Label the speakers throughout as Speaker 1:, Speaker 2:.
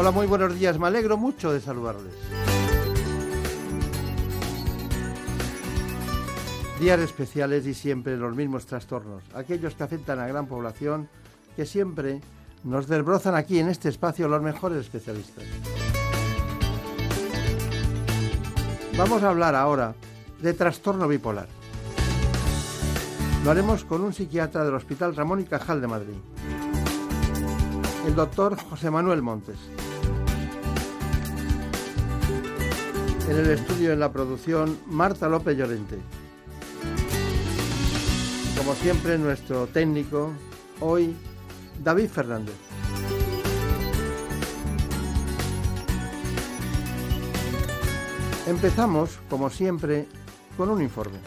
Speaker 1: Hola, muy buenos días. Me alegro mucho de saludarles. Días especiales y siempre los mismos trastornos, aquellos que afectan a gran población, que siempre nos desbrozan aquí en este espacio los mejores especialistas. Vamos a hablar ahora de trastorno bipolar. Lo haremos con un psiquiatra del Hospital Ramón y Cajal de Madrid, el doctor José Manuel Montes. En el estudio en la producción, Marta López Llorente. Como siempre, nuestro técnico, hoy, David Fernández. Empezamos, como siempre, con un informe.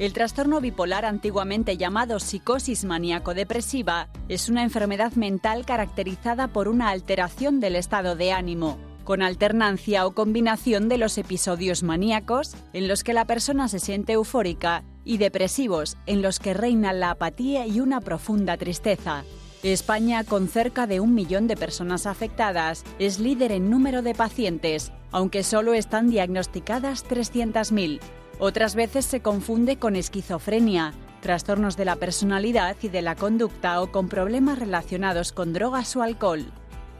Speaker 2: El trastorno bipolar, antiguamente llamado psicosis maníaco-depresiva, es una enfermedad mental caracterizada por una alteración del estado de ánimo, con alternancia o combinación de los episodios maníacos, en los que la persona se siente eufórica, y depresivos, en los que reina la apatía y una profunda tristeza. España, con cerca de un millón de personas afectadas, es líder en número de pacientes, aunque solo están diagnosticadas 300.000. Otras veces se confunde con esquizofrenia, trastornos de la personalidad y de la conducta o con problemas relacionados con drogas o alcohol.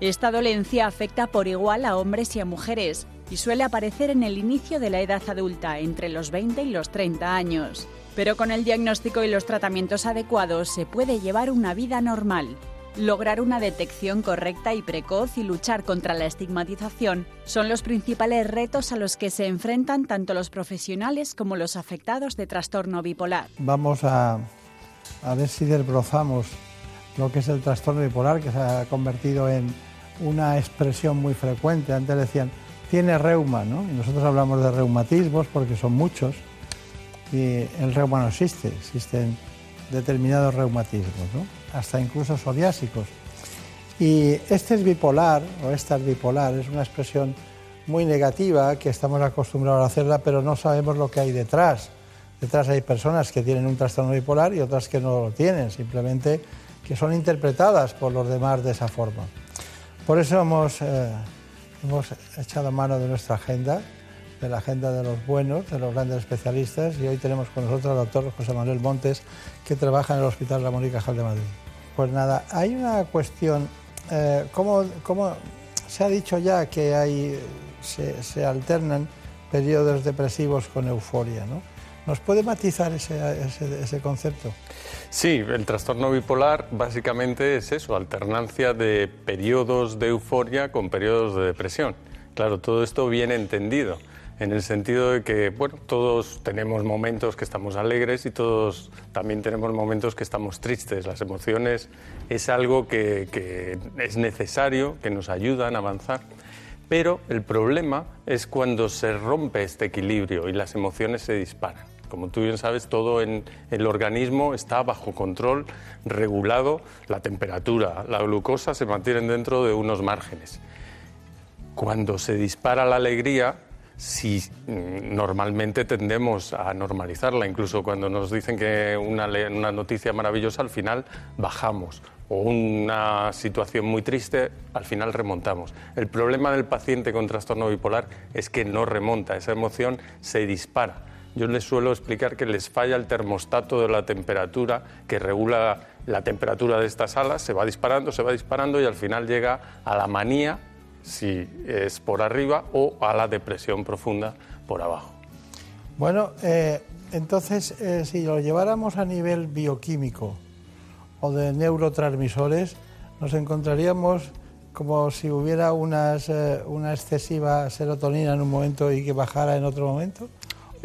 Speaker 2: Esta dolencia afecta por igual a hombres y a mujeres y suele aparecer en el inicio de la edad adulta, entre los 20 y los 30 años. Pero con el diagnóstico y los tratamientos adecuados se puede llevar una vida normal. Lograr una detección correcta y precoz y luchar contra la estigmatización son los principales retos a los que se enfrentan tanto los profesionales como los afectados de trastorno bipolar.
Speaker 1: Vamos a, ver si desbrozamos lo que es el trastorno bipolar, que se ha convertido en una expresión muy frecuente. Antes decían, tiene reuma, ¿no? Y nosotros hablamos de reumatismos porque son muchos. Y el reuma no existe, existen determinados reumatismos, ¿no? Hasta incluso psoriásicos. Y este es bipolar, o esta es bipolar, es una expresión muy negativa que estamos acostumbrados a hacerla, pero no sabemos lo que hay detrás. Detrás hay personas que tienen un trastorno bipolar y otras que no lo tienen, simplemente que son interpretadas por los demás de esa forma. Por eso hemos, eh, hemos echado mano de nuestra agenda, de la agenda de los buenos, de los grandes especialistas, y hoy tenemos con nosotros al doctor José Manuel Montes, que trabaja en el Hospital Ramón y Cajal de Madrid. Pues nada, hay una cuestión, eh, ¿cómo, ¿cómo, se ha dicho ya que hay, se, se, alternan periodos depresivos con euforia, ¿no? ¿Nos puede matizar ese, ese, ese, concepto?
Speaker 3: Sí, el trastorno bipolar básicamente es eso, alternancia de periodos de euforia con periodos de depresión. Claro, todo esto bien entendido en el sentido de que, bueno, todos tenemos momentos que estamos alegres y todos también tenemos momentos que estamos tristes. Las emociones es algo que, que es necesario, que nos ayudan a avanzar. Pero el problema es cuando se rompe este equilibrio y las emociones se disparan. Como tú bien sabes, todo en el organismo está bajo control, regulado, la temperatura, la glucosa se mantienen dentro de unos márgenes. Cuando se dispara la alegría, si normalmente tendemos a normalizarla, incluso cuando nos dicen que una, noticia maravillosa al final bajamos o una situación muy triste al final remontamos. El problema del paciente con trastorno bipolar es que no remonta, esa emoción se dispara. Yo les suelo explicar que les falla el termostato de la temperatura que regula la temperatura de estas alas, se va disparando, se va disparando y al final llega a la manía si es por arriba o a la depresión profunda por abajo.
Speaker 1: Bueno, eh, entonces, eh, si lo lleváramos a nivel bioquímico o de neurotransmisores, nos encontraríamos como si hubiera unas, eh, una excesiva serotonina en un momento y que bajara en otro momento.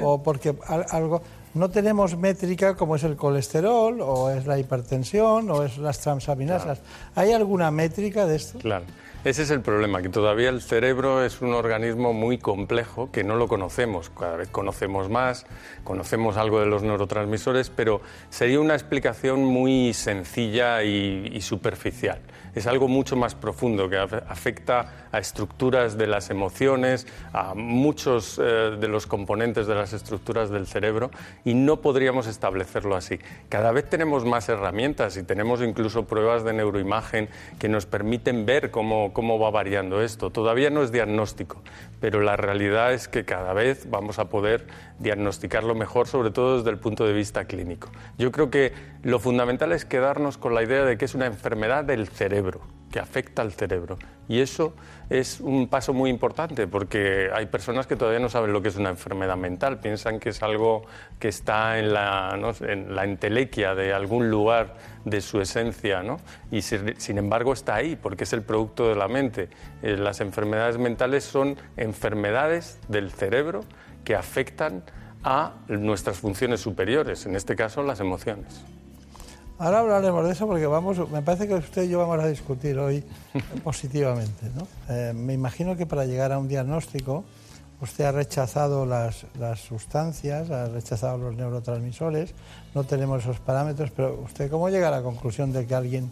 Speaker 1: o porque algo no tenemos métrica como es el colesterol o es la hipertensión o es las transaminasas. ¿Hay alguna métrica de esto?
Speaker 3: Claro. Ese es el problema, que todavía el cerebro es un organismo muy complejo que no lo conocemos. Cada vez conocemos más, conocemos algo de los neurotransmisores, pero sería una explicación muy sencilla y, superficial. Es algo mucho más profundo que afecta a estructuras de las emociones, a muchos eh, de los componentes de las estructuras del cerebro y no podríamos establecerlo así. Cada vez tenemos más herramientas y tenemos incluso pruebas de neuroimagen que nos permiten ver cómo cómo, va variando esto. Todavía no es diagnóstico, pero la realidad es que cada vez vamos a poder diagnosticarlo mejor, sobre todo desde el punto de vista clínico. Yo creo que lo fundamental es quedarnos con la idea de que es una enfermedad del cerebro que afecta al cerebro. Y eso es un paso muy importante porque hay personas que todavía no saben lo que es una enfermedad mental, piensan que es algo que está en la, en la entelequia de algún lugar de su esencia, ¿no? y sin embargo está ahí porque es el producto de la mente. Eh, las enfermedades mentales son enfermedades del cerebro que afectan a nuestras funciones superiores, en este caso las emociones.
Speaker 1: Ahora hablaremos de eso porque vamos, me parece que usted y yo vamos a discutir hoy positivamente. ¿no? Eh, me imagino que para llegar a un diagnóstico usted ha rechazado las, las, sustancias, ha rechazado los neurotransmisores, no tenemos esos parámetros, pero usted cómo llega a la conclusión de que alguien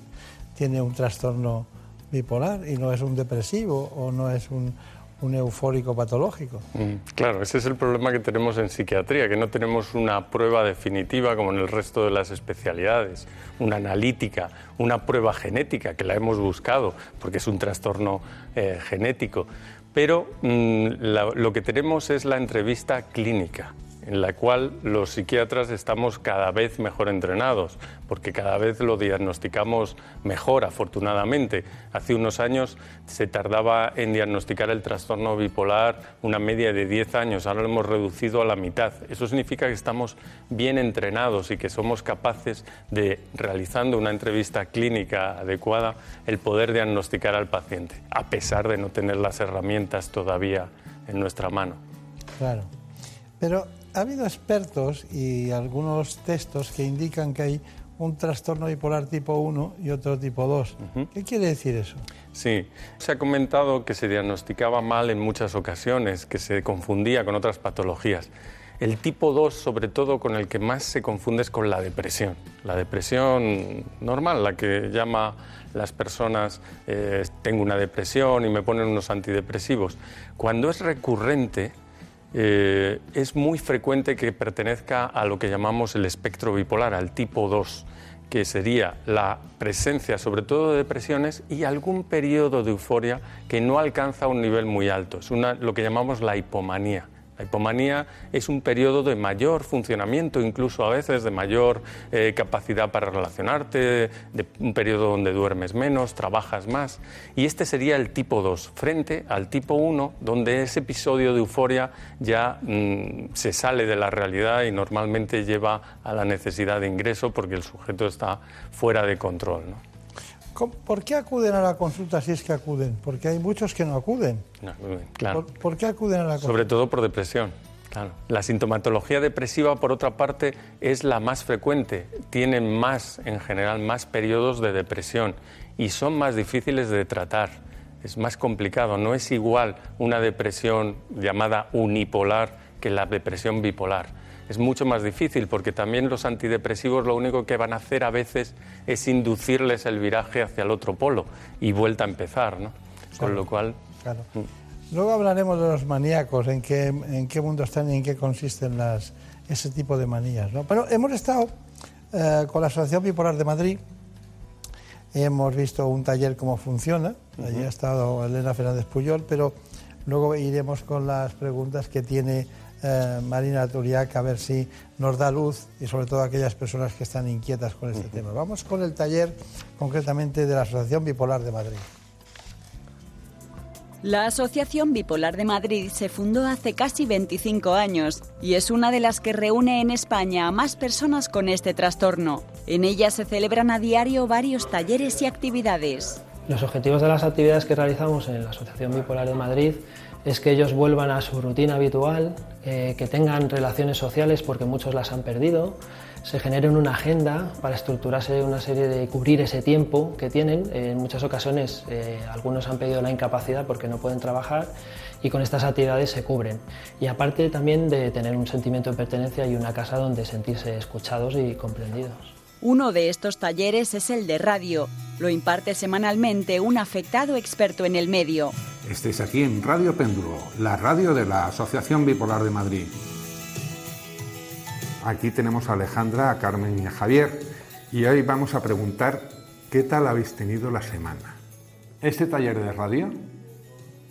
Speaker 1: tiene un trastorno bipolar y no es un depresivo o no es un, un eufórico patológico.
Speaker 3: Mm, claro, ese es el problema que tenemos en psiquiatría, que no tenemos una prueba definitiva como en el resto de las especialidades, una analítica, una prueba genética, que la hemos buscado, porque es un trastorno eh, genético. Pero mm, lo que tenemos es la entrevista clínica en la cual los psiquiatras estamos cada vez mejor entrenados, porque cada vez lo diagnosticamos mejor, afortunadamente. Hace unos años se tardaba en diagnosticar el trastorno bipolar una media de 10 años, ahora lo hemos reducido a la mitad. Eso significa que estamos bien entrenados y que somos capaces de, realizando una entrevista clínica adecuada, el poder diagnosticar al paciente, a pesar de no tener las herramientas todavía en nuestra mano.
Speaker 1: Claro. Pero ha habido expertos y algunos textos que indican que hay un trastorno bipolar tipo 1 y otro tipo 2. ¿Qué quiere decir eso?
Speaker 3: Sí, se ha comentado que se diagnosticaba mal en muchas ocasiones, que se confundía con otras patologías. El tipo 2, sobre todo, con el que más se confunde es con la depresión. La depresión normal, la que llama las personas, eh, tengo una depresión y me ponen unos antidepresivos. Cuando es recurrente, eh, es muy frecuente que pertenezca a lo que llamamos el espectro bipolar, al tipo 2, que sería la presencia sobre todo de depresiones y algún periodo de euforia que no alcanza un nivel muy alto. Es lo que llamamos la hipomanía. La hipomanía es un periodo de mayor funcionamiento, incluso a veces de mayor eh, capacidad para relacionarte, de un periodo donde duermes menos, trabajas más. Y este sería el tipo 2, frente al tipo 1, donde ese episodio de euforia ya mm, se sale de la realidad y normalmente lleva a la necesidad de ingreso porque el sujeto está fuera de control.
Speaker 1: ¿Por qué acuden a la consulta si es que acuden? Porque hay muchos que no acuden.
Speaker 3: claro.
Speaker 1: ¿Por, qué acuden a la consulta?
Speaker 3: Sobre todo por depresión. Claro. La sintomatología depresiva, por otra parte, es la más frecuente. Tienen más, en general, más periodos de depresión y son más difíciles de tratar. Es más complicado. No es igual una depresión llamada unipolar que la depresión bipolar es mucho más difícil porque también los antidepresivos lo único que van a hacer a veces es inducirles el viraje hacia el otro polo y vuelta a empezar, ¿no? Con lo cual...
Speaker 1: Claro. Mm. Luego hablaremos de los maníacos, en qué, en qué mundo están y en qué consisten las, ese tipo de manías, ¿no? Pero hemos estado eh, con la Asociación Bipolar de Madrid, hemos visto un taller cómo funciona, allí ha estado Elena Fernández Puyol, pero luego iremos con las preguntas que tiene eh, Marina Turiac a ver si nos da luz y sobre todo aquellas personas que están inquietas con este tema. Vamos con el taller concretamente de la Asociación Bipolar de Madrid.
Speaker 2: La Asociación Bipolar de Madrid se fundó hace casi 25 años y es una de las que reúne en España a más personas con este trastorno. En ella se celebran a diario varios talleres y actividades.
Speaker 4: Los objetivos de las actividades que realizamos en la Asociación Bipolar de Madrid es que ellos vuelvan a su rutina habitual, eh, que tengan relaciones sociales porque muchos las han perdido, se generen una agenda para estructurarse una serie de cubrir ese tiempo que tienen. En muchas ocasiones eh, algunos han pedido la incapacidad porque no pueden trabajar y con estas actividades se cubren. Y aparte también de tener un sentimiento de pertenencia y una casa donde sentirse escuchados y comprendidos.
Speaker 2: Uno de estos talleres es el de radio. Lo imparte semanalmente un afectado experto en el medio.
Speaker 5: Estéis aquí en Radio Péndulo, la radio de la Asociación Bipolar de Madrid. Aquí tenemos a Alejandra, a Carmen y a Javier y hoy vamos a preguntar qué tal habéis tenido la semana. Este taller de radio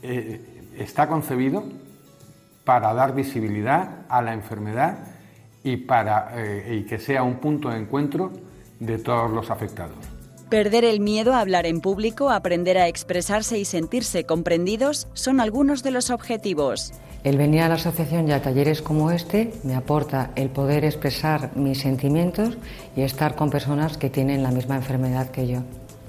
Speaker 5: eh, está concebido para dar visibilidad a la enfermedad y para eh, y que sea un punto de encuentro de todos los afectados.
Speaker 2: Perder el miedo a hablar en público, aprender a expresarse y sentirse comprendidos son algunos de los objetivos.
Speaker 6: El venir a la asociación y a talleres como este me aporta el poder expresar mis sentimientos y estar con personas que tienen la misma enfermedad que yo.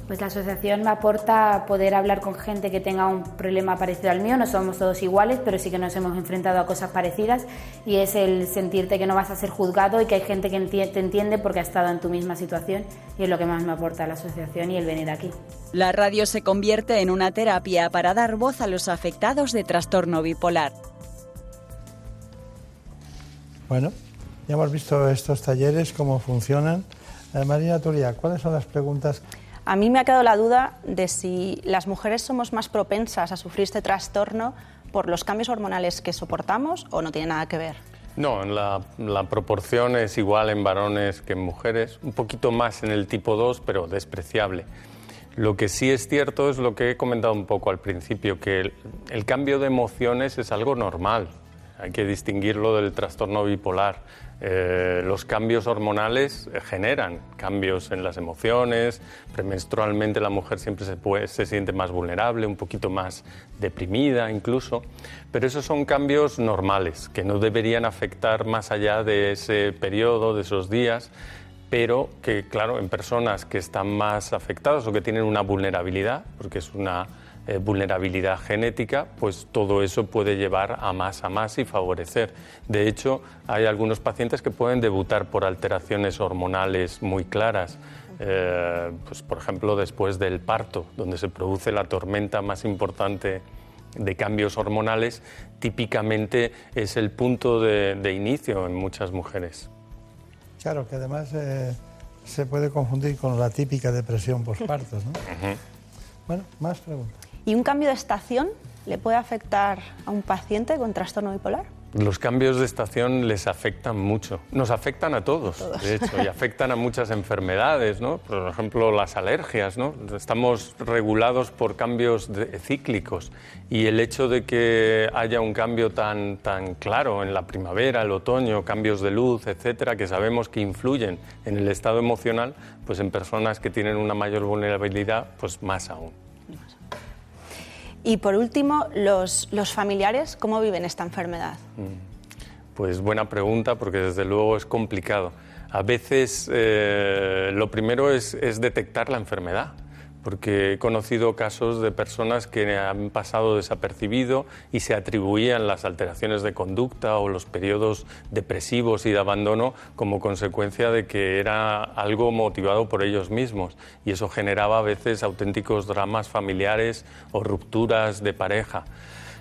Speaker 7: Pues la asociación me aporta poder hablar con gente que tenga un problema parecido al mío. No somos todos iguales, pero sí que nos hemos enfrentado a cosas parecidas y es el sentirte que no vas a ser juzgado y que hay gente que te entiende porque ha estado en tu misma situación y es lo que más me aporta la asociación y el venir aquí.
Speaker 2: La radio se convierte en una terapia para dar voz a los afectados de trastorno bipolar.
Speaker 1: Bueno, ya hemos visto estos talleres, cómo funcionan. Eh, Marina Turia, ¿cuáles son las preguntas?
Speaker 8: A mí me ha quedado la duda de si las mujeres somos más propensas a sufrir este trastorno por los cambios hormonales que soportamos o no tiene nada que ver.
Speaker 3: No, la, la, proporción es igual en varones que en mujeres, un poquito más en el tipo 2, pero despreciable. Lo que sí es cierto es lo que he comentado un poco al principio, que el, el cambio de emociones es algo normal, hay que distinguirlo del trastorno bipolar. Eh, los cambios hormonales generan cambios en las emociones, premenstrualmente la mujer siempre se, puede, se siente más vulnerable, un poquito más deprimida incluso, pero esos son cambios normales que no deberían afectar más allá de ese periodo, de esos días, pero que claro, en personas que están más afectadas o que tienen una vulnerabilidad, porque es una eh, vulnerabilidad genética, pues todo eso puede llevar a más, a más y favorecer. De hecho, hay algunos pacientes que pueden debutar por alteraciones hormonales muy claras. Eh, pues, por ejemplo, después del parto, donde se produce la tormenta más importante de cambios hormonales, típicamente es el punto de, inicio en muchas mujeres.
Speaker 1: Claro, que además eh, se puede confundir con la típica depresión postparto. ¿no? Bueno, más preguntas.
Speaker 8: ¿Y un cambio de estación le puede afectar a un paciente con trastorno bipolar?
Speaker 3: Los cambios de estación les afectan mucho. Nos afectan a todos, de hecho, y afectan a muchas enfermedades, ¿no? Por ejemplo, las alergias, ¿no? Estamos regulados por cambios cíclicos y el hecho de que haya un cambio tan, tan claro en la primavera, el otoño, cambios de luz, etcétera, que sabemos que influyen en el estado emocional, pues en personas que tienen una mayor vulnerabilidad, pues más aún.
Speaker 8: Y por último, los, los familiares, ¿cómo viven esta enfermedad?
Speaker 3: Mm. Pues buena pregunta, porque desde luego es complicado. A veces eh, lo primero es, es detectar la enfermedad porque he conocido casos de personas que han pasado desapercibido y se atribuían las alteraciones de conducta o los periodos depresivos y de abandono como consecuencia de que era algo motivado por ellos mismos y eso generaba a veces auténticos dramas familiares o rupturas de pareja.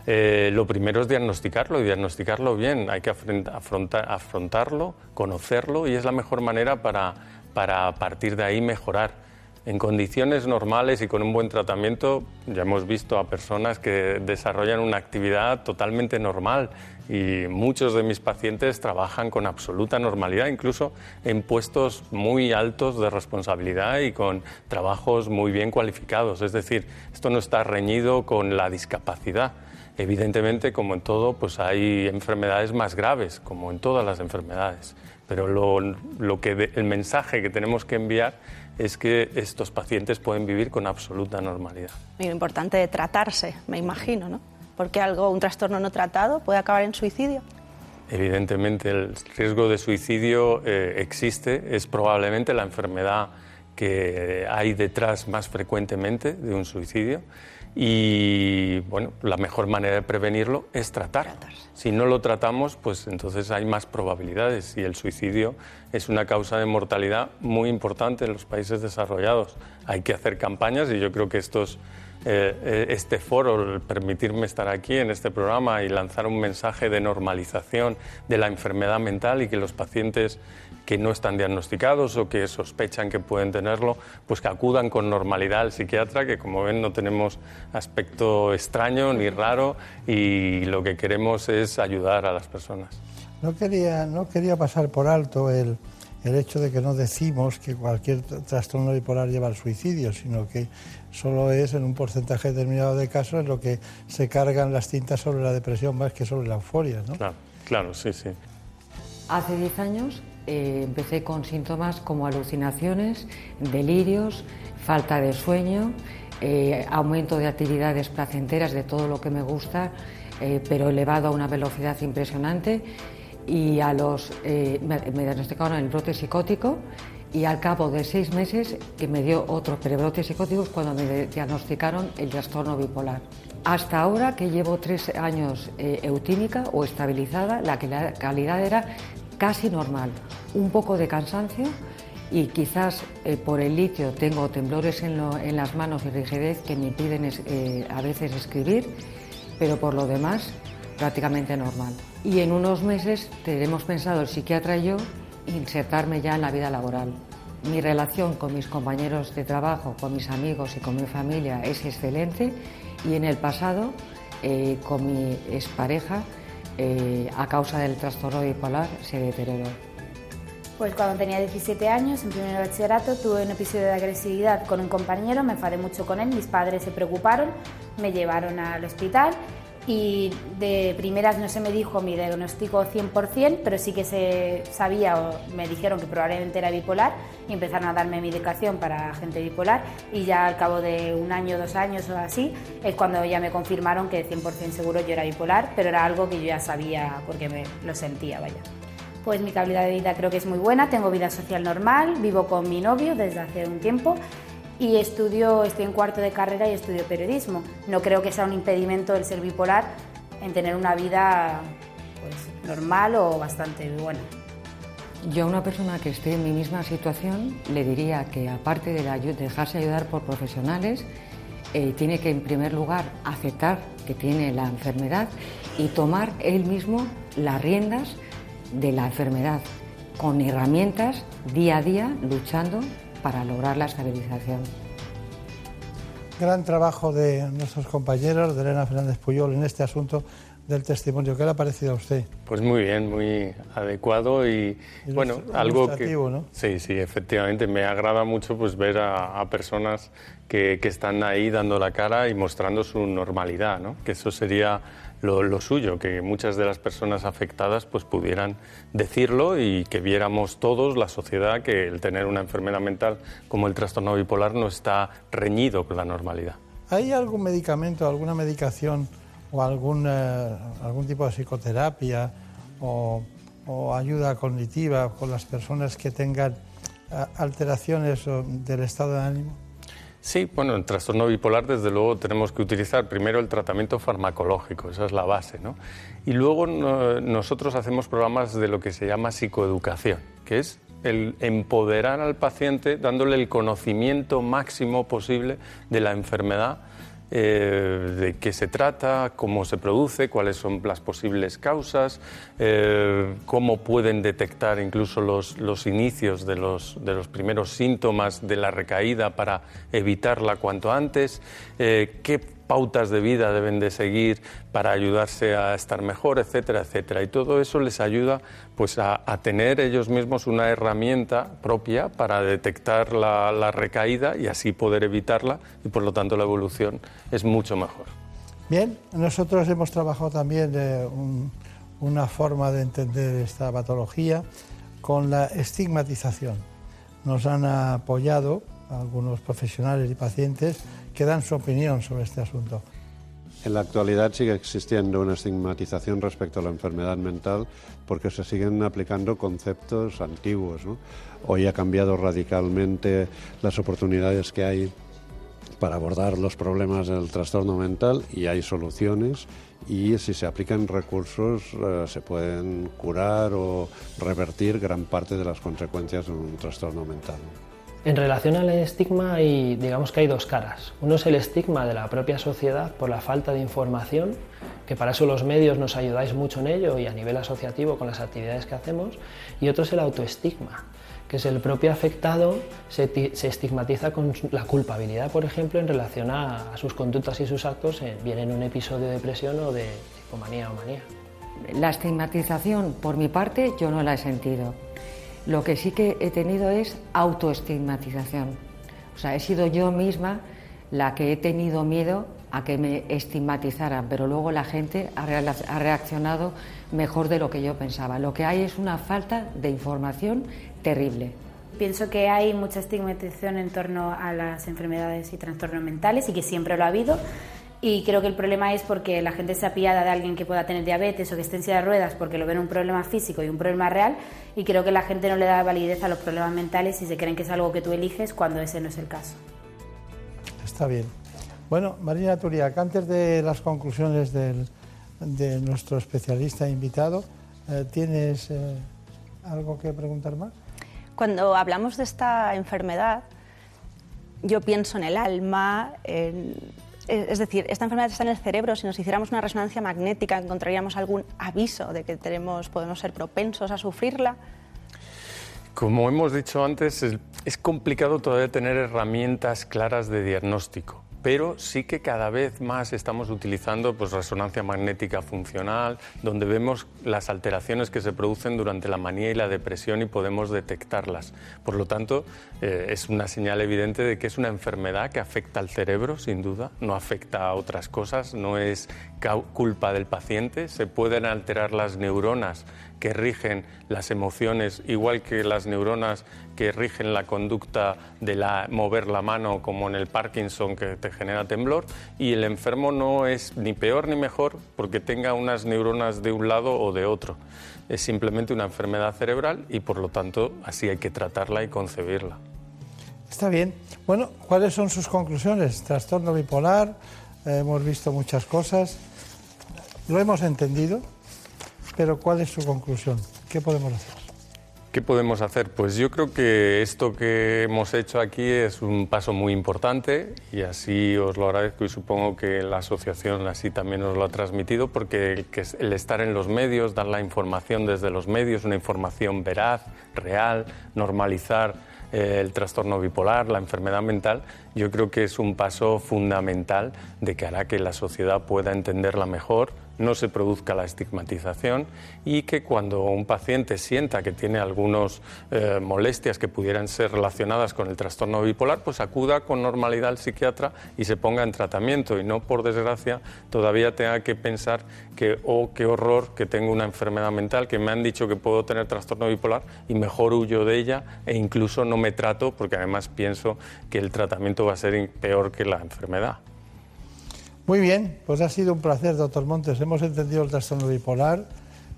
Speaker 3: Eh, lo primero es diagnosticarlo y diagnosticarlo bien. Hay que afrontarlo, conocerlo y es la mejor manera para, para a partir de ahí mejorar. En condiciones normales y con un buen tratamiento, ya hemos visto a personas que desarrollan una actividad totalmente normal y muchos de mis pacientes trabajan con absoluta normalidad, incluso en puestos muy altos de responsabilidad y con trabajos muy bien cualificados. Es decir, esto no está reñido con la discapacidad. Evidentemente, como en todo, pues hay enfermedades más graves, como en todas las enfermedades. Pero lo, que el mensaje que tenemos que enviar es que estos pacientes pueden vivir con absoluta normalidad.
Speaker 8: Y lo importante de tratarse, me imagino, ¿no? Porque algo, un trastorno no tratado puede acabar en suicidio.
Speaker 3: Evidentemente, el riesgo de suicidio eh, existe, es probablemente la enfermedad que hay detrás más frecuentemente de un suicidio y bueno, la mejor manera de prevenirlo es tratar. Si no lo tratamos, pues entonces hay más probabilidades y el suicidio es una causa de mortalidad muy importante en los países desarrollados. Hay que hacer campañas y yo creo que estos eh, este foro, permitirme estar aquí en este programa y lanzar un mensaje de normalización de la enfermedad mental y que los pacientes que no están diagnosticados o que sospechan que pueden tenerlo, pues que acudan con normalidad al psiquiatra, que como ven no tenemos aspecto extraño ni raro y lo que queremos es ayudar a las personas.
Speaker 1: No quería, no quería pasar por alto el, el hecho de que no decimos que cualquier trastorno bipolar lleva al suicidio, sino que solo es en un porcentaje determinado de casos en lo que se cargan las cintas sobre la depresión más que sobre la euforia. ¿no?
Speaker 3: Claro, claro, sí, sí.
Speaker 6: Hace 10 años eh, empecé con síntomas como alucinaciones, delirios, falta de sueño, eh, aumento de actividades placenteras de todo lo que me gusta, eh, pero elevado a una velocidad impresionante y a los, eh, me, diagnosticaron el brote psicótico y al cabo de seis meses que me dio otros prebrotes psicóticos cuando me diagnosticaron el trastorno bipolar. Hasta ahora que llevo tres años eh, eutímica o estabilizada, la calidad era casi normal, un poco de cansancio y quizás eh, por el litio tengo temblores en, en, las manos y rigidez que me impiden a veces escribir, pero por lo demás prácticamente normal. Y en unos meses tenemos pensado el psiquiatra y yo insertarme ya en la vida laboral. Mi relación con mis compañeros de trabajo, con mis amigos y con mi familia es excelente y en el pasado eh, con mi expareja eh, a causa del trastorno bipolar se deterioró.
Speaker 7: Pues cuando tenía 17 años, en primer bachillerato, tuve un episodio de agresividad con un compañero, me enfadé mucho con él, mis padres se preocuparon, me llevaron al hospital y de primeras no se me dijo mi diagnóstico 100%, pero sí que se sabía o me dijeron que probablemente era bipolar y empezaron a darme medicación para gente bipolar y ya al cabo de un año, dos años o así es cuando ya me confirmaron que 100% seguro yo era bipolar, pero era algo que yo ya sabía porque me lo sentía, vaya. Pues mi calidad de vida creo que es muy buena, tengo vida social normal, vivo con mi novio desde hace un tiempo y estudio, estoy en cuarto de carrera y estudio periodismo. No creo que sea un impedimento el ser bipolar en tener una vida pues, normal o bastante buena.
Speaker 6: Yo a una persona que esté en mi misma situación le diría que aparte de dejarse ayudar por profesionales, eh, tiene que en primer lugar aceptar que tiene la enfermedad y tomar él mismo las riendas de la enfermedad con herramientas día a día luchando para lograr la estabilización.
Speaker 1: Gran trabajo de nuestros compañeros, de Elena Fernández Puyol, en este asunto del testimonio. ¿Qué le ha parecido a usted?
Speaker 3: Pues muy bien, muy adecuado y, bueno, algo que...
Speaker 1: ¿no?
Speaker 3: Sí, sí, efectivamente. Me agrada mucho pues ver a, personas que, que, están ahí dando la cara y mostrando su normalidad, ¿no? Que eso sería lo, suyo, que muchas de las personas afectadas pues pudieran decirlo y que viéramos todos, la sociedad, que el tener una enfermedad mental como el trastorno bipolar no está reñido con la normalidad.
Speaker 1: ¿Hay algún medicamento, alguna medicación o algún, eh, algún tipo de psicoterapia o, ayuda cognitiva con las personas que tengan eh, alteraciones del estado de ánimo?
Speaker 3: Sí, bueno, en trastorno bipolar desde luego tenemos que utilizar primero el tratamiento farmacológico, esa es la base, ¿no? Y luego nosotros hacemos programas de lo que se llama psicoeducación, que es el empoderar al paciente dándole el conocimiento máximo posible de la enfermedad eh, de qué se trata, cómo se produce, cuáles son las posibles causas, eh, cómo pueden detectar incluso los, los inicios de los, de los, primeros síntomas de la recaída para evitarla cuanto antes, eh, qué pautas de vida deben de seguir para ayudarse a estar mejor, etcétera, etcétera. Y todo eso les ayuda pues a, tener ellos mismos una herramienta propia para detectar la, recaída y así poder evitarla y por lo tanto la evolución es mucho mejor.
Speaker 1: Bien, nosotros hemos trabajado también de una forma de entender esta patología con la estigmatización. Nos han apoyado algunos profesionales y pacientes que dan su opinión sobre este asunto.
Speaker 9: En la actualidad sigue existiendo una estigmatización respecto a la enfermedad mental porque se siguen aplicando conceptos antiguos. Hoy ha cambiado radicalmente las oportunidades que hay para abordar los problemas del trastorno mental y hay soluciones y si se aplican recursos eh, se pueden curar o revertir gran parte de las consecuencias de un trastorno mental.
Speaker 4: En relación al estigma, hay, digamos que hay dos caras. Uno es el estigma de la propia sociedad por la falta de información, que para eso los medios nos ayudáis mucho en ello y a nivel asociativo con las actividades que hacemos, y otro es el autoestigma, que es el propio afectado se, estigmatiza con la culpabilidad, por ejemplo, en relación a, sus conductas y sus actos, bien en un episodio de depresión o de psicomanía o manía.
Speaker 6: La estigmatización, por mi parte, yo no la he sentido. Lo que sí que he tenido es autoestigmatización. O sea, he sido yo misma la que he tenido miedo a que me estigmatizaran, pero luego la gente ha reaccionado mejor de lo que yo pensaba. Lo que hay es una falta de información terrible.
Speaker 7: Pienso que hay mucha estigmatización en torno a las enfermedades y trastornos mentales y que siempre lo ha habido. Y creo que el problema es porque la gente se apiada de alguien que pueda tener diabetes o que esté en silla de ruedas porque lo ven un problema físico y un problema real y creo que la gente no le da validez a los problemas mentales y se creen que es algo que tú eliges cuando ese no es el caso.
Speaker 1: Está bien. Bueno, Marina Turiac, antes de las conclusiones del, de nuestro especialista invitado, eh, ¿tienes eh, algo que preguntar más?
Speaker 8: Cuando hablamos de esta enfermedad, yo pienso en el alma, es decir, esta enfermedad está en el cerebro. Si nos hiciéramos una resonancia magnética, encontraríamos algún aviso de que tenemos, podemos ser propensos a sufrirla.
Speaker 3: Como hemos dicho antes, es complicado todavía tener herramientas claras de diagnóstico pero sí que cada vez más estamos utilizando pues, resonancia magnética funcional, donde vemos las alteraciones que se producen durante la manía y la depresión y podemos detectarlas. Por lo tanto, eh, es una señal evidente de que es una enfermedad que afecta al cerebro, sin duda, no afecta a otras cosas, no es culpa del paciente, se pueden alterar las neuronas que rigen las emociones, igual que las neuronas que rigen la conducta de la, mover la mano, como en el Parkinson que te genera temblor, y el enfermo no es ni peor ni mejor porque tenga unas neuronas de un lado o de otro. Es simplemente una enfermedad cerebral y por lo tanto así hay que tratarla y concebirla.
Speaker 1: Está bien. Bueno, ¿cuáles son sus conclusiones? Trastorno bipolar, hemos visto muchas cosas, lo hemos entendido, pero ¿cuál es su conclusión? ¿Qué podemos hacer?
Speaker 3: ¿Qué podemos hacer? Pues yo creo que esto que hemos hecho aquí es un paso muy importante y así os lo agradezco y supongo que la asociación así también os lo ha transmitido porque el, estar en los medios, dar la información desde los medios, una información veraz, real, normalizar eh, el trastorno bipolar, la enfermedad mental, yo creo que es un paso fundamental de que hará que la sociedad pueda entenderla mejor, no se produzca la estigmatización y que cuando un paciente sienta que tiene algunas eh, molestias que pudieran ser relacionadas con el trastorno bipolar, pues acuda con normalidad al psiquiatra y se ponga en tratamiento y no, por desgracia, todavía tenga que pensar que, oh, qué horror, que tengo una enfermedad mental, que me han dicho que puedo tener trastorno bipolar y mejor huyo de ella e incluso no me trato porque además pienso que el tratamiento va a ser peor que la enfermedad.
Speaker 1: Muy bien, pues ha sido un placer, doctor Montes. Hemos entendido el trastorno bipolar.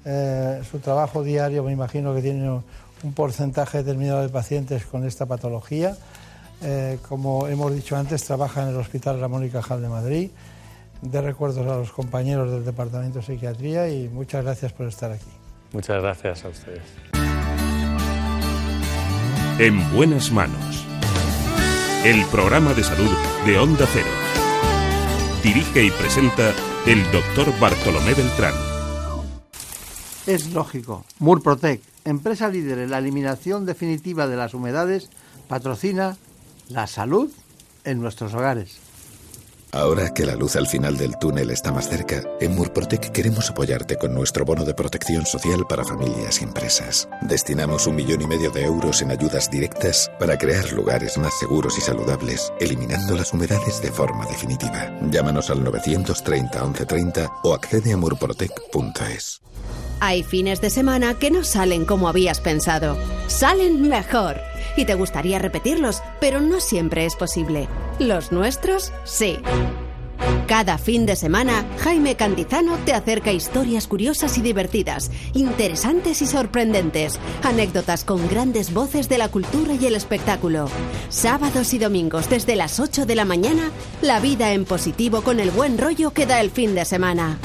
Speaker 1: Eh, su trabajo diario, me imagino que tiene un porcentaje determinado de pacientes con esta patología. Eh, como hemos dicho antes, trabaja en el Hospital Ramón y Cajal de Madrid. De recuerdos a los compañeros del Departamento de Psiquiatría y muchas gracias por estar aquí.
Speaker 3: Muchas gracias a ustedes.
Speaker 10: En buenas manos. El programa de salud de Onda Cero. Dirige y presenta el doctor Bartolomé Beltrán.
Speaker 1: Es lógico. Murprotec, empresa líder en la eliminación definitiva de las humedades, patrocina la salud en nuestros hogares.
Speaker 11: Ahora que la luz al final del túnel está más cerca, en Murprotec queremos apoyarte con nuestro bono de protección social para familias y empresas. Destinamos un millón y medio de euros en ayudas directas para crear lugares más seguros y saludables, eliminando las humedades de forma definitiva. Llámanos al 930 1130 o accede a murprotec.es.
Speaker 12: Hay fines de semana que no salen como habías pensado. Salen mejor y te gustaría repetirlos, pero no siempre es posible. Los nuestros, sí. Cada fin de semana, Jaime Cantizano te acerca historias curiosas y divertidas, interesantes y sorprendentes, anécdotas con grandes voces de la cultura y el espectáculo. Sábados y domingos desde las 8 de la mañana, la vida en positivo con el buen rollo que da el fin de semana.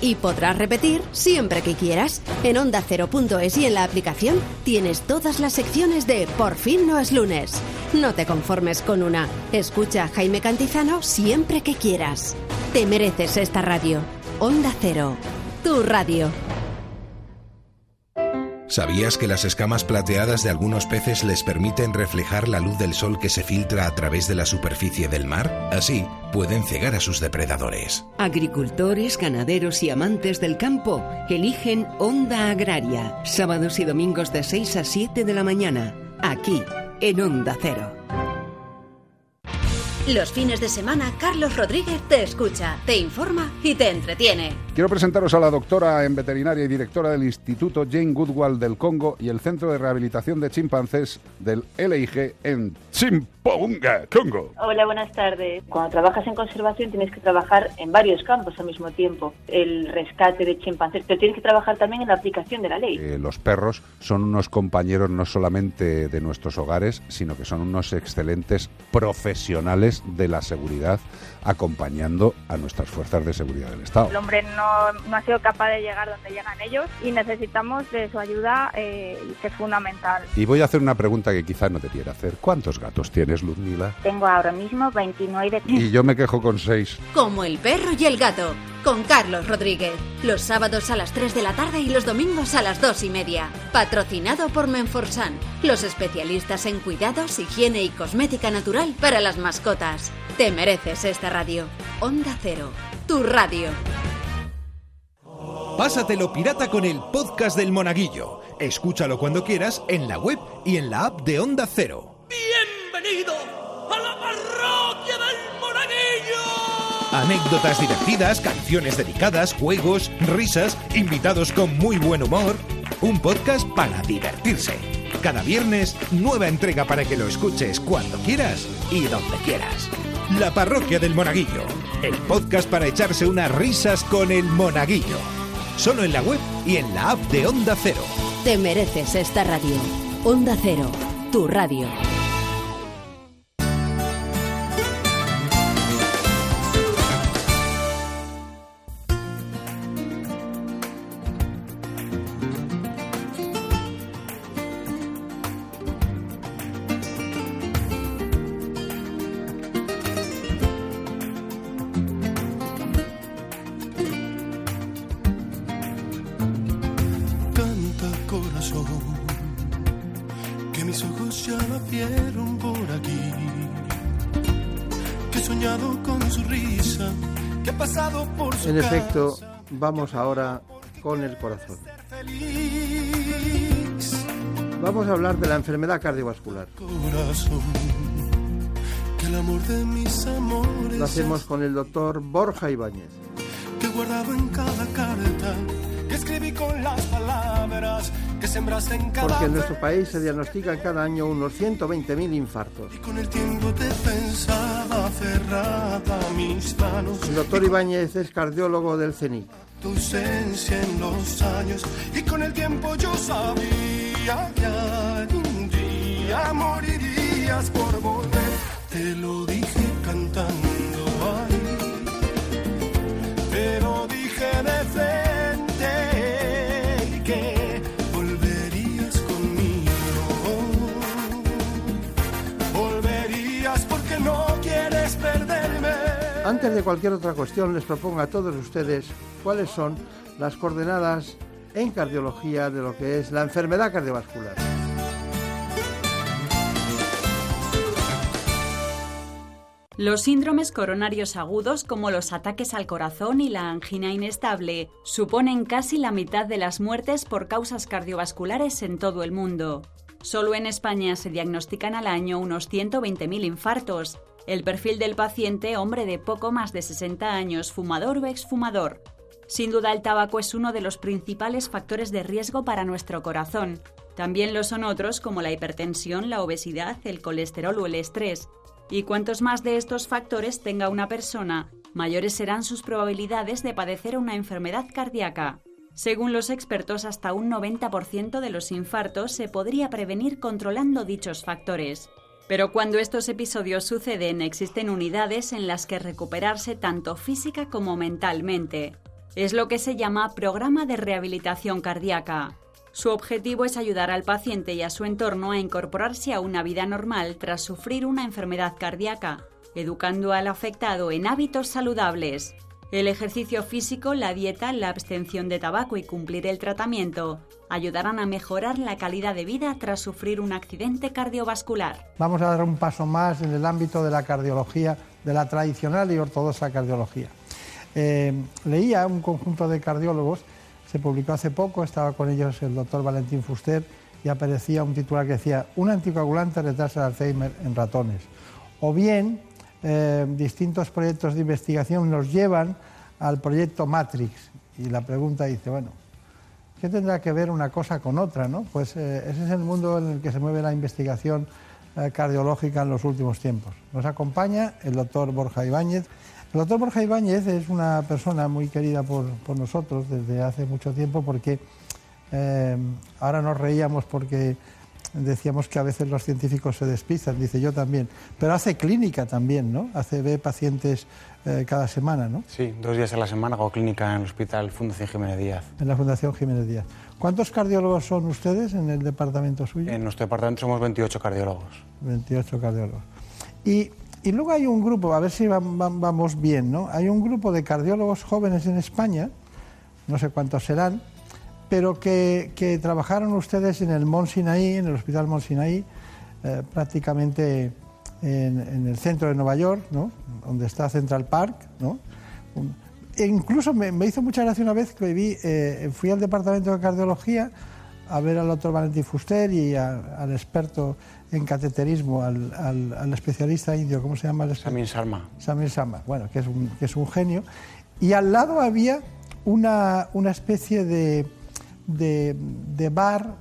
Speaker 12: Y podrás repetir siempre que quieras. En onda ondacero.es y en la aplicación tienes todas las secciones de Por fin no es lunes. No te conformes con una. Escucha a Jaime Cantizano siempre que quieras. Te mereces esta radio. Onda Cero. Tu radio.
Speaker 13: ¿Sabías que las escamas plateadas de algunos peces les permiten reflejar la luz del sol que se filtra a través de la superficie del mar? Así, pueden cegar a sus depredadores.
Speaker 14: Agricultores, ganaderos y amantes del campo eligen Onda Agraria, sábados y domingos de 6 a 7 de la mañana, aquí, en Onda Cero.
Speaker 12: Los fines de semana, Carlos Rodríguez te escucha, te informa y te entretiene.
Speaker 15: Quiero presentaros a la doctora en veterinaria y directora del Instituto Jane Goodwall del Congo y el Centro de Rehabilitación de Chimpancés del LIG en Chimpounga, Congo.
Speaker 16: Hola, buenas tardes. Cuando trabajas en conservación tienes que trabajar en varios campos al mismo tiempo. El rescate de chimpancés, pero tienes que trabajar también en la aplicación de la ley.
Speaker 15: Eh, los perros son unos compañeros no solamente de nuestros hogares, sino que son unos excelentes profesionales de la seguridad acompañando a nuestras fuerzas de seguridad del Estado.
Speaker 17: El hombre no, no ha sido capaz de llegar donde llegan ellos y necesitamos de su ayuda, eh, que es fundamental.
Speaker 15: Y voy a hacer una pregunta que quizás no te quiera hacer. ¿Cuántos gatos tienes, Luzmila?
Speaker 17: Tengo ahora mismo 29.
Speaker 15: Y yo me quejo con 6.
Speaker 12: Como el perro y el gato, con Carlos Rodríguez. Los sábados a las 3 de la tarde y los domingos a las 2 y media. Patrocinado por Menforsan, los especialistas en cuidados, higiene y cosmética natural para las mascotas. Te mereces esta radio. Onda Cero, tu radio.
Speaker 18: Pásatelo pirata con el podcast del Monaguillo. Escúchalo cuando quieras en la web y en la app de Onda Cero.
Speaker 19: ¡Bienvenido a la parroquia del Monaguillo!
Speaker 18: Anécdotas divertidas, canciones dedicadas, juegos, risas, invitados con muy buen humor. Un podcast para divertirse. Cada viernes, nueva entrega para que lo escuches cuando quieras y donde quieras. La Parroquia del Monaguillo, el podcast para echarse unas risas con el Monaguillo. Solo en la web y en la app de Onda Cero.
Speaker 12: Te mereces esta radio. Onda Cero, tu radio.
Speaker 1: Vamos ahora con el corazón. Vamos a hablar de la enfermedad cardiovascular. Lo hacemos con el doctor Borja Ibáñez.
Speaker 19: que he guardado en cada carta, que escribí con las palabras que sembraste en cada
Speaker 1: Porque en nuestro país se diagnostican cada año unos 120.000 infartos.
Speaker 19: Con el tiempo te pensaba aferrada a mis manos.
Speaker 1: El doctor Ibáñez es cardiólogo del CENIC.
Speaker 19: Tu ausencia en los años. Y con el tiempo yo sabía que algún día morirías por volver. Te lo dije cantando ahí. Te lo dije de frente.
Speaker 1: Antes de cualquier otra cuestión, les propongo a todos ustedes cuáles son las coordenadas en cardiología de lo que es la enfermedad cardiovascular.
Speaker 2: Los síndromes coronarios agudos, como los ataques al corazón y la angina inestable, suponen casi la mitad de las muertes por causas cardiovasculares en todo el mundo. Solo en España se diagnostican al año unos 120.000 infartos. El perfil del paciente, hombre de poco más de 60 años, fumador o exfumador. Sin duda el tabaco es uno de los principales factores de riesgo para nuestro corazón. También lo son otros como la hipertensión, la obesidad, el colesterol o el estrés. Y cuantos más de estos factores tenga una persona, mayores serán sus probabilidades de padecer una enfermedad cardíaca. Según los expertos, hasta un 90% de los infartos se podría prevenir controlando dichos factores. Pero cuando estos episodios suceden, existen unidades en las que recuperarse tanto física como mentalmente. Es lo que se llama programa de rehabilitación cardíaca. Su objetivo es ayudar al paciente y a su entorno a incorporarse a una vida normal tras sufrir una enfermedad cardíaca, educando al afectado en hábitos saludables. El ejercicio físico, la dieta, la abstención de tabaco y cumplir el tratamiento ayudarán a mejorar la calidad de vida tras sufrir un accidente cardiovascular.
Speaker 1: Vamos a dar un paso más en el ámbito de la cardiología, de la tradicional y ortodoxa cardiología. Eh, leía un conjunto de cardiólogos, se publicó hace poco, estaba con ellos el doctor Valentín Fuster y aparecía un titular que decía un anticoagulante retrasa el Alzheimer en ratones. O bien eh, distintos proyectos de investigación nos llevan al proyecto Matrix. Y la pregunta dice, bueno, ¿qué tendrá que ver una cosa con otra? ¿no? Pues eh, ese es el mundo en el que se mueve la investigación eh, cardiológica en los últimos tiempos. Nos acompaña el doctor Borja Ibáñez. El doctor Borja Ibáñez es una persona muy querida por, por nosotros desde hace mucho tiempo porque ahora nos reíamos porque decíamos que a veces los científicos se despistan, dice yo también, pero hace clínica también, ¿no? Hace, ve pacientes eh, cada semana, ¿no?
Speaker 20: Sí, dos días a la semana hago clínica en el Hospital Fundación Jiménez Díaz.
Speaker 1: En la Fundación Jiménez Díaz. ¿Cuántos cardiólogos son ustedes en el departamento suyo?
Speaker 20: En nuestro departamento somos 28 cardiólogos.
Speaker 1: 28 cardiólogos. Y, y luego hay un grupo, a ver si vamos bien, ¿no? Hay un grupo de cardiólogos jóvenes en España, no sé cuántos serán, pero que, trabajaron ustedes en el Mont Sinaí, en el Hospital Mont Sinaí, eh, prácticamente en, el centro de Nueva York, ¿no? donde está Central Park. ¿no? e incluso me, hizo mucha gracia una vez que vi, eh, fui al departamento de cardiología a ver al doctor Valentín Fuster y al experto en cateterismo, al, especialista indio, ¿cómo se llama?
Speaker 20: Samir Sharma.
Speaker 1: Samir Sharma, bueno, que es un, que es un genio. Y al lado había una, una especie de, de, bar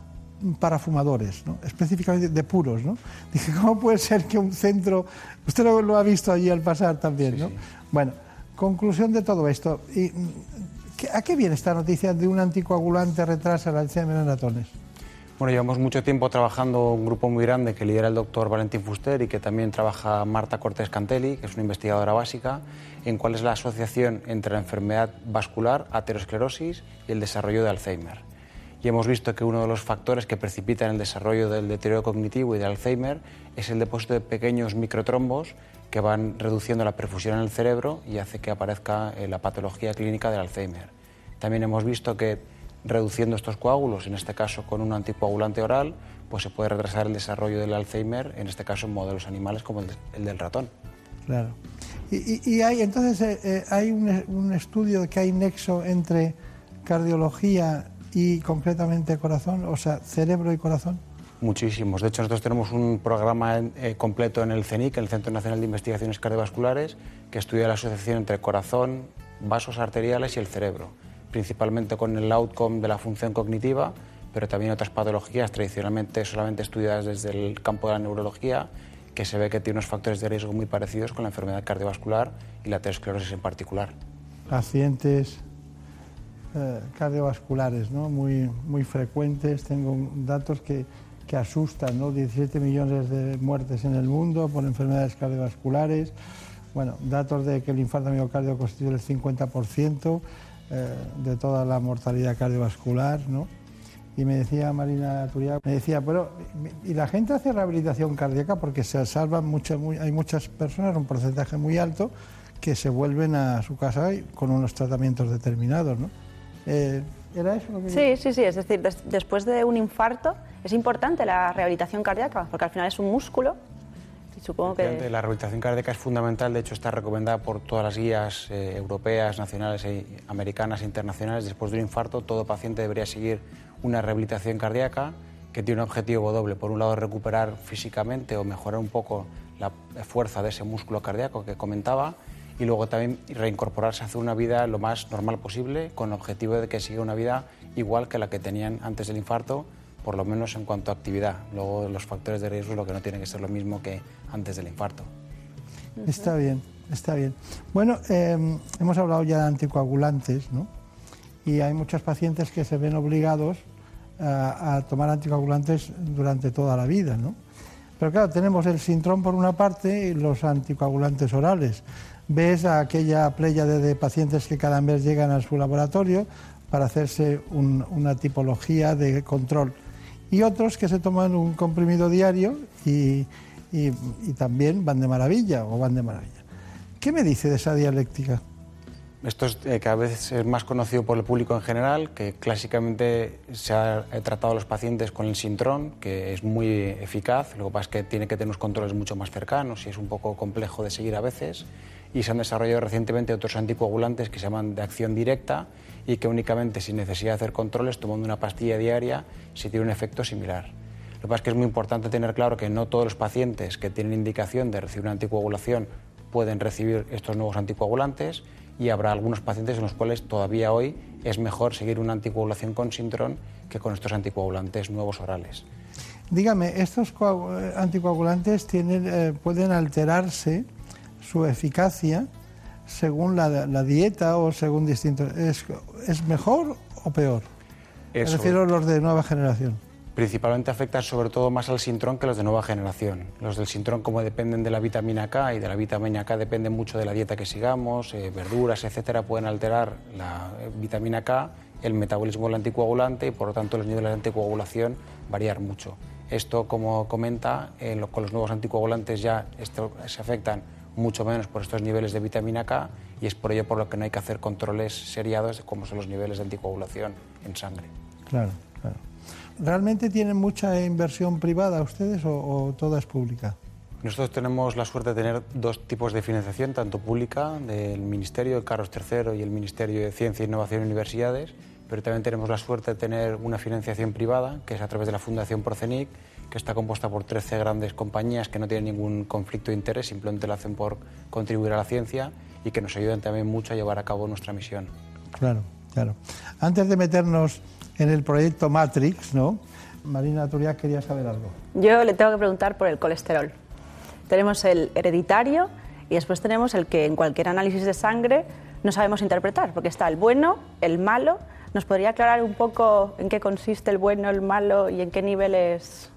Speaker 1: para fumadores, específicamente de puros. ¿no? Dije, ¿cómo puede ser que un centro... Usted lo, ha visto allí al pasar también, ¿no? Bueno, conclusión de todo esto. ¿Y, ¿A qué viene esta noticia de un anticoagulante retrasa la Alzheimer en ratones?
Speaker 20: Bueno, llevamos mucho tiempo trabajando un grupo muy grande que lidera el doctor Valentín Fuster y que también trabaja Marta Cortés Cantelli, que es una investigadora básica, en cuál es la asociación entre la enfermedad vascular, aterosclerosis y el desarrollo de Alzheimer y hemos visto que uno de los factores que precipitan el desarrollo del deterioro cognitivo y de Alzheimer es el depósito de pequeños microtrombos que van reduciendo la perfusión en el cerebro y hace que aparezca eh, la patología clínica del Alzheimer. También hemos visto que reduciendo estos coágulos, en este caso con un anticoagulante oral, pues se puede retrasar el desarrollo del Alzheimer, en este caso en modelos animales como el, del ratón.
Speaker 1: Claro. Y, hay entonces eh, eh, hay un, un estudio que hay nexo entre cardiología y concretamente corazón, o sea, cerebro y corazón?
Speaker 20: Muchísimos. De hecho, nosotros tenemos un programa eh, completo en el CENIC, el Centro Nacional de Investigaciones Cardiovasculares, que estudia la asociación entre corazón, vasos arteriales y el cerebro, principalmente con el outcome de la función cognitiva, pero también otras patologías tradicionalmente solamente estudiadas desde el campo de la neurología, que se ve que tiene unos factores de riesgo muy parecidos con la enfermedad cardiovascular y la aterosclerosis en particular.
Speaker 1: Pacientes eh, cardiovasculares muy, frecuentes. Tengo datos que, asustan, ¿no? 17 millones de muertes en el mundo por enfermedades cardiovasculares. Bueno, datos de que el infarto miocardio constituye el 50% eh, de toda la mortalidad cardiovascular, ¿no? Y me decía Marina Turia, me decía, pero y la gente hace rehabilitación cardíaca porque se salvan muchas, hay muchas personas, un porcentaje muy alto, que se vuelven a su casa con unos tratamientos determinados, ¿no? Eh, ¿Era eso lo que
Speaker 8: Sí, sí, sí. Es decir, después de un infarto es importante la rehabilitación cardíaca, porque al final es un músculo. Y supongo que...
Speaker 20: La rehabilitación cardíaca es fundamental, de hecho está recomendada por todas las guías eh, europeas, nacionales, e americanas e internacionales. Después de un infarto, todo paciente debería seguir una rehabilitación cardíaca que tiene un objetivo doble. Por un lado, recuperar físicamente o mejorar un poco la fuerza de ese músculo cardíaco que comentaba y luego también reincorporarse a hacer una vida lo más normal posible con el objetivo de que siga una vida igual que la que tenían antes del infarto, por lo menos en cuanto a actividad. Luego los factores de riesgo lo que no tiene que ser lo mismo que antes del infarto.
Speaker 1: Está bien, está bien. Bueno, em, hemos hablado ya de anticoagulantes, ¿no? Y hay muchos pacientes que se ven obligados a, a tomar anticoagulantes durante toda la vida, ¿no? Pero claro, tenemos el sintrón por una parte y los anticoagulantes orales. Ves a aquella playa de, pacientes que cada mes llegan a su laboratorio para hacerse una tipología de control. Y otros que se toman un comprimido diario y, y también van de maravilla o van de maravilla. ¿Qué me dice de esa dialéctica?
Speaker 20: Esto es eh, cada vez es más conocido por el público en general, que clásicamente se ha tratado a los pacientes con el sintrón, que es muy eficaz, lo que pasa es que tiene que tener unos controles mucho más cercanos y es un poco complejo de seguir a veces. Y se han desarrollado recientemente otros anticoagulantes que se llaman de acción directa y que únicamente sin necesidad de hacer controles, tomando una pastilla diaria, se tiene un efecto similar. Lo que pasa es que es muy importante tener claro que no todos los pacientes que tienen indicación de recibir una anticoagulación pueden recibir estos nuevos anticoagulantes y habrá algunos pacientes en los cuales todavía hoy es mejor seguir una anticoagulación con sintrón que con estos anticoagulantes nuevos orales.
Speaker 1: Dígame, ¿estos anticoagulantes tienen, eh, pueden alterarse su eficacia según la, dieta o según distintos... ¿Es, ¿Es, mejor o peor? Es Me refiero a los de nueva generación
Speaker 20: principalmente afectan sobre todo más al sintrón que los de nueva generación. Los del sintrón, como dependen de la vitamina K y de la vitamina K dependen mucho de la dieta que sigamos, eh, verduras, etcétera, pueden alterar la eh, vitamina K, el metabolismo del anticoagulante y por lo tanto los niveles de anticoagulación variar mucho. Esto, como comenta, con los nuevos anticoagulantes ya se afectan mucho menos por estos niveles de vitamina K y es por ello por lo que no hay que hacer controles seriados como son los niveles de anticoagulación en sangre.
Speaker 1: Claro, claro. ¿Realmente tienen mucha inversión privada ustedes o, toda es pública?
Speaker 20: Nosotros tenemos la suerte de tener dos tipos de financiación, tanto pública del Ministerio de Carlos III y el Ministerio de Ciencia, Innovación y Universidades, pero también tenemos la suerte de tener una financiación privada, que es a través de la Fundación Procenic, que está compuesta por 13 grandes compañías que no tienen ningún conflicto de interés, simplemente lo hacen por contribuir a la ciencia y que nos ayudan también mucho a llevar a cabo nuestra misión.
Speaker 1: Claro, claro. Antes de meternos en el proyecto Matrix, ¿no? Marina Turias quería saber algo.
Speaker 8: Yo le tengo que preguntar por el colesterol. Tenemos el hereditario y después tenemos el que en cualquier análisis de sangre no sabemos interpretar, porque está el bueno, el malo. ¿Nos podría aclarar un poco en qué consiste el bueno, el malo y en qué niveles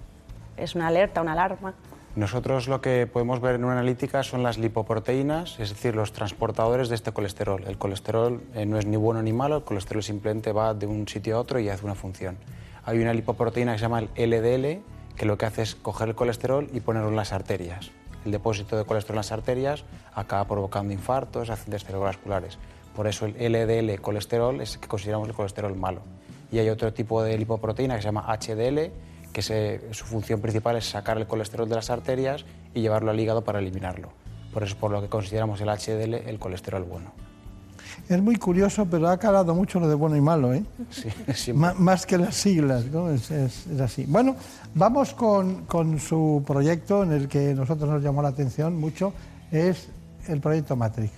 Speaker 8: es una alerta, una alarma?
Speaker 20: Nosotros lo que podemos ver en una analítica son las lipoproteínas, es decir, los transportadores de este colesterol. El colesterol eh, no es ni bueno ni malo, el colesterol simplemente va de un sitio a otro y hace una función. Hay una lipoproteína que se llama el LDL, que lo que hace es coger el colesterol y ponerlo en las arterias. El depósito de colesterol en las arterias acaba provocando infartos, accidentes cerebrovasculares. Por eso el LDL colesterol es el que consideramos el colesterol malo. Y hay otro tipo de lipoproteína que se llama HDL, que su función principal es sacar el colesterol de las arterias y llevarlo al hígado para eliminarlo. Por eso es por lo que consideramos el HDL el colesterol bueno.
Speaker 1: Es muy curioso, pero ha calado mucho lo de bueno y malo, ¿eh?
Speaker 20: Sí,
Speaker 1: más que las siglas, ¿no? Es, así. Bueno, vamos con, con, su proyecto en el que nosotros nos llamó la atención mucho, es el proyecto Matrix.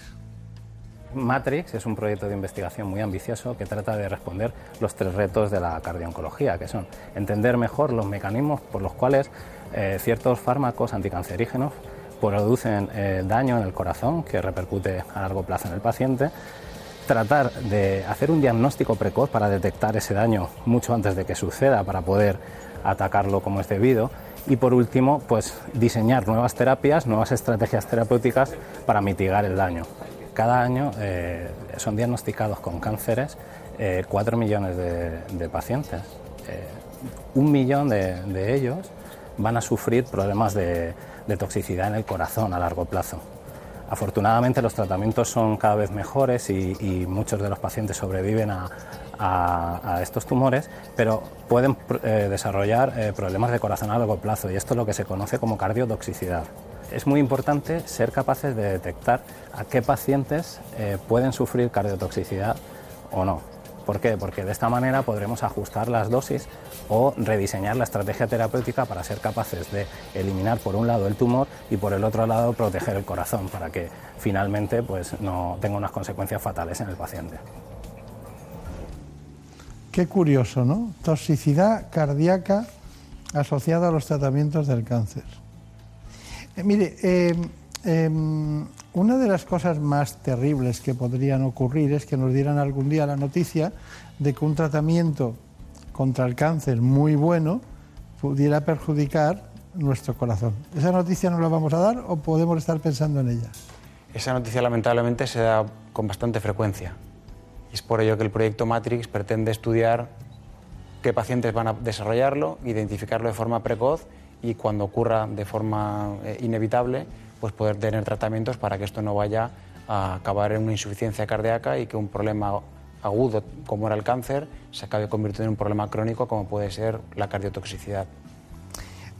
Speaker 21: Matrix es un proyecto de investigación muy ambicioso que trata de responder los tres retos de la cardiooncología, que son entender mejor los mecanismos por los cuales eh, ciertos fármacos anticancerígenos producen eh, daño en el corazón que repercute a largo plazo en el paciente, tratar de hacer un diagnóstico precoz para detectar ese daño mucho antes de que suceda para poder atacarlo como es debido y por último pues diseñar nuevas terapias, nuevas estrategias terapéuticas para mitigar el daño. Cada año eh, son diagnosticados con cánceres 4 eh, millones de, pacientes. Eh, un millón de, ellos van a sufrir problemas de, toxicidad en el corazón a largo plazo. Afortunadamente los tratamientos son cada vez mejores y, muchos de los pacientes sobreviven a, estos tumores, pero pueden desarrollar problemas de corazón a largo plazo y esto es lo que se conoce como cardiotoxicidad es muy importante ser capaces de detectar a qué pacientes eh, pueden sufrir cardiotoxicidad o no. ¿Por qué? Porque de esta manera podremos ajustar las dosis o rediseñar la estrategia terapéutica para ser capaces de eliminar por un lado el tumor y por el otro lado proteger el corazón para que finalmente pues, no tenga unas consecuencias fatales en el paciente.
Speaker 1: Qué curioso, ¿no? Toxicidad cardíaca asociada a los tratamientos del cáncer. Eh, mire, eh, em, una de las cosas más terribles que podrían ocurrir es que nos dieran algún día la noticia de que un tratamiento contra el cáncer muy bueno pudiera perjudicar nuestro corazón. ¿Esa noticia no la vamos a dar o podemos estar pensando en ella?
Speaker 20: Esa noticia lamentablemente se da con bastante frecuencia. Es por ello que el proyecto Matrix pretende estudiar qué pacientes van a desarrollarlo, identificarlo de forma precoz y cuando ocurra de forma eh, inevitable, pues poder tener tratamientos para que esto no vaya a acabar en una insuficiencia cardíaca y que un problema agudo como era el cáncer se acabe convirtiendo en un problema crónico como puede ser la cardiotoxicidad.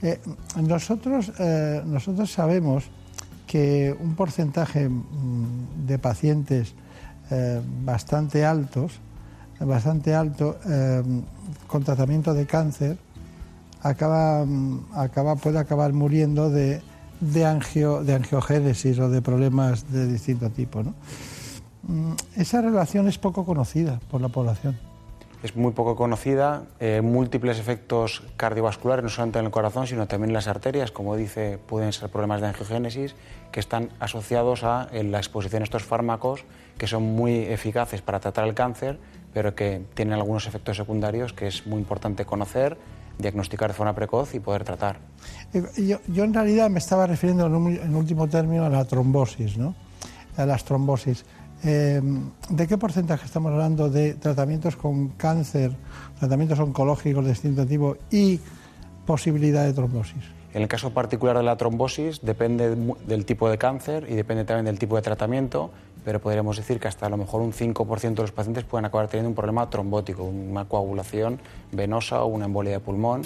Speaker 1: Eh, nosotros, eh, nosotros sabemos que un porcentaje mm, de pacientes bastante altos, bastante alto, con tratamiento de cáncer, acaba, mm, acaba, puede acabar muriendo de, de, angio, de angiogénesis o de problemas de distinto tipo. ¿no? Mm, esa relación es poco conocida por la población
Speaker 20: es muy poco conocida, eh, múltiples efectos cardiovasculares, no solamente en el corazón, sino también en las arterias, como dice, pueden ser problemas de angiogénesis, que están asociados a la exposición a estos fármacos que son muy eficaces para tratar el cáncer, pero que tienen algunos efectos secundarios que es muy importante conocer, diagnosticar de forma precoz y poder tratar.
Speaker 1: Eh, yo, en realidad me estaba refiriendo en, último término a la trombosis, ¿no? a las trombosis. Em, ¿De qué porcentaje estamos hablando de tratamientos con cáncer, tratamientos oncológicos de distinto tipo y posibilidad de trombosis?
Speaker 20: En el caso particular de la trombosis depende del tipo de cáncer y depende también del tipo de tratamiento, pero podríamos decir que hasta a lo mejor un 5% de los pacientes pueden acabar teniendo un problema trombótico, una coagulación venosa o una embolia de pulmón.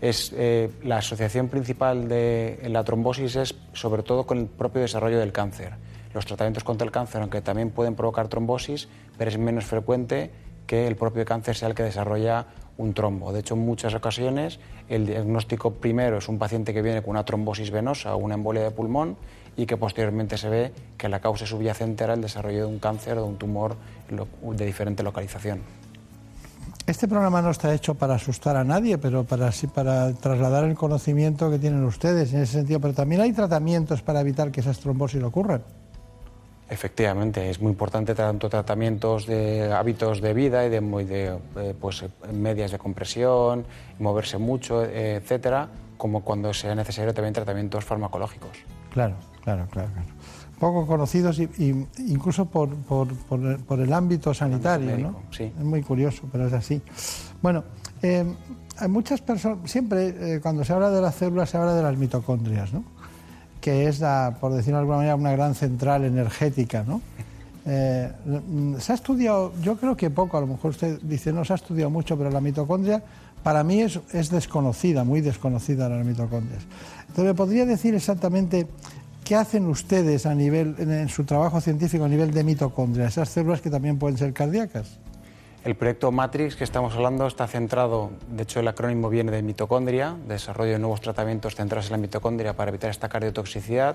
Speaker 20: Es, eh, la asociación principal de la trombosis es sobre todo con el propio desarrollo del cáncer los tratamientos contra el cáncer, aunque también pueden provocar trombosis, pero es menos frecuente que el propio cáncer sea el que desarrolla un trombo. De hecho, en muchas ocasiones el diagnóstico primero es un paciente que viene con una trombosis venosa o una embolia de pulmón y que posteriormente se ve que la causa subyacente era el desarrollo de un cáncer o de un tumor de diferente localización.
Speaker 1: Este programa no está hecho para asustar a nadie, pero para, para trasladar el conocimiento que tienen ustedes en ese sentido. Pero también hay tratamientos para evitar que esas trombosis ocurran.
Speaker 20: Efectivamente, es muy importante tanto tratamientos de hábitos de vida y de, de eh, pues, medias de compresión, moverse mucho, etcétera, como cuando sea necesario también tratamientos farmacológicos.
Speaker 1: Claro, claro, claro. claro. Poco conocidos y, incluso por, por, por, el ámbito sanitario, ¿no?
Speaker 20: Sí.
Speaker 1: Es muy curioso, pero es así. Bueno, eh, hay muchas personas, siempre eh, cuando se habla de las células se habla de las mitocondrias, ¿no? que es, por decirlo de alguna manera, una gran central energética. ¿no? Eh, se ha estudiado, yo creo que poco, a lo mejor usted dice no se ha estudiado mucho, pero la mitocondria para mí es, es desconocida, muy desconocida las mitocondrias. Entonces, ¿me podría decir exactamente qué hacen ustedes a nivel, en su trabajo científico a nivel de mitocondria, esas células que también pueden ser cardíacas?
Speaker 20: El proyecto Matrix que estamos hablando está centrado, de hecho el acrónimo viene de mitocondria, desarrollo de nuevos tratamientos centrados en la mitocondria para evitar esta cardiotoxicidad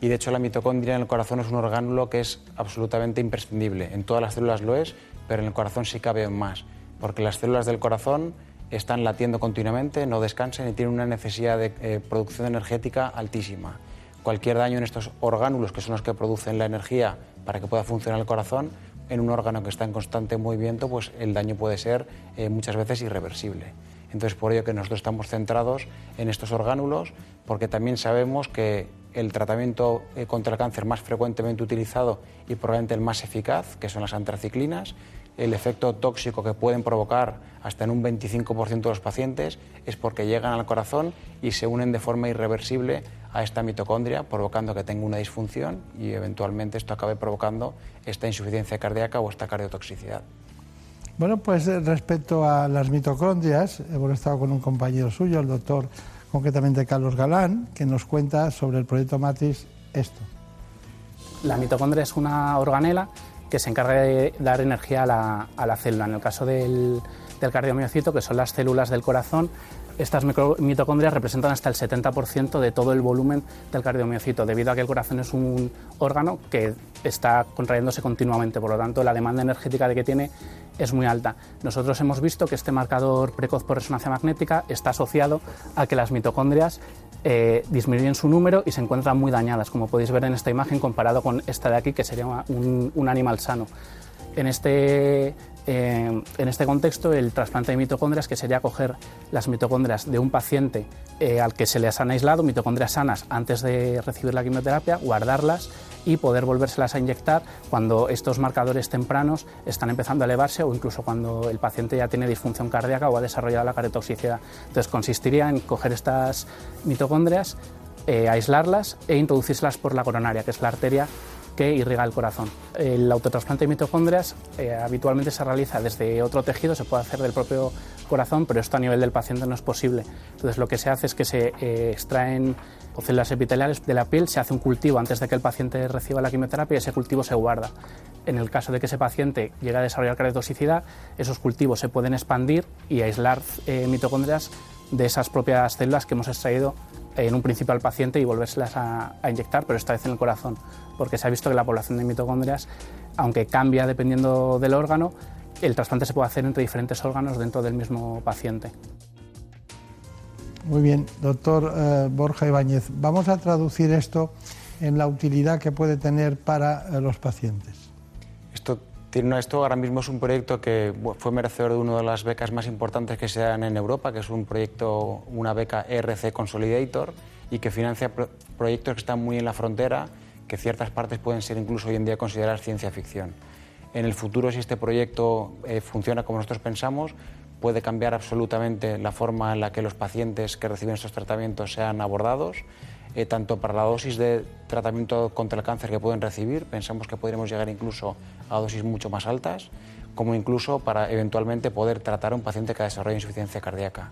Speaker 20: y de hecho la mitocondria en el corazón es un orgánulo que es absolutamente imprescindible. En todas las células lo es, pero en el corazón sí cabe más, porque las células del corazón están latiendo continuamente, no descansan y tienen una necesidad de eh, producción energética altísima. Cualquier daño en estos orgánulos, que son los que producen la energía para que pueda funcionar el corazón, en un órgano que está en constante movimiento, pues el daño puede ser eh, muchas veces irreversible. Entonces, por ello que nosotros estamos centrados en estos orgánulos, porque también sabemos que el tratamiento eh, contra el cáncer más frecuentemente utilizado y probablemente el más eficaz, que son las antraciclinas, el efecto tóxico que pueden provocar hasta en un 25% de los pacientes es porque llegan al corazón y se unen de forma irreversible a esta mitocondria, provocando que tenga una disfunción y eventualmente esto acabe provocando esta insuficiencia cardíaca o esta cardiotoxicidad.
Speaker 1: Bueno, pues eh, respecto a las mitocondrias, hemos estado con un compañero suyo, el doctor concretamente Carlos Galán, que nos cuenta sobre el proyecto Matrix esto.
Speaker 22: La mitocondria es una organela que se encarga de dar energía a la, célula. En el caso del, del cardiomiocito, que son las células del corazón, estas mitocondrias representan hasta el 70% de todo el volumen del cardiomiocito, debido a que el corazón es un órgano que está contrayéndose continuamente, por lo tanto la demanda energética de que tiene es muy alta. Nosotros hemos visto que este marcador precoz por resonancia magnética está asociado a que las mitocondrias eh, disminuyen su número y se encuentran muy dañadas, como podéis ver en esta imagen comparado con esta de aquí, que sería un, un animal sano. En este eh, en este contexto, el trasplante de mitocondrias, que sería coger las mitocondrias de un paciente eh, al que se les han aislado, mitocondrias sanas, antes de recibir la quimioterapia, guardarlas y poder volvérselas a inyectar cuando estos marcadores tempranos están empezando a elevarse o incluso cuando el paciente ya tiene disfunción cardíaca o ha desarrollado la cardiotoxicidad. Entonces, consistiría en coger estas mitocondrias, eh, aislarlas e introducírselas por la coronaria, que es la arteria que irriga el corazón. El autotrasplante de mitocondrias eh, habitualmente se realiza desde otro tejido, se puede hacer del propio corazón, pero esto a nivel del paciente no es posible. Entonces lo que se hace es que se eh, extraen células epiteliales de la piel, se hace un cultivo antes de que el paciente reciba la quimioterapia y ese cultivo se guarda. En el caso de que ese paciente llegue a desarrollar cardiotoxicidad, esos cultivos se pueden expandir y aislar eh, mitocondrias de esas propias células que hemos extraído en un principio al paciente y volvérselas a, inyectar, pero esta vez en el corazón, porque se ha visto que la población de mitocondrias, aunque cambia dependiendo del órgano, el trasplante se puede hacer entre diferentes órganos dentro del mismo paciente.
Speaker 1: Muy bien, doctor eh, Borja Ibáñez, vamos a traducir esto en la utilidad que puede tener para eh, los pacientes.
Speaker 20: Tiene esto ahora mismo es un proyecto que fue merecedor de una de las becas más importantes que se dan en Europa, que es un proyecto, una beca ERC Consolidator, y que financia proyectos que están muy en la frontera, que ciertas partes pueden ser incluso hoy en día consideradas ciencia ficción. En el futuro, si este proyecto eh, funciona como nosotros pensamos, puede cambiar absolutamente la forma en la que los pacientes que reciben estos tratamientos sean abordados eh, tanto para la dosis de tratamiento contra el cáncer que pueden recibir, pensamos que podríamos llegar incluso a dosis mucho más altas, como incluso para eventualmente poder tratar a un paciente que desarrolla insuficiencia cardíaca.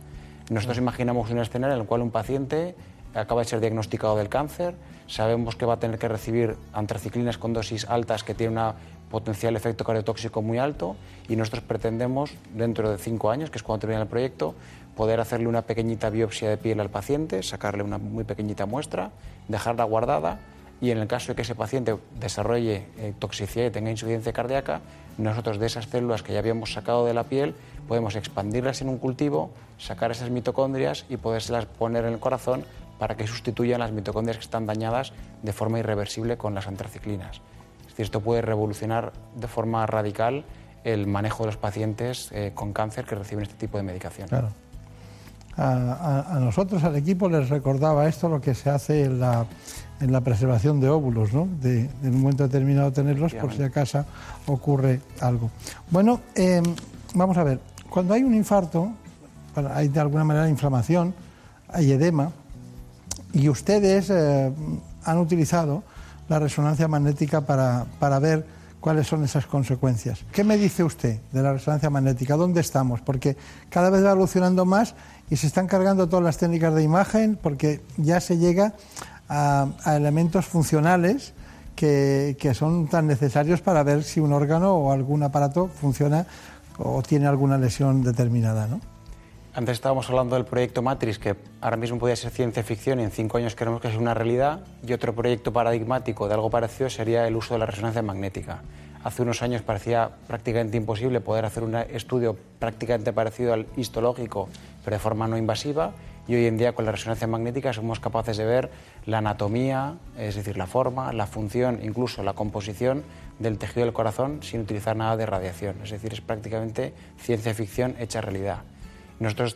Speaker 20: Nosotros imaginamos un escenario en el cual un paciente acaba de ser diagnosticado del cáncer, sabemos que va a tener que recibir antraciclinas con dosis altas que tienen un potencial efecto cardiotóxico muy alto y nosotros pretendemos, dentro de cinco años, que es cuando termina el proyecto, poder hacerle una pequeñita biopsia de piel al paciente, sacarle una muy pequeñita muestra, dejarla guardada y en el caso de que ese paciente desarrolle eh, toxicidad y tenga insuficiencia cardíaca, nosotros de esas células que ya habíamos sacado de la piel podemos expandirlas en un cultivo, sacar esas mitocondrias y podérselas poner en el corazón para que sustituyan las mitocondrias que están dañadas de forma irreversible con las antraciclinas. Esto puede revolucionar de forma radical el manejo de los pacientes eh, con cáncer que reciben este tipo de medicación
Speaker 1: a, nosotros, al equipo, les recordaba esto, lo que se hace en la, en la preservación de óvulos, ¿no? de, en un momento determinado tenerlos por si acaso ocurre algo. Bueno, em, vamos a ver, cuando hay un infarto, hay de alguna manera inflamación, hay edema, y ustedes eh, han utilizado la resonancia magnética para, para ver cuáles son esas consecuencias. ¿Qué me dice usted de la resonancia magnética? ¿Dónde estamos? Porque cada vez va evolucionando más y se están cargando todas las técnicas de imagen porque ya se llega a, elementos funcionales que, son tan necesarios para ver si un órgano o algún aparato funciona o tiene alguna lesión determinada. ¿no?
Speaker 20: Antes estábamos hablando del proyecto Matrix, que ahora mismo podría ser ciencia ficción y en cinco años queremos que sea una realidad. Y otro proyecto paradigmático de algo parecido sería el uso de la resonancia magnética. Hace unos años parecía prácticamente imposible poder hacer un estudio prácticamente parecido al histológico, pero de forma no invasiva. Y hoy en día con la resonancia magnética somos capaces de ver la anatomía, es decir, la forma, la función, incluso la composición del tejido del corazón sin utilizar nada de radiación. Es decir, es prácticamente ciencia ficción hecha realidad. Nosotros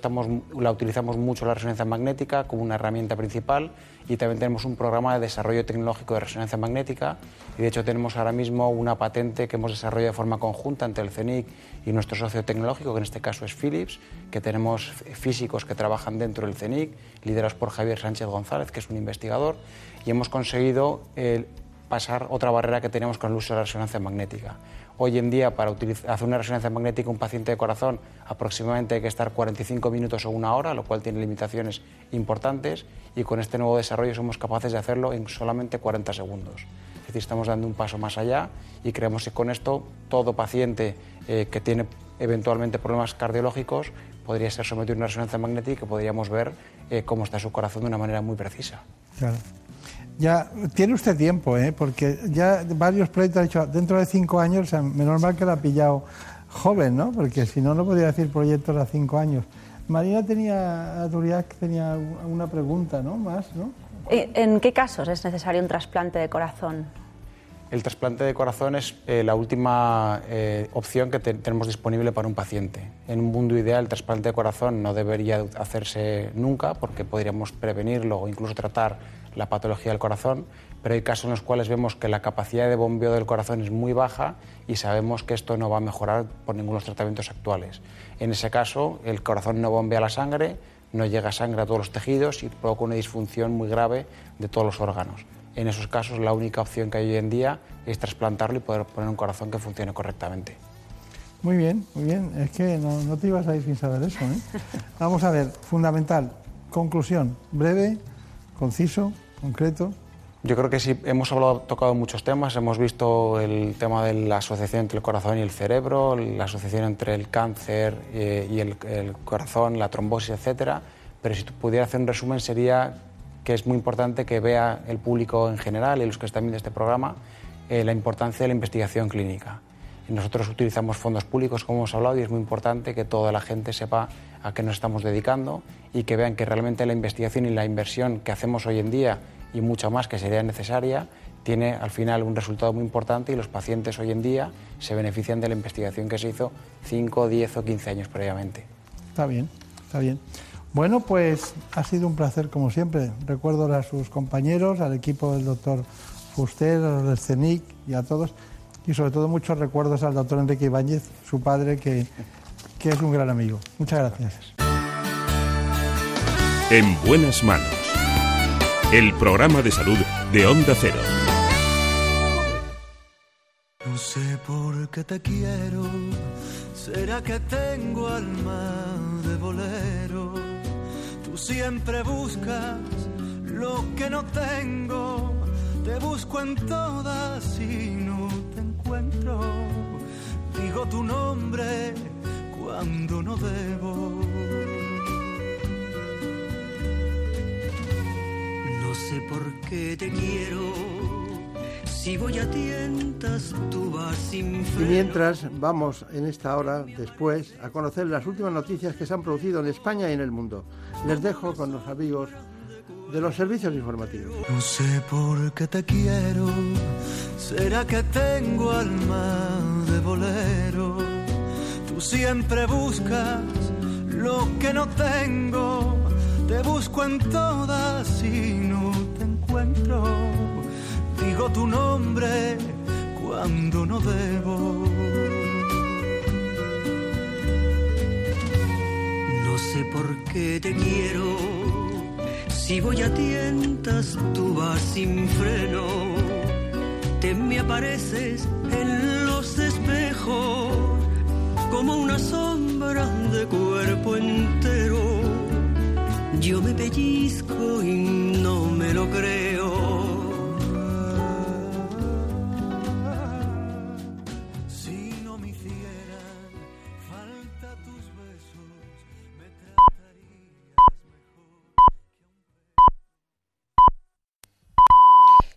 Speaker 20: la utilizamos mucho la resonancia magnética como una herramienta principal y también tenemos un programa de desarrollo tecnológico de resonancia magnética y de hecho tenemos ahora mismo una patente que hemos desarrollado de forma conjunta entre el CENIC y nuestro socio tecnológico, que en este caso es Philips, que tenemos físicos que trabajan dentro del CENIC, liderados por Javier Sánchez González, que es un investigador, y hemos conseguido eh, pasar otra barrera que teníamos con el uso de la resonancia magnética. Hoy en día, para hacer una resonancia magnética un paciente de corazón, aproximadamente hay que estar 45 minutos o una hora, lo cual tiene limitaciones importantes, y con este nuevo desarrollo somos capaces de hacerlo en solamente 40 segundos. Es decir, estamos dando un paso más allá y creemos que con esto todo paciente eh, que tiene eventualmente problemas cardiológicos podría ser sometido a una resonancia magnética y podríamos ver eh, cómo está su corazón de una manera muy precisa.
Speaker 1: Claro. Ya tiene usted tiempo, ¿eh? porque ya varios proyectos ha dicho dentro de cinco años, o sea, menos mal que lo ha pillado joven, ¿no? Porque si no, no podría decir proyectos a cinco años. Marina tenía, Duriac tenía una pregunta, ¿no? Más, ¿no?
Speaker 8: ¿En qué casos es necesario un trasplante de corazón?
Speaker 20: El trasplante de corazón es eh, la última eh, opción que tenemos disponible para un paciente. En un mundo ideal, el trasplante de corazón no debería hacerse nunca porque podríamos prevenirlo o incluso tratar la patología del corazón, pero hay casos en los cuales vemos que la capacidad de bombeo del corazón es muy baja y sabemos que esto no va a mejorar por ninguno de los tratamientos actuales. En ese caso, el corazón no bombea la sangre, no llega sangre a todos los tejidos y provoca una disfunción muy grave de todos los órganos. En esos casos la única opción que hay hoy en día es trasplantarlo y poder poner un corazón que funcione correctamente.
Speaker 1: Muy bien, muy bien. Es que no, te ibas a ir sin saber eso. ¿eh? Vamos a ver, fundamental, conclusión, breve, conciso, concreto.
Speaker 20: Yo creo que sí, hemos hablado, tocado muchos temas, hemos visto el tema de la asociación entre el corazón y el cerebro, la asociación entre el cáncer eh, y el, el, corazón, la trombosis, etcétera. Pero si pudiera hacer un resumen sería que es muy importante que vea el público en general y los que están viendo este programa eh, la importancia de la investigación clínica. nosotros utilizamos fondos públicos, como hemos hablado, y es muy importante que toda la gente sepa a qué nos estamos dedicando y que vean que realmente la investigación y la inversión que hacemos hoy en día y mucha más que sería necesaria tiene al final un resultado muy importante y los pacientes hoy en día se benefician de la investigación que se hizo 5, 10 o 15 años previamente.
Speaker 1: Está bien, está bien. Bueno, pues ha sido un placer como siempre. Recuerdo a sus compañeros, al equipo del doctor Fuster, a los del CENIC y a todos. Y sobre todo muchos recuerdos al doctor Enrique Ibáñez, su padre, que, que es un gran amigo. Muchas gracias.
Speaker 10: En buenas manos. El programa de salud de Onda Cero.
Speaker 19: No sé por qué te quiero. ¿Será que tengo alma de bolero? siempre buscas lo que no tengo. Te busco en todas y no te encuentro. Digo tu nombre cuando no debo. No sé por qué te quiero. Si voy a tientas, tú vas sin freno.
Speaker 1: Y mientras vamos en esta hora, después, a conocer las últimas noticias que se han producido en España y en el mundo les dejo con los amigos de los servicios informativos.
Speaker 19: No sé por qué te quiero, será que tengo alma de bolero. Tú siempre buscas lo que no tengo, te busco en todas y no te encuentro. Digo tu nombre cuando no debo. sé por qué te quiero. Si voy a tientas, tú vas sin freno. Te me apareces en los espejos como una sombra de cuerpo entero. Yo me pellizco y no me lo creo.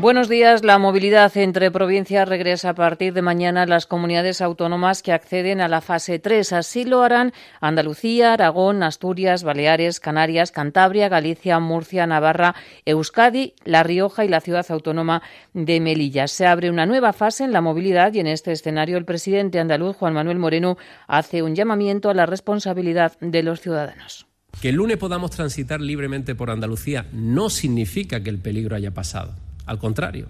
Speaker 23: Buenos días. La movilidad entre provincias regresa a partir de mañana a las comunidades autónomas que acceden a la fase 3. Así lo harán Andalucía, Aragón, Asturias, Baleares, Canarias, Cantabria, Galicia, Murcia, Navarra, Euskadi, La Rioja y la ciudad autónoma de Melilla. Se abre una nueva fase en la movilidad y en este escenario el presidente andaluz Juan Manuel Moreno hace un llamamiento a la responsabilidad de los ciudadanos.
Speaker 24: Que el lunes podamos transitar libremente por Andalucía no significa que el peligro haya pasado al contrario,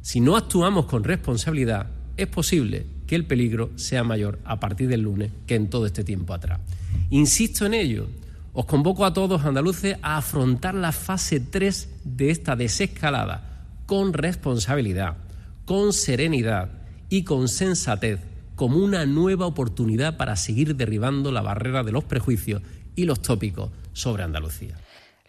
Speaker 24: si no actuamos con responsabilidad, es posible que el peligro sea mayor a partir del lunes que en todo este tiempo atrás. Insisto en ello. Os convoco a todos andaluces a afrontar la fase 3 de esta desescalada con responsabilidad, con serenidad y con sensatez como una nueva oportunidad para seguir derribando la barrera de los prejuicios y los tópicos sobre Andalucía.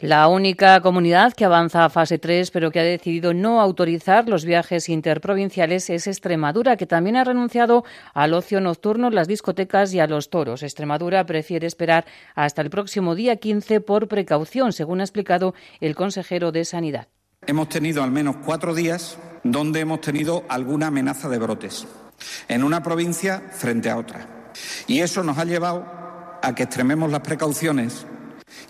Speaker 23: La única comunidad que avanza a fase 3 pero que ha decidido no autorizar los viajes interprovinciales es Extremadura, que también ha renunciado al ocio nocturno, las discotecas y a los toros. Extremadura prefiere esperar hasta el próximo día 15 por precaución, según ha explicado el consejero de Sanidad.
Speaker 25: Hemos tenido al menos cuatro días donde hemos tenido alguna amenaza de brotes en una provincia frente a otra. Y eso nos ha llevado a que extrememos las precauciones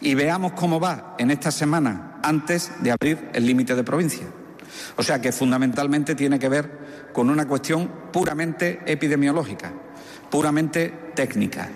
Speaker 25: y veamos cómo va en esta semana antes de abrir el límite de provincia. O sea que fundamentalmente tiene que ver con una cuestión puramente epidemiológica, puramente técnica.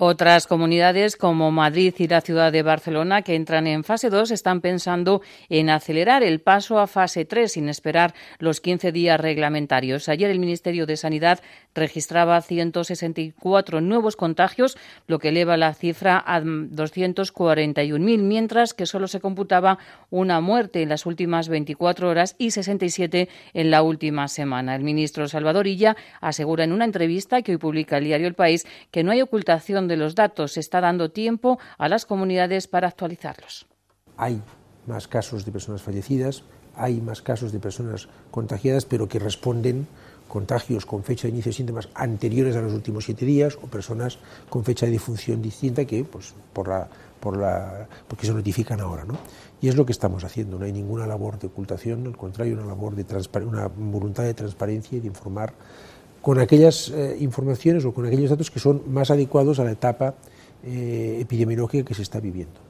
Speaker 23: Otras comunidades como Madrid y la ciudad de Barcelona, que entran en fase 2, están pensando en acelerar el paso a fase 3 sin esperar los 15 días reglamentarios. Ayer el Ministerio de Sanidad registraba 164 nuevos contagios, lo que eleva la cifra a 241.000, mientras que solo se computaba una muerte en las últimas 24 horas y 67 en la última semana. El ministro Salvador Illa asegura en una entrevista que hoy publica el diario El País que no hay ocultación de los datos. Se está dando tiempo a las comunidades para actualizarlos.
Speaker 26: Hay más casos de personas fallecidas, hay más casos de personas contagiadas, pero que responden contagios con fecha de inicio de síntomas anteriores a los últimos siete días o personas con fecha de difunción distinta que, pues, por la, por la, porque se notifican ahora. ¿no? Y es lo que estamos haciendo, no hay ninguna labor de ocultación, al contrario, una labor de una voluntad de transparencia y de informar con aquellas eh, informaciones o con aquellos datos que son más adecuados a la etapa eh, epidemiológica que se está viviendo.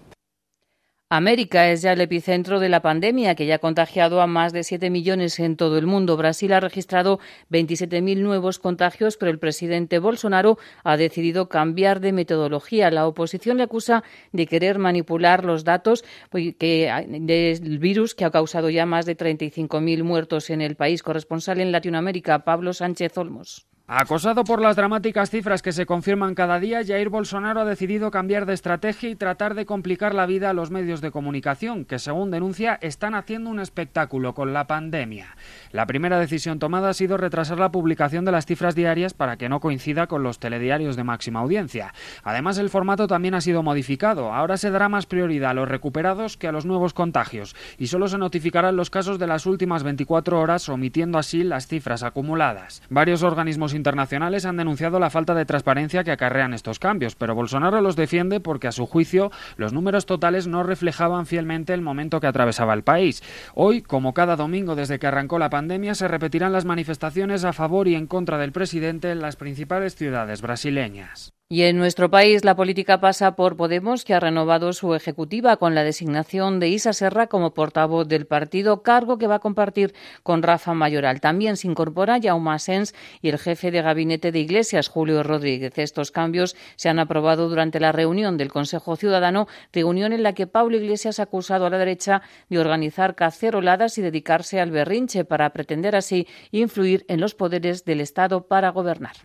Speaker 23: América es ya el epicentro de la pandemia, que ya ha contagiado a más de 7 millones en todo el mundo. Brasil ha registrado 27.000 nuevos contagios, pero el presidente Bolsonaro ha decidido cambiar de metodología. La oposición le acusa de querer manipular los datos pues, del virus que ha causado ya más de 35.000 muertos en el país. Corresponsal en Latinoamérica, Pablo Sánchez Olmos.
Speaker 27: Acosado por las dramáticas cifras que se confirman cada día, Jair Bolsonaro ha decidido cambiar de estrategia y tratar de complicar la vida a los medios de comunicación, que según denuncia están haciendo un espectáculo con la pandemia. La primera decisión tomada ha sido retrasar la publicación de las cifras diarias para que no coincida con los telediarios de máxima audiencia. Además, el formato también ha sido modificado. Ahora se dará más prioridad a los recuperados que a los nuevos contagios y solo se notificarán los casos de las últimas 24 horas, omitiendo así las cifras acumuladas. Varios organismos internacionales han denunciado la falta de transparencia que acarrean estos cambios, pero Bolsonaro los defiende porque a su juicio los números totales no reflejaban fielmente el momento que atravesaba el país. Hoy, como cada domingo desde que arrancó la pandemia, se repetirán las manifestaciones a favor y en contra del presidente en las principales ciudades brasileñas.
Speaker 23: Y en nuestro país la política pasa por Podemos, que ha renovado su ejecutiva con la designación de Isa Serra como portavoz del partido, cargo que va a compartir con Rafa Mayoral. También se incorpora Jaume Sens y el jefe de gabinete de Iglesias, Julio Rodríguez. Estos cambios se han aprobado durante la reunión del Consejo Ciudadano, reunión en la que Pablo Iglesias ha acusado a la derecha de organizar caceroladas y dedicarse al berrinche para pretender así influir en los poderes del Estado para gobernar.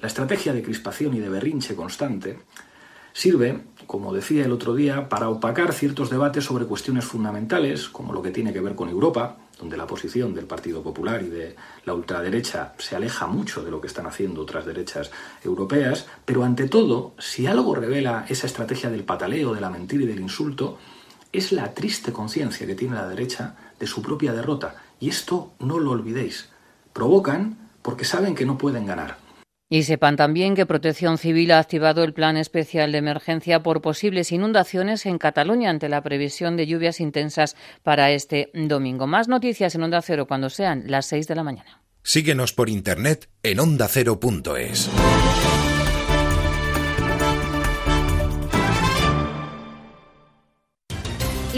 Speaker 28: La estrategia de crispación y de berrinche constante sirve, como decía el otro día, para opacar ciertos debates sobre cuestiones fundamentales, como lo que tiene que ver con Europa, donde la posición del Partido Popular y de la ultraderecha se aleja mucho de lo que están haciendo otras derechas europeas, pero ante todo, si algo revela esa estrategia del pataleo, de la mentira y del insulto, es la triste conciencia que tiene la derecha de su propia derrota. Y esto no lo olvidéis. Provocan porque saben que no pueden ganar.
Speaker 23: Y sepan también que Protección Civil ha activado el plan especial de emergencia por posibles inundaciones en Cataluña ante la previsión de lluvias intensas para este domingo. Más noticias en Onda Cero cuando sean las 6 de la mañana.
Speaker 13: Síguenos por internet en ondacero.es.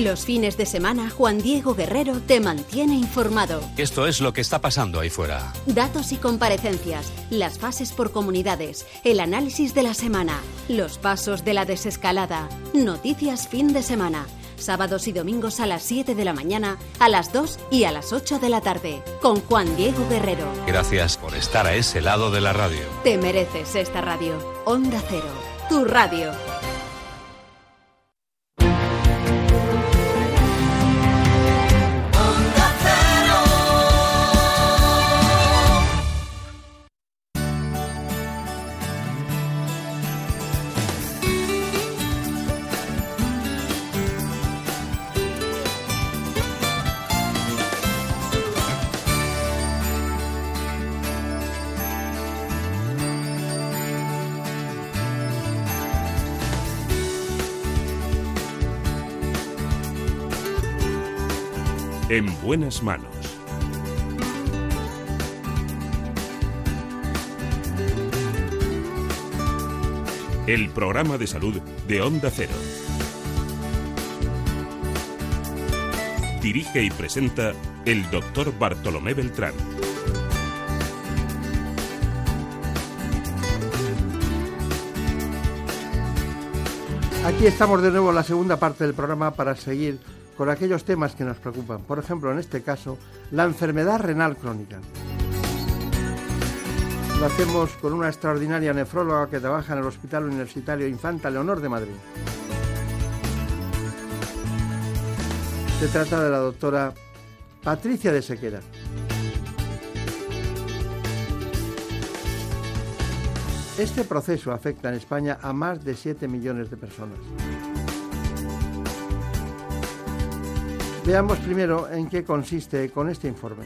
Speaker 12: Los fines de semana, Juan Diego Guerrero te mantiene informado.
Speaker 29: Esto es lo que está pasando ahí fuera.
Speaker 12: Datos y comparecencias, las fases por comunidades, el análisis de la semana, los pasos de la desescalada, noticias fin de semana. Sábados y domingos a las 7 de la mañana, a las 2 y a las 8 de la tarde, con Juan Diego Guerrero.
Speaker 29: Gracias por estar a ese lado de la radio.
Speaker 12: Te mereces esta radio. Onda Cero, tu radio.
Speaker 10: En buenas manos. El programa de salud de Onda Cero. Dirige y presenta el doctor Bartolomé Beltrán.
Speaker 1: Aquí estamos de nuevo en la segunda parte del programa para seguir con aquellos temas que nos preocupan. Por ejemplo, en este caso, la enfermedad renal crónica. Lo hacemos con una extraordinaria nefróloga que trabaja en el Hospital Universitario Infanta Leonor de Madrid. Se trata de la doctora Patricia de Sequera. Este proceso afecta en España a más de 7 millones de personas. Veamos primero en qué consiste con este informe.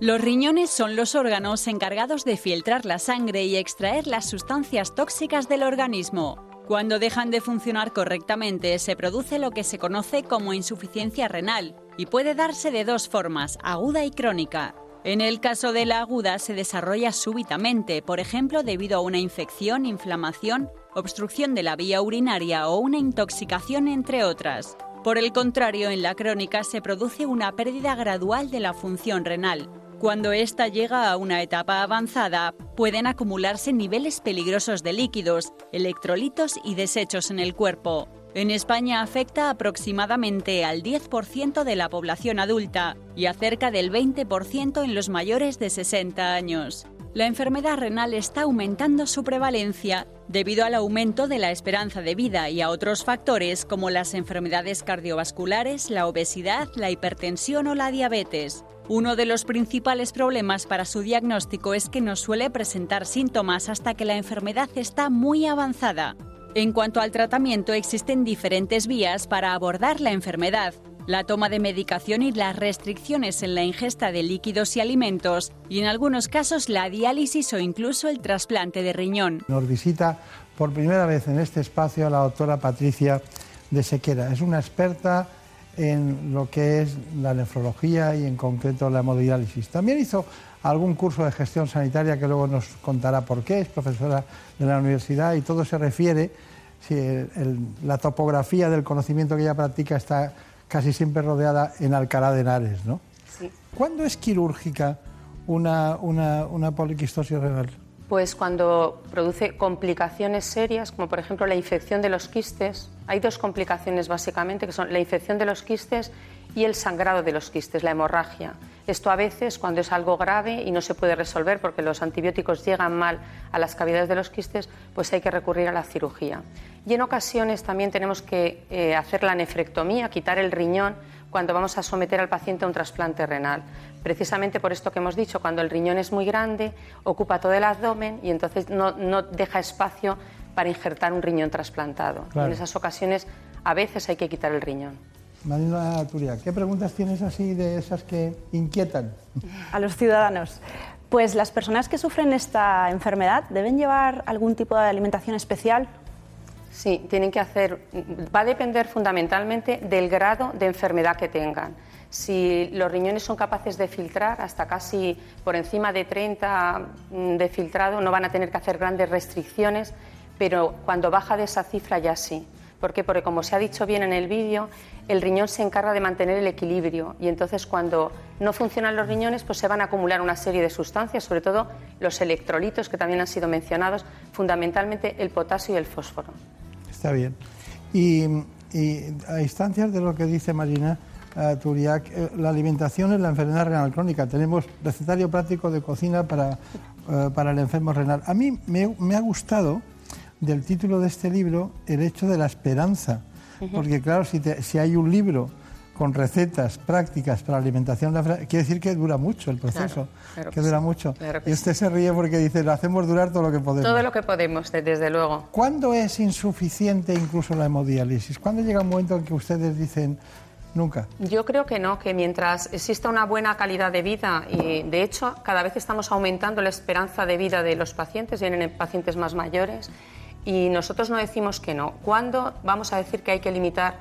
Speaker 2: Los riñones son los órganos encargados de filtrar la sangre y extraer las sustancias tóxicas del organismo. Cuando dejan de funcionar correctamente se produce lo que se conoce como insuficiencia renal y puede darse de dos formas, aguda y crónica. En el caso de la aguda se desarrolla súbitamente, por ejemplo debido a una infección, inflamación, obstrucción de la vía urinaria o una intoxicación, entre otras. Por el contrario, en la crónica se produce una pérdida gradual de la función renal. Cuando ésta llega a una etapa avanzada, pueden acumularse niveles peligrosos de líquidos, electrolitos y desechos en el cuerpo. En España afecta aproximadamente al 10% de la población adulta y a cerca del 20% en los mayores de 60 años. La enfermedad renal está aumentando su prevalencia debido al aumento de la esperanza de vida y a otros factores como las enfermedades cardiovasculares, la obesidad, la hipertensión o la diabetes. Uno de los principales problemas para su diagnóstico es que no suele presentar síntomas hasta que la enfermedad está muy avanzada. En cuanto al tratamiento, existen diferentes vías para abordar la enfermedad. La toma de medicación y las restricciones en la ingesta de líquidos y alimentos, y en algunos casos la diálisis o incluso el trasplante de riñón.
Speaker 1: Nos visita por primera vez en este espacio la doctora Patricia de Sequera. Es una experta en lo que es la nefrología y en concreto la hemodiálisis. También hizo algún curso de gestión sanitaria que luego nos contará por qué, es profesora de la universidad y todo se refiere, si la topografía del conocimiento que ella practica está casi siempre rodeada en Alcalá de Henares, ¿no?
Speaker 30: Sí.
Speaker 1: ¿Cuándo es quirúrgica una, una, una poliquistosis renal?
Speaker 30: Pues cuando produce complicaciones serias, como por ejemplo la infección de los quistes. Hay dos complicaciones básicamente, que son la infección de los quistes y el sangrado de los quistes, la hemorragia. Esto a veces, cuando es algo grave y no se puede resolver porque los antibióticos llegan mal a las cavidades de los quistes, pues hay que recurrir a la cirugía. Y en ocasiones también tenemos que eh, hacer la nefrectomía, quitar el riñón cuando vamos a someter al paciente a un trasplante renal. Precisamente por esto que hemos dicho, cuando el riñón es muy grande, ocupa todo el abdomen y entonces no, deja espacio para injertar un riñón trasplantado. en esas ocasiones a veces hay que quitar el riñón.
Speaker 1: Marina Turia, ¿qué preguntas tienes así de esas que inquietan?
Speaker 8: A los ciudadanos. Pues las personas que sufren esta enfermedad deben llevar algún tipo de alimentación especial.
Speaker 30: Sí, tienen que hacer. Va a depender fundamentalmente del grado de enfermedad que tengan. Si los riñones son capaces de filtrar hasta casi por encima de 30 mm, de filtrado, no van a tener que hacer grandes restricciones, pero cuando baja de esa cifra ya sí. ¿Por qué? Porque como se ha dicho bien en el vídeo, el riñón se encarga de mantener el equilibrio y entonces cuando no funcionan los riñones pues se van a acumular una serie de sustancias, sobre todo los electrolitos que también han sido mencionados, fundamentalmente el potasio y el fósforo.
Speaker 1: Está bien. Y, a instancias de lo que dice Marina uh, la alimentación es la enfermedad renal crónica. Tenemos recetario práctico de cocina para, eh, para el enfermo renal. A mí me ha gustado del título de este libro el hecho de la esperanza. Porque claro, si, si, hay un libro con recetas prácticas para alimentación, quiere decir que dura mucho el proceso, que, dura mucho. y usted se ríe porque dice, lo hacemos durar todo lo que podemos.
Speaker 30: Todo lo que podemos, desde luego.
Speaker 1: ¿Cuándo es insuficiente incluso la hemodiálisis? ¿Cuándo llega un momento en que ustedes dicen, Nunca.
Speaker 30: Yo creo que no, que mientras exista una buena calidad de vida y de hecho cada vez estamos aumentando la esperanza de vida de los pacientes, vienen pacientes más mayores y nosotros no decimos que no. ¿Cuándo vamos a decir que hay que limitar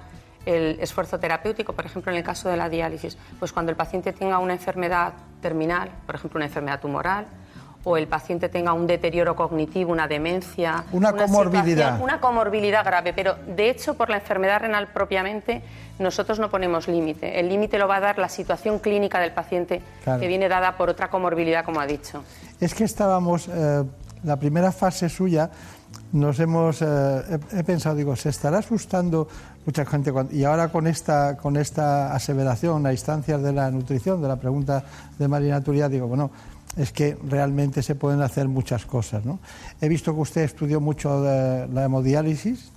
Speaker 30: el esfuerzo terapéutico, por ejemplo, en el caso de la diálisis? Pues cuando el paciente tenga una enfermedad terminal, por ejemplo, una enfermedad tumoral, o el paciente tenga un deterioro cognitivo, una demencia.
Speaker 1: Una comorbilidad.
Speaker 30: Una comorbilidad grave, pero de hecho por la enfermedad renal propiamente nosotros no ponemos límite. El límite lo va a dar la situación clínica del paciente que viene dada por otra comorbilidad, como ha dicho.
Speaker 1: Es que estábamos, eh, la primera fase suya, nos hemos, eh, he, pensado, digo, se estará asustando mucha gente y ahora con esta, con esta aseveración a instancias de la nutrición, de la pregunta de Marina Turia, digo, bueno, es que realmente se pueden hacer muchas cosas. ¿no? He visto que usted estudió mucho la hemodiálisis.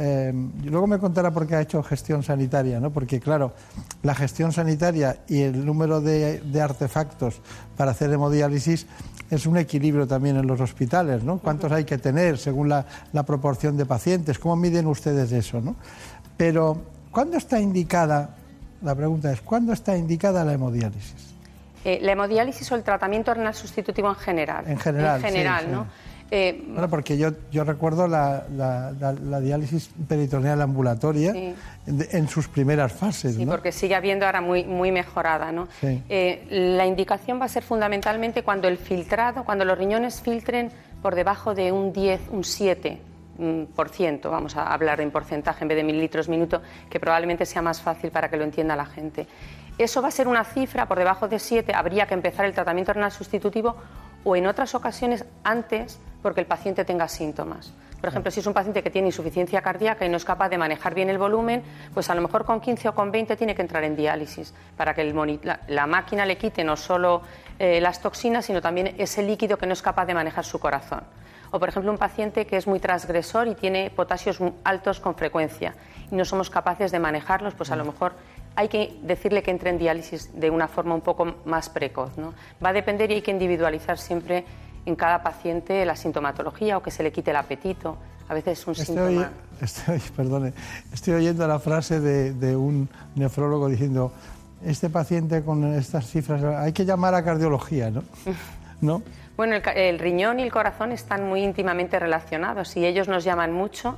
Speaker 1: Eh, luego me contará por qué ha hecho gestión sanitaria, ¿no? porque claro, la gestión sanitaria y el número de, artefactos para hacer hemodiálisis es un equilibrio también en los hospitales, ¿no? ¿Cuántos hay que tener según la, la proporción de pacientes? ¿Cómo miden ustedes eso? ¿no? Pero, ¿cuándo está indicada, la pregunta es, ¿cuándo está indicada la hemodiálisis?
Speaker 30: Eh, la hemodiálisis o el tratamiento renal sustitutivo en general.
Speaker 1: En general,
Speaker 30: en general ¿no?
Speaker 1: Eh, bueno, porque yo, yo recuerdo la, diálisis peritoneal ambulatoria en, sus primeras fases.
Speaker 30: Sí, porque sigue habiendo ahora muy, muy mejorada. ¿no? Eh, la indicación va a ser fundamentalmente cuando el filtrado, cuando los riñones filtren por debajo de un 10, un 7 mm, por ciento, vamos a hablar en porcentaje en vez de mililitros minuto, que probablemente sea más fácil para que lo entienda la gente. Eso va a ser una cifra por debajo de 7, habría que empezar el tratamiento renal sustitutivo o en otras ocasiones antes porque el paciente tenga síntomas. Por ejemplo, si es un paciente que tiene insuficiencia cardíaca y no es capaz de manejar bien el volumen, pues a lo mejor con 15 o con 20 tiene que entrar en diálisis para que la, máquina le quite no solo eh, las toxinas, sino también ese líquido que no es capaz de manejar su corazón. O, por ejemplo, un paciente que es muy transgresor y tiene potasios altos con frecuencia y no somos capaces de manejarlos, pues a lo mejor hay que decirle que entre en diálisis de una forma un poco más precoz. ¿no? Va a depender y hay que individualizar siempre en cada paciente la sintomatología o que se le quite el apetito. A veces un síntoma.
Speaker 1: estoy, perdone, estoy oyendo la frase de, un nefrólogo diciendo: Este paciente con estas cifras hay que llamar a cardiología, ¿no? ¿No?
Speaker 30: Bueno, el, el riñón y el corazón están muy íntimamente relacionados y ellos nos llaman mucho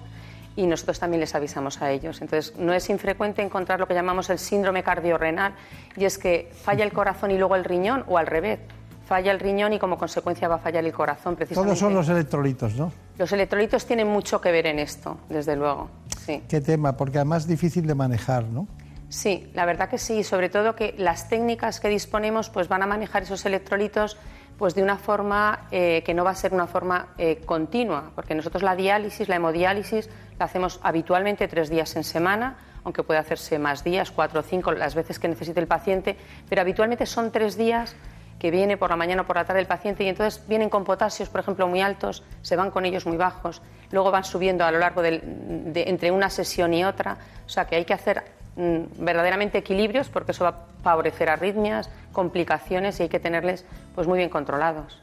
Speaker 30: y nosotros también les avisamos a ellos. Entonces, no es infrecuente encontrar lo que llamamos el síndrome cardiorrenal y es que falla el corazón y luego el riñón o al revés. Falla el riñón y como consecuencia va a fallar el corazón precisamente.
Speaker 1: Todos son los electrolitos, ¿no?
Speaker 30: Los electrolitos tienen mucho que ver en esto, desde luego. Sí.
Speaker 1: Qué tema, porque además es difícil de manejar, ¿no?
Speaker 30: Sí, la verdad que sí, sobre todo que las técnicas que disponemos pues van a manejar esos electrolitos pues de una forma eh, que no va a ser una forma eh, continua, porque nosotros la diálisis, la hemodiálisis, la hacemos habitualmente tres días en semana, aunque puede hacerse más días, cuatro o cinco, las veces que necesite el paciente, pero habitualmente son tres días que viene por la mañana o por la tarde el paciente y entonces vienen con potasios, por ejemplo, muy altos, se van con ellos muy bajos, luego van subiendo a lo largo de, entre una sesión y otra, o sea que hay que hacer verdaderamente equilibrios porque eso va a favorecer arritmias, complicaciones y hay que tenerles pues muy bien controlados.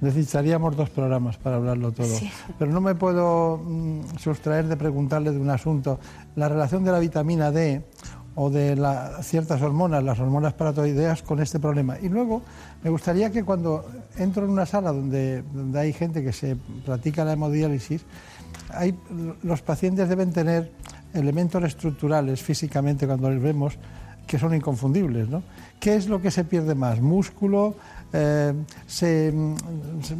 Speaker 1: Necesitaríamos dos programas para hablarlo todo. Pero no me puedo mm, sustraer de preguntarle de un asunto. La relación de la vitamina D o de ciertas hormonas, las hormonas paratoideas, con este problema. Y luego me gustaría que cuando entro en una sala donde, donde hay gente que se practica la hemodiálisis, los pacientes deben tener elementos estructurales físicamente cuando les vemos que son inconfundibles. ¿no? ¿Qué es lo que se pierde más? ¿Músculo? Eh, se,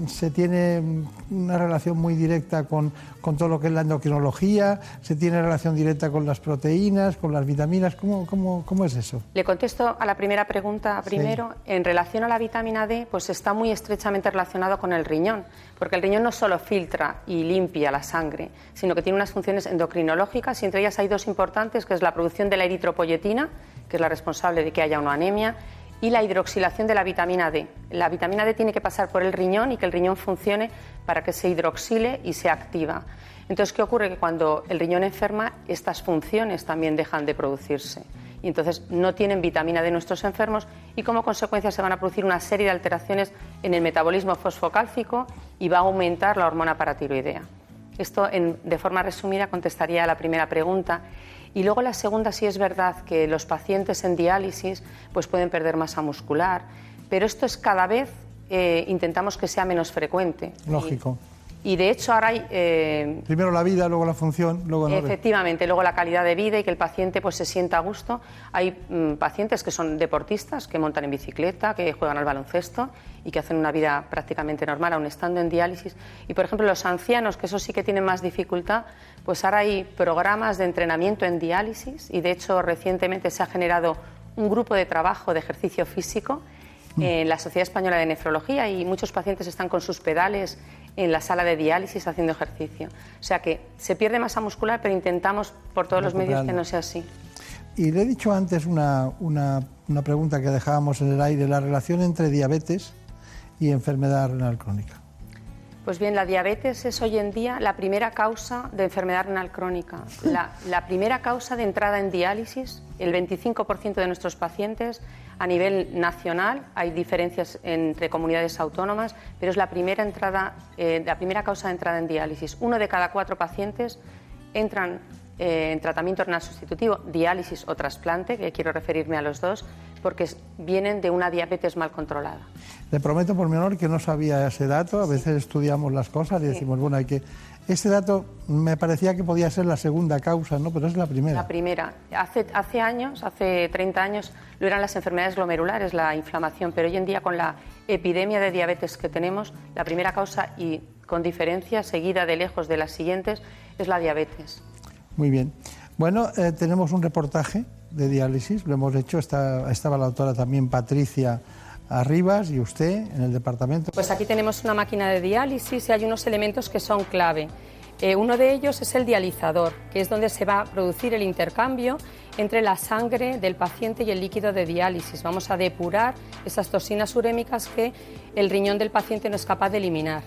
Speaker 1: se, tiene una relación muy directa con, con, todo lo que es la endocrinología, se tiene relación directa con las proteínas, con las vitaminas. ¿Cómo, cómo, cómo es eso?
Speaker 30: Le contesto a la primera pregunta primero. En relación a la vitamina D, pues está muy estrechamente relacionado con el riñón, porque el riñón no solo filtra y limpia la sangre, sino que tiene unas funciones endocrinológicas y entre ellas hay dos importantes, que es la producción de la eritropoyetina, que es la responsable de que haya una anemia, y la hidroxilación de la vitamina D. La vitamina D tiene que pasar por el riñón y que el riñón funcione para que se hidroxile y se activa. Entonces, ¿qué ocurre? Que cuando el riñón enferma, estas funciones también dejan de producirse. Y entonces no tienen vitamina D nuestros enfermos y como consecuencia se van a producir una serie de alteraciones en el metabolismo fosfocálcico y va a aumentar la hormona paratiroidea. Esto, de forma resumida, contestaría a la primera pregunta. Y luego la segunda sí es verdad que los pacientes en diálisis pues pueden perder masa muscular, pero esto es cada vez eh, intentamos que sea menos frecuente.
Speaker 1: Lógico.
Speaker 30: Y de hecho ahora hay...
Speaker 1: Eh, Primero la vida, luego la función, luego...
Speaker 30: Efectivamente, luego la calidad de vida y que el paciente pues, se sienta a gusto. Hay mm, pacientes que son deportistas, que montan en bicicleta, que juegan al baloncesto y que hacen una vida prácticamente normal, aun estando en diálisis. Y por ejemplo los ancianos, que eso sí que tienen más dificultad, pues ahora hay programas de entrenamiento en diálisis y de hecho recientemente se ha generado un grupo de trabajo de ejercicio físico mm. en la Sociedad Española de Nefrología y muchos pacientes están con sus pedales en la sala de diálisis haciendo ejercicio. O sea que se pierde masa muscular, pero intentamos por todos los medios que no sea así.
Speaker 1: Y le he dicho antes una, una, una pregunta que dejábamos en el aire, la relación entre diabetes y enfermedad renal crónica.
Speaker 30: Pues bien, la diabetes es hoy en día la primera causa de enfermedad renal crónica. La, primera causa de entrada en diálisis, el 25% de nuestros pacientes a nivel nacional, hay diferencias entre comunidades autónomas, pero es la primera, entrada, eh, la primera causa de entrada en diálisis. Uno de cada cuatro pacientes entran eh, en tratamiento renal sustitutivo, diálisis o trasplante, que quiero referirme a los dos, porque vienen de una diabetes mal controlada.
Speaker 1: Le prometo por mi honor que no sabía ese dato. A veces estudiamos las cosas y decimos, bueno, hay que ese dato me parecía que podía ser la segunda causa, ¿no? Pero es la primera.
Speaker 30: La primera. Hace, hace años, hace 30 años, lo eran las enfermedades glomerulares, la inflamación, pero hoy en día con la epidemia de diabetes que tenemos, la primera causa y con diferencia, seguida de lejos de las siguientes, es la diabetes.
Speaker 1: Muy bien. Bueno, eh, tenemos un reportaje de diálisis, lo hemos hecho, estaba la autora también Patricia Arribas y usted en el departamento.
Speaker 30: Pues aquí tenemos una máquina de diálisis y hay unos elementos que son clave. Eh, uno de ellos es el dializador, que es donde se va a producir el intercambio entre la sangre del paciente y el líquido de diálisis. Vamos a depurar esas toxinas urémicas que el riñón del paciente no es capaz de eliminar.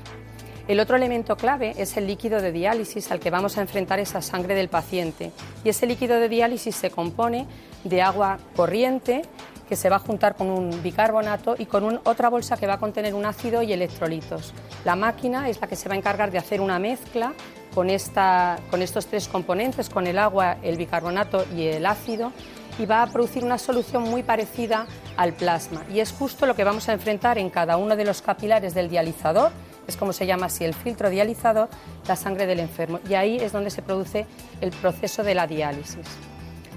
Speaker 30: El otro elemento clave es el líquido de diálisis al que vamos a enfrentar esa sangre del paciente. Y ese líquido de diálisis se compone de agua corriente, que se va a juntar con un bicarbonato y con otra bolsa que va a contener un ácido y electrolitos. La máquina es la que se va a encargar de hacer una mezcla con, esta, con estos tres componentes, con el agua, el bicarbonato y el ácido, y va a producir una solución muy parecida al plasma. Y es justo lo que vamos a enfrentar en cada uno de los capilares del dializador, es como se llama así el filtro dializador, la sangre del enfermo. Y ahí es donde se produce el proceso de la diálisis.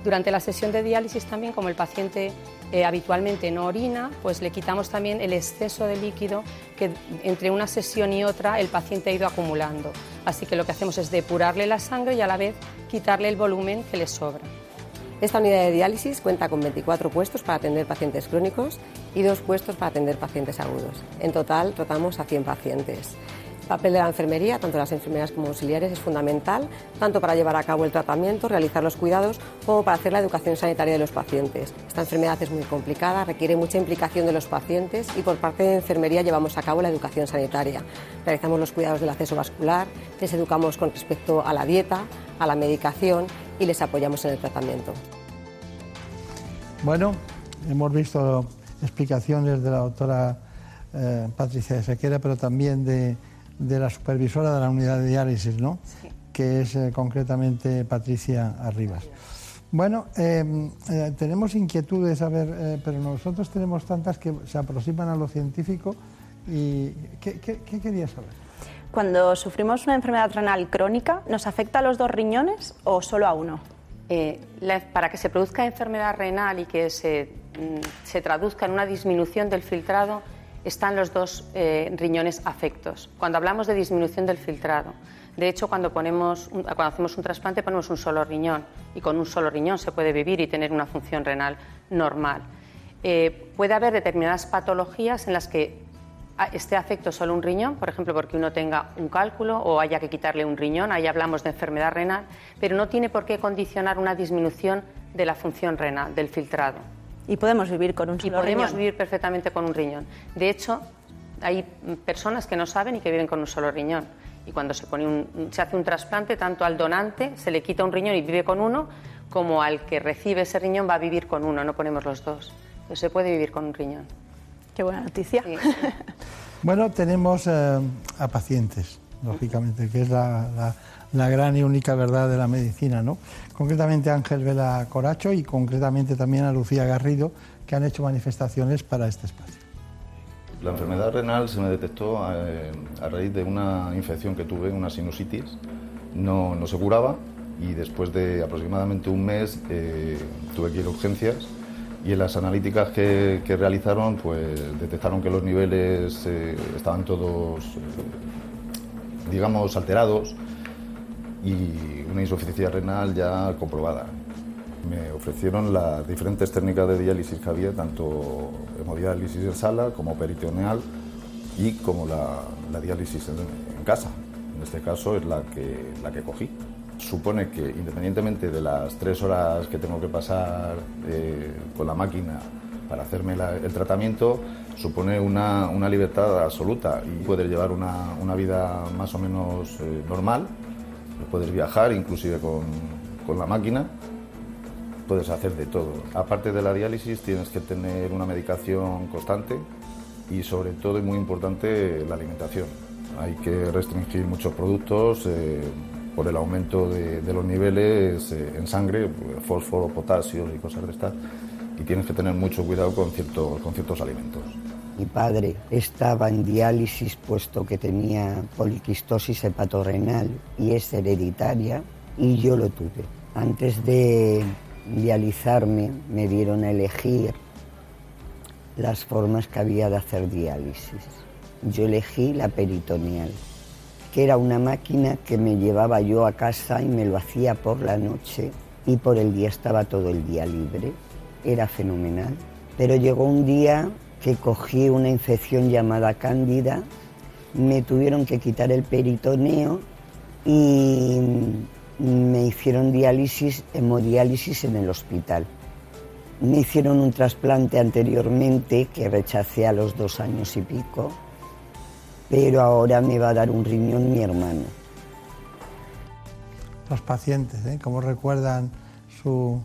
Speaker 30: Durante la sesión de diálisis también, como el paciente eh, habitualmente no orina, pues le quitamos también el exceso de líquido que entre una sesión y otra el paciente ha ido acumulando. Así que lo que hacemos es depurarle la sangre y a la vez quitarle el volumen que le sobra.
Speaker 31: Esta unidad de diálisis cuenta con 24 puestos para atender pacientes crónicos y dos puestos para atender pacientes agudos. En total tratamos a 100 pacientes. El papel de la enfermería, tanto las enfermeras como auxiliares, es fundamental, tanto para llevar a cabo el tratamiento, realizar los cuidados, como para hacer la educación sanitaria de los pacientes. Esta enfermedad es muy complicada, requiere mucha implicación de los pacientes y por parte de enfermería llevamos a cabo la educación sanitaria. Realizamos los cuidados del acceso vascular, les educamos con respecto a la dieta, a la medicación y les apoyamos en el tratamiento.
Speaker 1: Bueno, hemos visto explicaciones de la doctora eh, Patricia Sequera, pero también de de la supervisora de la unidad de diálisis, ¿no? Que es eh, concretamente Patricia Arribas. Bueno, em, eh, tenemos inquietudes, a ver, eh, pero nosotros tenemos tantas que se aproximan a lo científico. ¿Y qué, qué, quería saber?
Speaker 8: Cuando sufrimos una enfermedad renal crónica, ¿nos afecta a los dos riñones o solo a uno?
Speaker 30: para que se produzca enfermedad renal y que se, mm, se traduzca en una disminución del filtrado, están los dos eh, riñones afectos. Cuando hablamos de disminución del filtrado, de hecho, cuando, ponemos cuando hacemos un trasplante ponemos un solo riñón y con un solo riñón se puede vivir y tener una función renal normal. Eh, puede haber determinadas patologías en las que esté afecto solo un riñón, por ejemplo, porque uno tenga un cálculo o haya que quitarle un riñón, ahí hablamos de enfermedad renal, pero no tiene por qué condicionar una disminución de la función renal, del filtrado.
Speaker 8: Y podemos vivir con un solo
Speaker 30: y podemos vivir perfectamente con un riñón. De hecho, hay personas que no saben y que viven con un solo riñón. Y cuando se, pone un, se hace un trasplante, tanto al donante se le quita un riñón y vive con uno, como al que recibe ese riñón va a vivir con uno, no ponemos los dos. Entonces se puede vivir con un riñón.
Speaker 8: Qué buena noticia.
Speaker 1: bueno, tenemos eh, a pacientes, lógicamente, que es la la gran y única verdad de la medicina, ¿no? Concretamente Ángel Vela Coracho y concretamente también a Lucía Garrido, que han hecho manifestaciones para este espacio.
Speaker 32: La enfermedad renal se me detectó eh, a, raíz de una infección que tuve, una sinusitis. No, no se curaba y después de aproximadamente un mes eh, tuve que ir a urgencias y en las analíticas que, realizaron pues detectaron que los niveles eh, estaban todos, digamos, alterados y una insuficiencia renal ya comprobada. Me ofrecieron las diferentes técnicas de diálisis que había, tanto hemodiálisis en sala como peritoneal y como la, diálisis en, casa. En este caso es la que, la que cogí. Supone que independientemente de las tres horas que tengo que pasar eh, con la máquina para hacerme el tratamiento, supone una, libertad absoluta y poder llevar una, vida más o menos eh, normal. Puedes viajar inclusive con, la máquina puedes hacer de todo. Aparte de la diálisis tienes que tener una medicación constante y sobre todo y muy importante la alimentación. Hay que restringir muchos productos eh, por el aumento de, los niveles eh, en sangre, fósforo, potasio y cosas de estas, y tienes que tener mucho cuidado con ciertos, con ciertos alimentos.
Speaker 33: Mi padre estaba en diálisis puesto que tenía poliquistosis hepatorrenal y es hereditaria y yo lo tuve. Antes de dializarme, me dieron a elegir las formas que había de hacer diálisis. Yo elegí la peritoneal, que era una máquina que me llevaba yo a casa y me lo hacía por la noche y por el día estaba todo el día libre. Era fenomenal. Pero llegó un día que cogí una infección llamada cándida, me tuvieron que quitar el peritoneo y me hicieron diálisis, hemodiálisis en el hospital. Me hicieron un trasplante anteriormente que rechacé a los dos años y pico, pero ahora me va a dar un riñón mi hermano.
Speaker 1: Los pacientes, ¿eh? ¿cómo recuerdan su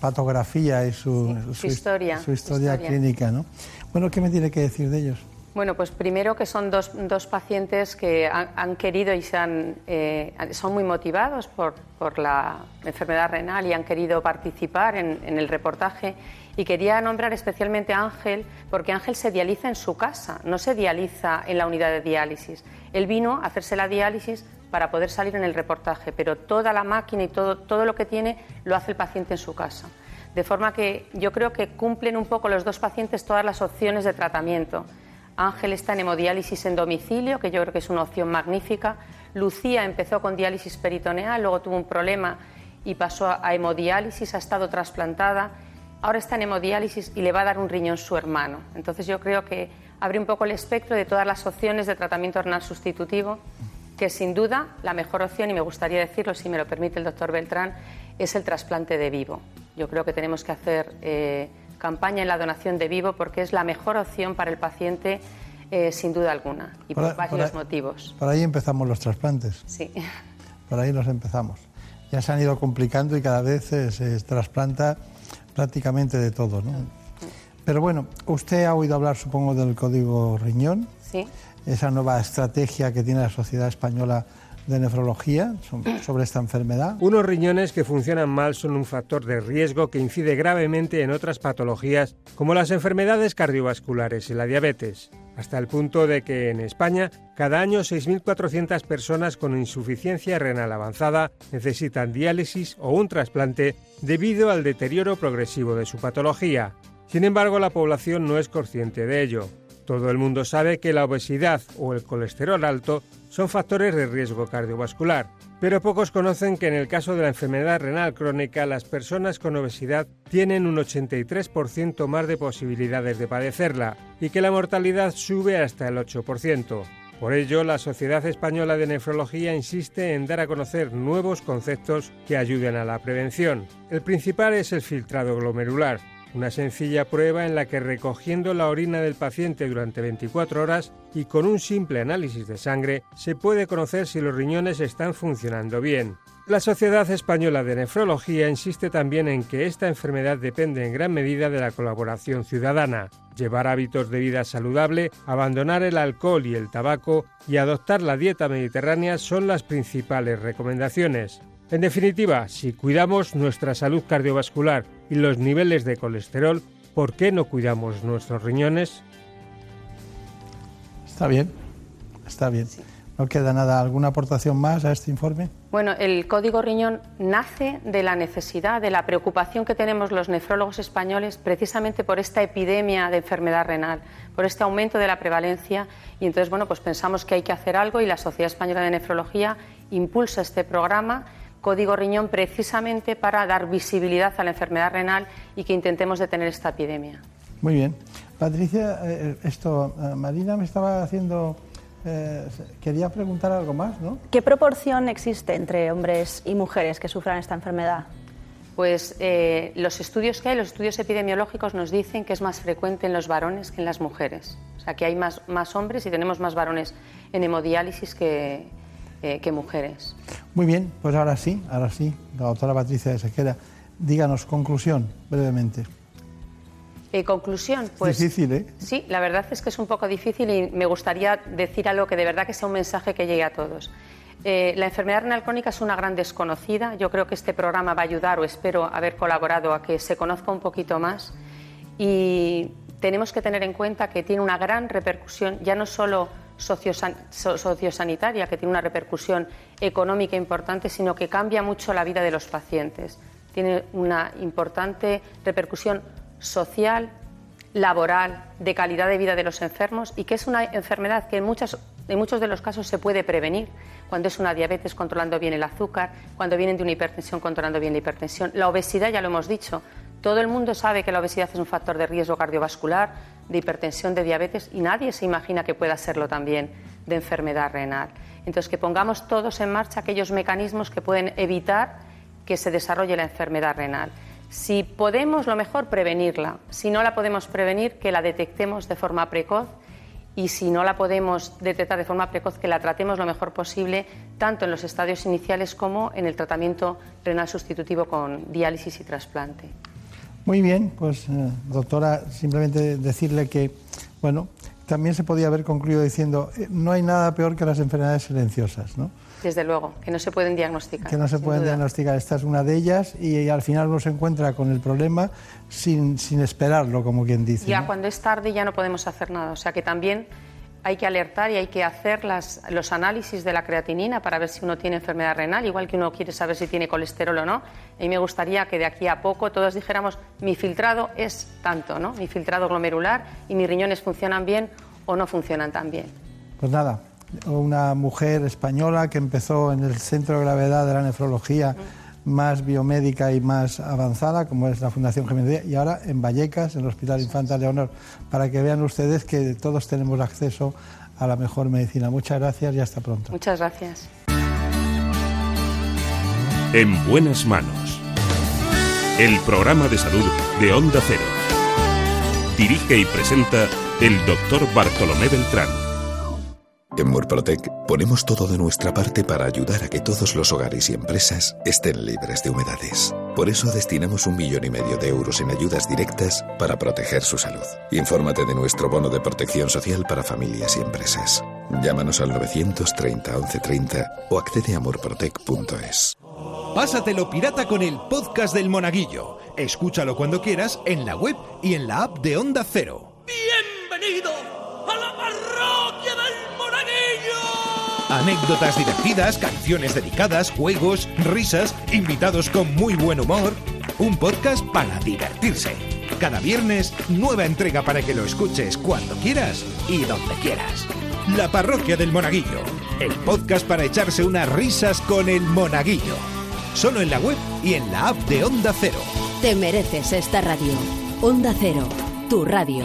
Speaker 1: patografía y su,
Speaker 30: historia,
Speaker 1: su historia, clínica? ¿no? Bueno, ¿qué me tiene que decir de ellos?
Speaker 30: Bueno, pues primero que son dos, dos pacientes que han, querido y se han, eh, son muy motivados por, por, la enfermedad renal y han querido participar en, en, el reportaje. Y quería nombrar especialmente a Ángel, porque Ángel se dializa en su casa, no se dializa en la unidad de diálisis. Él vino a hacerse la diálisis para poder salir en el reportaje, pero toda la máquina y todo, todo lo que tiene lo hace el paciente en su casa. De forma que yo creo que cumplen un poco los dos pacientes todas las opciones de tratamiento Ángel está en hemodiálisis en domicilio, que yo creo que es una opción magnífica. Lucía empezó con diálisis peritoneal, luego tuvo un problema y pasó a hemodiálisis, ha estado trasplantada. Ahora está en hemodiálisis y le va a dar un riñón su hermano. Entonces yo creo que abre un poco el espectro de todas las opciones de tratamiento renal sustitutivo, que sin duda la mejor opción, y me gustaría decirlo si me lo permite el doctor Beltrán, es el trasplante de vivo. Yo creo que tenemos que hacer... Eh, campaña en la donación de vivo porque es la mejor opción para el paciente eh, sin duda alguna y por, varios motivos.
Speaker 1: Por ahí empezamos los trasplantes.
Speaker 30: Sí.
Speaker 1: Por ahí los empezamos. Ya se han ido complicando y cada vez se, trasplanta prácticamente de todo, ¿no? Pero bueno, usted ha oído hablar, supongo, del código riñón.
Speaker 30: Sí.
Speaker 1: Esa nueva estrategia que tiene la Sociedad Española de nefrología sobre esta enfermedad.
Speaker 34: Unos riñones que funcionan mal son un factor de riesgo que incide gravemente en otras patologías como las enfermedades cardiovasculares y la diabetes, hasta el punto de que en España cada año 6.400 personas con insuficiencia renal avanzada necesitan diálisis o un trasplante debido al deterioro progresivo de su patología. Sin embargo, la población no es consciente de ello. Todo el mundo sabe que la obesidad o el colesterol alto son factores de riesgo cardiovascular, pero pocos conocen que en el caso de la enfermedad renal crónica las personas con obesidad tienen un 83% más de posibilidades de padecerla y que la mortalidad sube hasta el 8%. Por ello, la Sociedad Española de Nefrología insiste en dar a conocer nuevos conceptos que ayuden a la prevención. El principal es el filtrado glomerular, una sencilla prueba en la que recogiendo la orina del paciente durante 24 horas y con un simple análisis de sangre se puede conocer si los riñones están funcionando bien. La Sociedad Española de Nefrología insiste también en que esta enfermedad depende en gran medida de la colaboración ciudadana. Llevar hábitos de vida saludable, abandonar el alcohol y el tabaco y adoptar la dieta mediterránea son las principales recomendaciones. En definitiva, si cuidamos nuestra salud cardiovascular y los niveles de colesterol, ¿por qué no cuidamos nuestros riñones?
Speaker 1: Está bien, está bien. ¿No queda nada? ¿Alguna aportación más a este informe?
Speaker 30: Bueno, el Código Riñón nace de la necesidad, de la preocupación que tenemos los nefrólogos españoles precisamente por esta epidemia de enfermedad renal, por este aumento de la prevalencia. Y entonces, bueno, pues pensamos que hay que hacer algo y la Sociedad Española de Nefrología impulsa este programa Código Riñón precisamente para dar visibilidad a la enfermedad renal y que intentemos detener esta epidemia.
Speaker 1: Muy bien. Patricia, eh, esto, eh, Marina me estaba haciendo eh, quería preguntar algo más, ¿no?
Speaker 8: ¿Qué proporción existe entre hombres y mujeres que sufran esta enfermedad?
Speaker 30: Pues eh, los estudios que hay, los estudios epidemiológicos nos dicen que es más frecuente en los varones que en las mujeres. O sea, que hay más, más hombres y tenemos más varones en hemodiálisis que, eh, que mujeres.
Speaker 1: Muy bien, pues ahora sí, ahora sí, la doctora Patricia de Sequera, díganos conclusión brevemente.
Speaker 30: En conclusión, pues.
Speaker 1: Difícil, ¿eh?
Speaker 30: Sí, la verdad es que es un poco difícil y me gustaría decir algo que de verdad que sea un mensaje que llegue a todos. Eh, la enfermedad renal crónica es una gran desconocida. Yo creo que este programa va a ayudar, o espero haber colaborado, a que se conozca un poquito más. Y tenemos que tener en cuenta que tiene una gran repercusión, ya no solo sociosan sociosanitaria, que tiene una repercusión económica importante, sino que cambia mucho la vida de los pacientes. Tiene una importante repercusión social, laboral, de calidad de vida de los enfermos y que es una enfermedad que en, en muchos de los casos se puede prevenir, cuando es una diabetes controlando bien el azúcar, cuando vienen de una hipertensión controlando bien la hipertensión. La obesidad, ya lo hemos dicho, todo el mundo sabe que la obesidad es un factor de riesgo cardiovascular, de hipertensión, de diabetes y nadie se imagina que pueda serlo también de enfermedad renal. Entonces, que pongamos todos en marcha aquellos mecanismos que pueden evitar que se desarrolle la enfermedad renal. Si podemos, lo mejor, prevenirla. Si no la podemos prevenir, que la detectemos de forma precoz y si no la podemos detectar de forma precoz, que la tratemos lo mejor posible, tanto en los estadios iniciales como en el tratamiento renal sustitutivo con diálisis y trasplante.
Speaker 1: Muy bien, pues eh, doctora, simplemente decirle que, bueno, también se podía haber concluido diciendo, eh, no hay nada peor que las enfermedades silenciosas, ¿no?
Speaker 30: Desde luego, que no se pueden diagnosticar.
Speaker 1: Que no se pueden
Speaker 30: duda.
Speaker 1: diagnosticar. Esta es una de ellas y, al final uno se encuentra con el problema sin, sin esperarlo, como quien dice.
Speaker 30: Ya
Speaker 1: ¿no?
Speaker 30: cuando es tarde ya no podemos hacer nada. O sea que también hay que alertar y hay que hacer las, los análisis de la creatinina para ver si uno tiene enfermedad renal, igual que uno quiere saber si tiene colesterol o no. Y me gustaría que de aquí a poco todos dijéramos, mi filtrado es tanto, ¿no? Mi filtrado glomerular y mis riñones funcionan bien o no funcionan tan bien.
Speaker 1: Pues nada, una mujer española que empezó en el centro de gravedad de la nefrología más biomédica y más avanzada, como es la Fundación Jiménez, y ahora en Vallecas, en el Hospital Infanta Leonor, para que vean ustedes que todos tenemos acceso a la mejor medicina. Muchas gracias y hasta pronto.
Speaker 30: Muchas gracias.
Speaker 10: En buenas manos. El programa de salud de Onda Cero. Dirige y presenta el doctor Bartolomé Beltrán.
Speaker 35: En Murprotec ponemos todo de nuestra parte para ayudar a que todos los hogares y empresas estén libres de humedades. Por eso destinamos un millón y medio de euros en ayudas directas para proteger su salud. Infórmate de nuestro bono de protección social para familias y empresas. Llámanos al 930 1130 o accede a murprotec.es.
Speaker 18: Pásatelo pirata con el podcast del Monaguillo. Escúchalo cuando quieras en la web y en la app de Onda Cero.
Speaker 19: Bienvenido a la parroquia Monaguillo.
Speaker 18: Anécdotas divertidas, canciones dedicadas, juegos, risas, invitados con muy buen humor. Un podcast para divertirse. Cada viernes, nueva entrega para que lo escuches cuando quieras y donde quieras. La parroquia del Monaguillo. El podcast para echarse unas risas con el Monaguillo. Solo en la web y en la app de Onda Cero.
Speaker 12: Te mereces esta radio. Onda Cero, tu radio.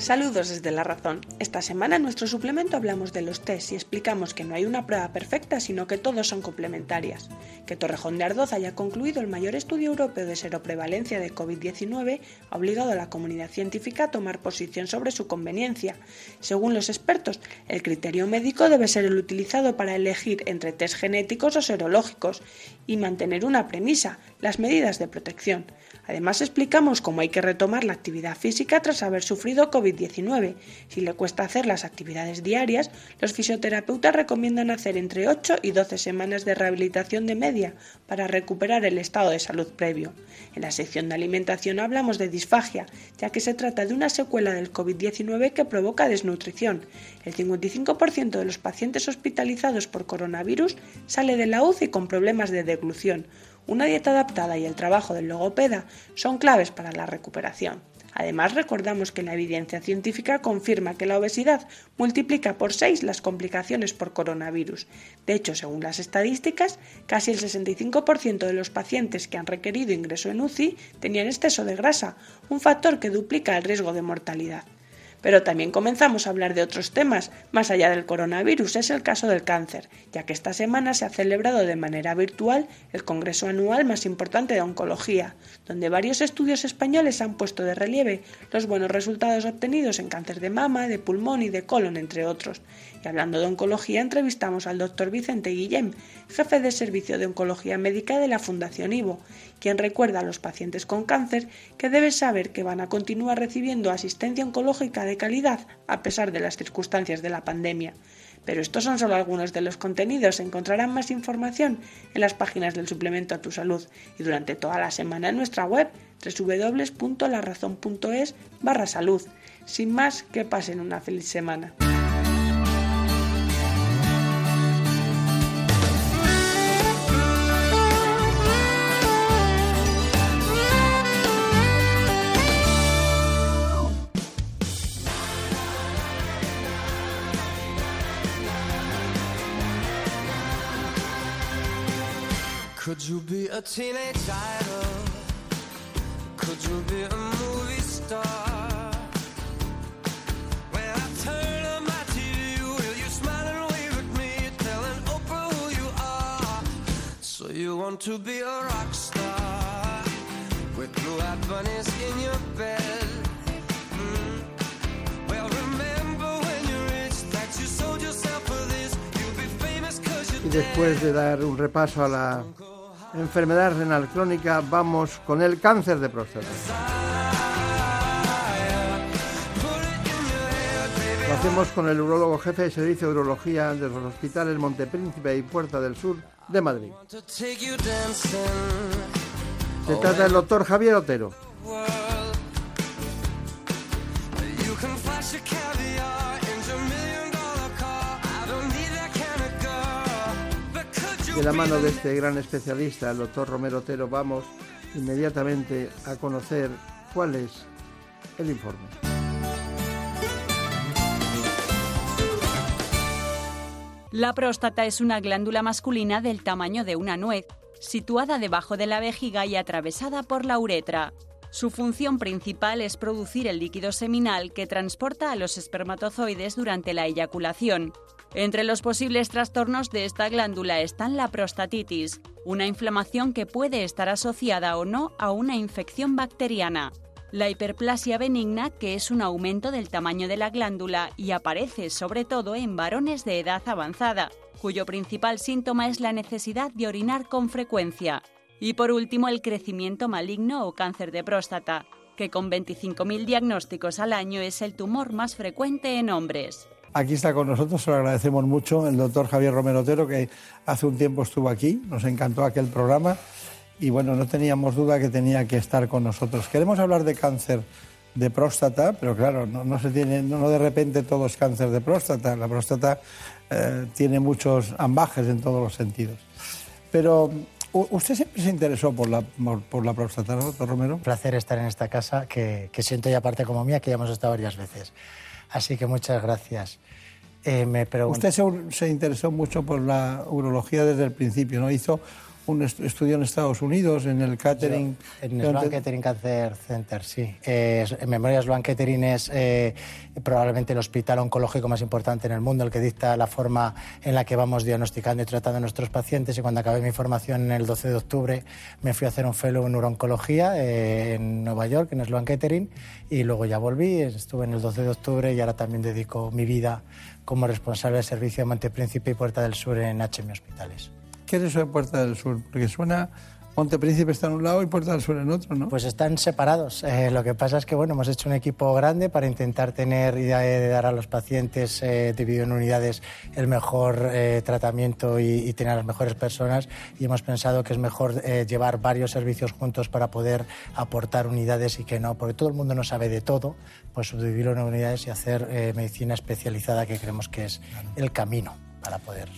Speaker 36: Saludos desde La Razón. Esta semana en nuestro suplemento hablamos de los test y explicamos que no hay una prueba perfecta, sino que todos son complementarias. Que Torrejón de Ardoz haya concluido el mayor estudio europeo de seroprevalencia de COVID-19 ha obligado a la comunidad científica a tomar posición sobre su conveniencia. Según los expertos, el criterio médico debe ser el utilizado para elegir entre test genéticos o serológicos y mantener una premisa, las medidas de protección. Además explicamos cómo hay que retomar la actividad física tras haber sufrido COVID-19. Si le cuesta hacer las actividades diarias, los fisioterapeutas recomiendan hacer entre 8 y 12 semanas de rehabilitación de media para recuperar el estado de salud previo. En la sección de alimentación hablamos de disfagia, ya que se trata de una secuela del COVID-19 que provoca desnutrición. El 55% de los pacientes hospitalizados por coronavirus sale de la UCI con problemas de deglución, una dieta adaptada y el trabajo del logopeda son claves para la recuperación. Además, recordamos que la evidencia científica confirma que la obesidad multiplica por 6 las complicaciones por coronavirus. De hecho, según las estadísticas, casi el 65% de los pacientes que han requerido ingreso en UCI tenían exceso de grasa, un factor que duplica el riesgo de mortalidad. Pero también comenzamos a hablar de otros temas, más allá del coronavirus, es el caso del cáncer, ya que esta semana se ha celebrado de manera virtual el Congreso Anual más importante de Oncología, donde varios estudios españoles han puesto de relieve los buenos resultados obtenidos en cáncer de mama, de pulmón y de colon, entre otros. Y hablando de oncología, entrevistamos al doctor Vicente Guillem, jefe de servicio de oncología médica de la Fundación Ivo, quien recuerda a los pacientes con cáncer que deben saber que van a continuar recibiendo asistencia oncológica de calidad a pesar de las circunstancias de la pandemia. Pero estos son solo algunos de los contenidos. Encontrarán más información en las páginas del suplemento a tu salud y durante toda la semana en nuestra web www.larazón.es barra salud. Sin más, que pasen una feliz semana.
Speaker 37: You be a teenage idol? Could you be a movie star? When I turn on my TV, will you smile and wave at me, telling Oprah who you are? So you want to be a rock star with blue-eyed bunnies in your bed? Mm. Well, remember when you reached that you sold yourself for this. You'll be famous 'cause
Speaker 38: Y
Speaker 37: you're
Speaker 38: después de dar un repaso a la enfermedad renal crónica, vamos con el cáncer de próstata. Lo hacemos con el urologo jefe de servicio de urología de los hospitales Montepríncipe y Puerta del Sur de Madrid. Se trata del doctor Javier Otero. De la mano de este gran especialista, el doctor Romero Otero, vamos inmediatamente a conocer cuál es el informe.
Speaker 2: La próstata es una glándula masculina del tamaño de una nuez, situada debajo de la vejiga y atravesada por la uretra. Su función principal es producir el líquido seminal que transporta a los espermatozoides durante la eyaculación. Entre los posibles trastornos de esta glándula están la prostatitis, una inflamación que puede estar asociada o no a una infección bacteriana. La hiperplasia benigna, que es un aumento del tamaño de la glándula y aparece sobre todo en varones de edad avanzada, cuyo principal síntoma es la necesidad de orinar con frecuencia. Y por último, el crecimiento maligno o cáncer de próstata, que con 25.000 diagnósticos al año es el tumor más frecuente en hombres.
Speaker 1: Aquí está con nosotros, se lo agradecemos mucho, el doctor Javier Romero Otero, que hace un tiempo estuvo aquí, nos encantó aquel programa y bueno, no teníamos duda que tenía que estar con nosotros. Queremos hablar de cáncer de próstata, pero claro, no, se tiene, no, de repente todo es cáncer de próstata. La próstata eh, tiene muchos ambajes en todos los sentidos. Pero usted siempre se interesó por la, por, por la próstata, ¿no, doctor Romero?
Speaker 39: Un placer estar en esta casa que, que siento ya parte como mía, que ya hemos estado varias veces. Así que muchas gracias. Eh, me
Speaker 1: Usted se, se interesó mucho por la urología desde el principio, ¿no? Hizo un est- estudió en Estados Unidos, en el catering.
Speaker 39: En el Sloan Kettering Cancer Center, sí. Eh, en Memorias Sloan Kettering es eh, probablemente el hospital oncológico más importante en el mundo, el que dicta la forma en la que vamos diagnosticando y tratando a nuestros pacientes. Y cuando acabé mi formación el 12 de octubre, me fui a hacer un fellow en neurooncología eh, en Nueva York, en Sloan Kettering, y luego ya volví. Estuve en el 12 de octubre y ahora también dedico mi vida como responsable del servicio de Montepríncipe y Puerta del Sur en HM Hospitales.
Speaker 1: ¿Qué es eso de Puerta del Sur? Porque suena. Montepríncipe está en un lado y Puerta del Sur en otro, ¿no?
Speaker 39: Pues están separados. Eh, lo que pasa es que bueno, hemos hecho un equipo grande para intentar tener y de dar a los pacientes eh, dividido en unidades el mejor eh, tratamiento y, y, tener a las mejores personas. Y hemos pensado que es mejor eh, llevar varios servicios juntos para poder aportar unidades y que no, porque todo el mundo no sabe de todo, pues subdividirlo en unidades y hacer eh, medicina especializada que creemos que es el camino para poder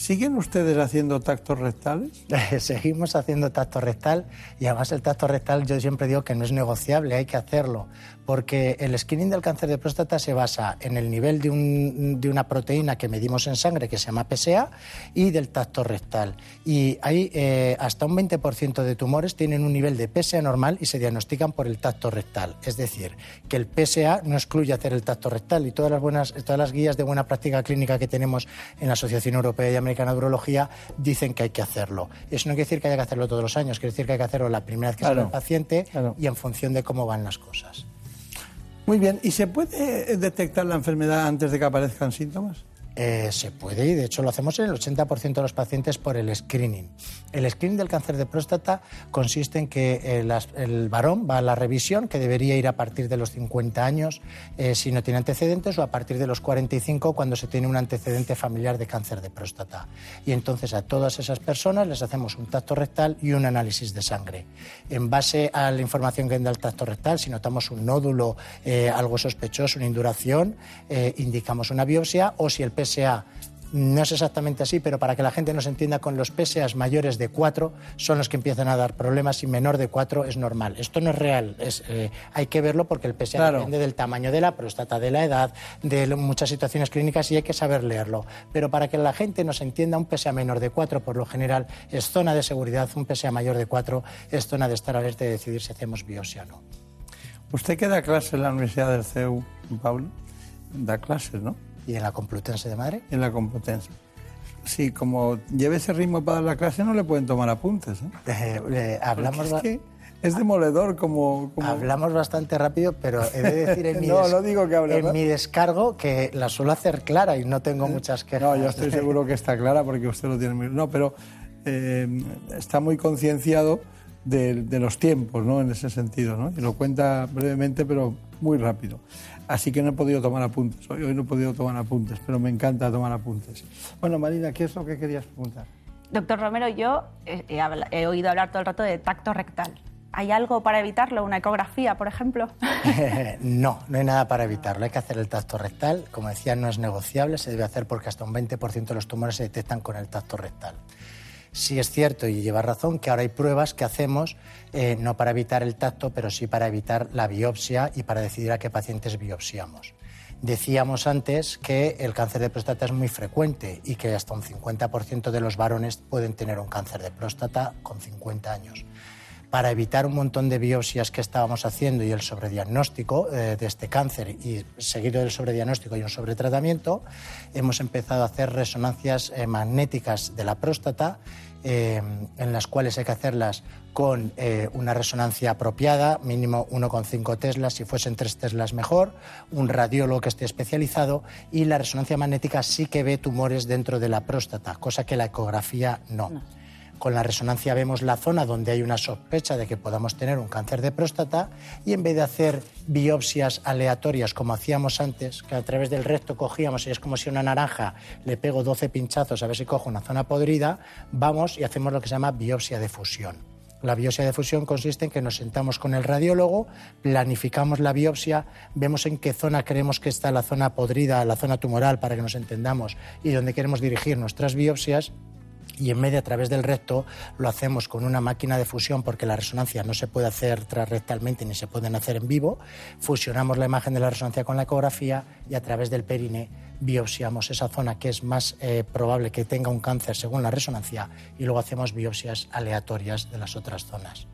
Speaker 1: ¿Siguen ustedes haciendo tactos rectales?
Speaker 39: Seguimos haciendo tacto rectal y además el tacto rectal yo siempre digo que no es negociable, hay que hacerlo, porque el screening del cáncer de próstata se basa en el nivel de, un, de una proteína que medimos en sangre que se llama PSA y del tacto rectal. Y hay eh, hasta un 20% de tumores tienen un nivel de PSA normal y se diagnostican por el tacto rectal. Es decir, que el PSA no excluye hacer el tacto rectal y todas las, buenas, todas las guías de buena práctica clínica que tenemos en la Asociación Europea y Americana de Urología dicen que hay que hacerlo. Eso no quiere decir que haya que hacerlo todos los años, quiere decir que hay que hacerlo la primera vez que
Speaker 1: Claro,
Speaker 39: el paciente
Speaker 1: claro.
Speaker 39: y en función de cómo van las cosas.
Speaker 1: Muy bien. ¿Y se puede detectar la enfermedad antes de que aparezcan síntomas?
Speaker 39: Eh, se puede y de hecho lo hacemos en el 80% de los pacientes por el screening. El screening del cáncer de próstata consiste en que eh, las- el varón va a la revisión, que debería ir a partir de los 50 años eh, si no tiene antecedentes o a partir de los 45 cuando se tiene un antecedente familiar de cáncer de próstata. Y entonces a todas esas personas les hacemos un tacto rectal y un análisis de sangre. En base a la información que da el tacto rectal, si notamos un nódulo, eh, algo sospechoso, una induración, eh, indicamos una biopsia o si el PSA no es exactamente así, pero para que la gente nos entienda, con los PSAs mayores de 4 son los que empiezan a dar problemas y menor de 4 es normal. Esto no es real, es, eh, hay que verlo porque el PSA
Speaker 1: Claro.
Speaker 39: depende del tamaño de la próstata, de la edad, de lo- muchas situaciones clínicas y hay que saber leerlo. Pero para que la gente nos entienda, un PSA menor de 4 por lo general es zona de seguridad, un PSA mayor de 4 es zona de estar alerta y decidir si hacemos biopsia o no.
Speaker 1: Usted que da clase en la Universidad del CEU, Pablo, da clases, ¿no?
Speaker 39: ¿Y en la Complutense de Madrid?
Speaker 1: En la Complutense. Sí, como lleve ese ritmo para la clase, no le pueden tomar apuntes. ¿eh?
Speaker 39: Eh, eh, hablamos
Speaker 1: es, que es demoledor como, como-
Speaker 39: Hablamos bastante rápido, pero he de decir en mi,
Speaker 1: No,
Speaker 39: des-
Speaker 1: no digo que hable
Speaker 39: en mi descargo que la suelo hacer clara y no tengo muchas quejas.
Speaker 1: No, yo estoy seguro que está clara porque usted lo tiene muy... No, pero está muy concienciado de, de los tiempos, ¿no? En ese sentido, ¿no? Y lo cuenta brevemente, pero muy rápido. Así que no he podido tomar apuntes. Hoy, hoy no he podido tomar apuntes, pero me encanta tomar apuntes. Bueno, Marina, ¿qué es lo que querías preguntar?
Speaker 8: Doctor Romero, yo he, he habla- he oído hablar todo el rato de tacto rectal. ¿Hay algo para evitarlo? ¿Una ecografía, por ejemplo?
Speaker 39: no, no hay nada para evitarlo. Hay que hacer el tacto rectal. Como decía, no es negociable, se debe hacer porque hasta un 20% de los tumores se detectan con el tacto rectal. Sí es cierto y lleva razón que ahora hay pruebas que hacemos eh, no para evitar el tacto, pero sí para evitar la biopsia y para decidir a qué pacientes biopsiamos. Decíamos antes que el cáncer de próstata es muy frecuente y que hasta un 50% de los varones pueden tener un cáncer de próstata con 50 años para evitar un montón de biopsias que estábamos haciendo y el sobrediagnóstico eh, de este cáncer y seguido del sobrediagnóstico y un sobretratamiento, hemos empezado a hacer resonancias eh, magnéticas de la próstata eh, en las cuales hay que hacerlas con una resonancia apropiada, mínimo 1,5 teslas, si fuesen 3 teslas mejor, un radiólogo que esté especializado y la resonancia magnética sí que ve tumores dentro de la próstata, cosa que la ecografía no. Con la resonancia vemos la zona donde hay una sospecha de que podamos tener un cáncer de próstata y en vez de hacer biopsias aleatorias como hacíamos antes, que a través del recto cogíamos y es como si una naranja le pego 12 pinchazos a ver si cojo una zona podrida, vamos y hacemos lo que se llama biopsia de fusión. La biopsia de fusión consiste en que nos sentamos con el radiólogo, planificamos la biopsia, vemos en qué zona creemos que está la zona podrida, la zona tumoral, para que nos entendamos, y dónde queremos dirigir nuestras biopsias y en medio a través del recto lo hacemos con una máquina de fusión porque la resonancia no se puede hacer transrectalmente ni se pueden hacer en vivo. Fusionamos la imagen de la resonancia con la ecografía y a través del perine biopsiamos esa zona que es más eh, probable que tenga un cáncer según la resonancia y luego hacemos biopsias aleatorias de las otras zonas.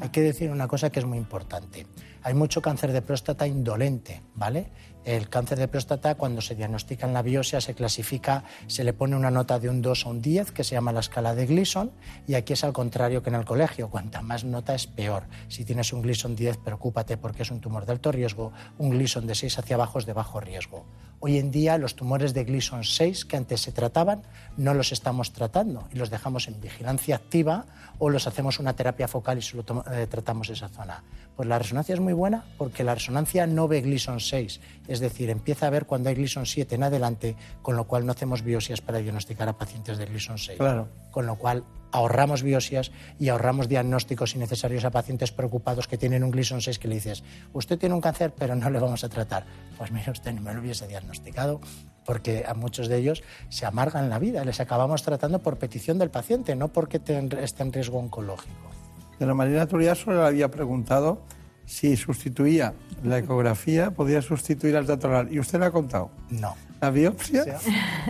Speaker 39: Hay que decir una cosa que es muy importante. Hay mucho cáncer de próstata indolente, ¿vale? El cáncer de próstata, cuando se diagnostica en la biopsia, se clasifica, se le pone una nota de un 2 a un 10, que se llama la escala de Gleason, y aquí es al contrario que en el colegio. Cuanta más nota es peor. Si tienes un Gleason 10, preocúpate porque es un tumor de alto riesgo. Un Gleason de 6 hacia abajo es de bajo riesgo. Hoy en día, los tumores de Gleason 6 que antes se trataban, no los estamos tratando y los dejamos en vigilancia activa o los hacemos una terapia focal y solo eh, tratamos esa zona. Pues la resonancia es muy buena porque la resonancia no ve Gleason 6, es decir, empieza a ver cuando hay Gleason 7 en adelante, con lo cual no hacemos biopsias para diagnosticar a pacientes de Gleason 6.
Speaker 1: Claro.
Speaker 39: Con lo cual ahorramos biopsias y ahorramos diagnósticos innecesarios a pacientes preocupados que tienen un Gleason 6 que le dices, usted tiene un cáncer pero no le vamos a tratar. Pues mire usted, no me lo hubiese diagnosticado porque a muchos de ellos se amargan la vida, les acabamos tratando por petición del paciente, no porque esté en riesgo oncológico.
Speaker 1: De la Marina Turía solo le había preguntado si sustituía la ecografía, podía sustituir al dato oral. ¿Y usted le ha contado?
Speaker 39: No.
Speaker 1: ¿La biopsia?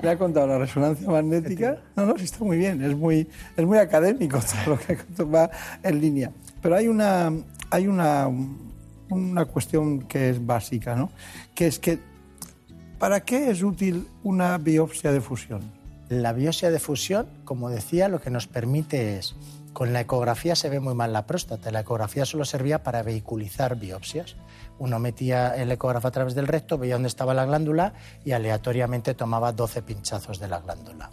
Speaker 1: ¿Le ha contado la resonancia magnética? No, no, sí está muy bien, es muy, es muy académico todo lo que va en línea. Pero hay una, hay una, una cuestión que es básica, ¿no? Que es que, ¿para qué es útil una biopsia de fusión?
Speaker 39: La biopsia de fusión, como decía, lo que nos permite es con la ecografía se ve muy mal la próstata. La ecografía solo servía para vehiculizar biopsias. Uno metía el ecógrafo a través del recto, veía dónde estaba la glándula y aleatoriamente tomaba 12 pinchazos de la glándula.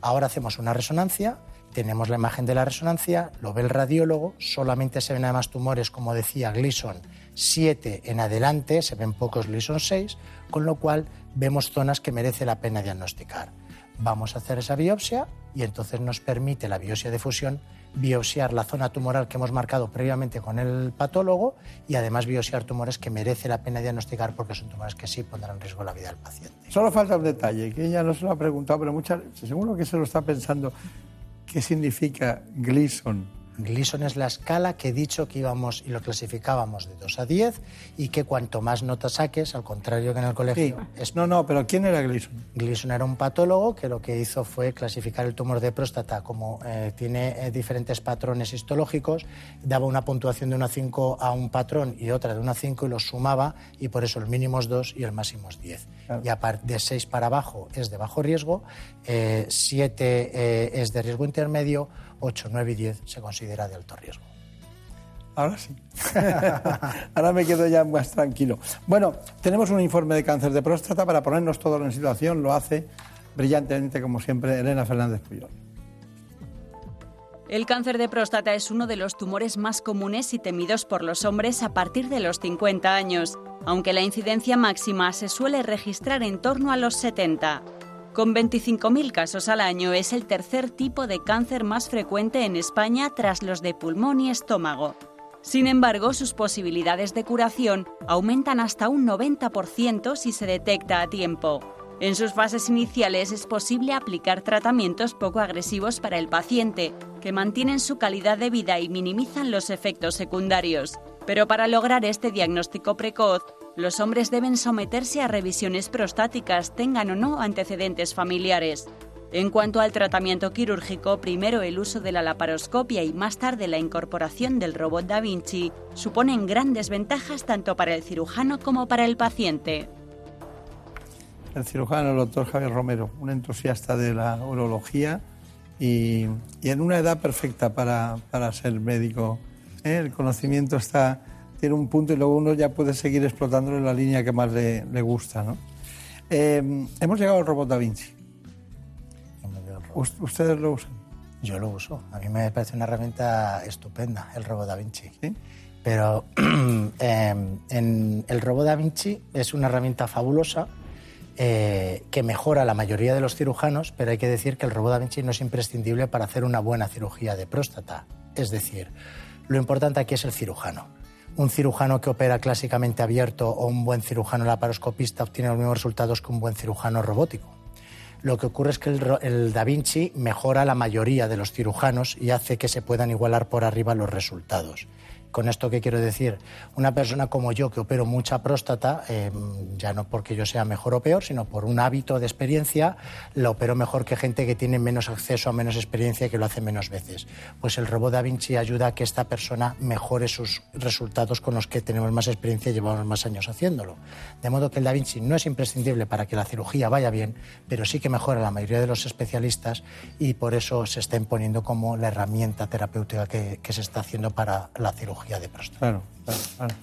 Speaker 39: Ahora hacemos una resonancia, tenemos la imagen de la resonancia, lo ve el radiólogo, solamente se ven además tumores, como decía Gleason, 7 en adelante, se ven pocos Gleason 6, con lo cual vemos zonas que merece la pena diagnosticar. Vamos a hacer esa biopsia y entonces nos permite la biopsia de fusión biopsiar la zona tumoral que hemos marcado previamente con el patólogo y además biopsiar tumores que merece la pena diagnosticar porque son tumores que sí pondrán en riesgo la vida del paciente.
Speaker 1: Solo falta un detalle, que ella no se lo ha preguntado, pero muchas, seguro que se lo está pensando. ¿Qué significa Gleason?
Speaker 39: Gleason es la escala que he dicho que íbamos y lo clasificábamos de 2 a 10 y que cuanto más notas saques, al contrario que en el colegio...
Speaker 1: Sí. Es... No, no, pero ¿quién era Gleason?
Speaker 39: Gleason era un patólogo que lo que hizo fue clasificar el tumor de próstata como eh, tiene eh, diferentes patrones histológicos, daba una puntuación de 1 a 5 a un patrón y otra de 1 a 5 y los sumaba y por eso el mínimo es 2 y el máximo es 10. Claro. Y a partir de 6 para abajo es de bajo riesgo, 7 eh, es de riesgo intermedio, 8, 9 y 10 se considera de alto riesgo.
Speaker 1: Ahora sí. Ahora me quedo ya más tranquilo. Bueno, tenemos un informe de cáncer de próstata para ponernos todos en situación. Lo hace brillantemente, como siempre, Elena Fernández Puyol.
Speaker 2: El cáncer de próstata es uno de los tumores más comunes y temidos por los hombres a partir de los 50 años, aunque la incidencia máxima se suele registrar en torno a los 70. Con 25.000 casos al año es el tercer tipo de cáncer más frecuente en España tras los de pulmón y estómago. Sin embargo, sus posibilidades de curación aumentan hasta un 90% si se detecta a tiempo. En sus fases iniciales es posible aplicar tratamientos poco agresivos para el paciente, que mantienen su calidad de vida y minimizan los efectos secundarios. Pero para lograr este diagnóstico precoz, los hombres deben someterse a revisiones prostáticas, tengan o no antecedentes familiares. En cuanto al tratamiento quirúrgico, primero el uso de la laparoscopia y más tarde la incorporación del robot Da Vinci suponen grandes ventajas tanto para el cirujano como para el paciente.
Speaker 1: El cirujano, el doctor Javier Romero, un entusiasta de la urología y, en una edad perfecta para, para ser médico. ¿eh? El conocimiento está, tiene un punto y luego uno ya puede seguir explotándolo en la línea que más le, le gusta. ¿no? Eh, hemos llegado al robot Da Vinci. ¿Ustedes lo usan?
Speaker 39: Yo lo uso. A mí me parece una herramienta estupenda el robot Da Vinci.
Speaker 1: ¿Sí?
Speaker 39: Pero eh, en el robot Da Vinci es una herramienta fabulosa eh, que mejora la mayoría de los cirujanos, pero hay que decir que el robot Da Vinci no es imprescindible para hacer una buena cirugía de próstata. Es decir, lo importante aquí es el cirujano. Un cirujano que opera clásicamente abierto o un buen cirujano laparoscopista obtiene los mismos resultados que un buen cirujano robótico. Lo que ocurre es que el, Da Vinci mejora la mayoría de los cirujanos y hace que se puedan igualar por arriba los resultados. Con esto, ¿qué quiero decir? Una persona como yo que opero mucha próstata, eh, ya no porque yo sea mejor o peor, sino por un hábito de experiencia, la opero mejor que gente que tiene menos acceso a menos experiencia y que lo hace menos veces. Pues el robot Da Vinci ayuda a que esta persona mejore sus resultados con los que tenemos más experiencia y llevamos más años haciéndolo. De modo que el Da Vinci no es imprescindible para que la cirugía vaya bien, pero sí que mejora la mayoría de los especialistas y por eso se está imponiendo como la herramienta terapéutica que se está haciendo para la cirugía de próstata.
Speaker 1: Claro, claro, claro.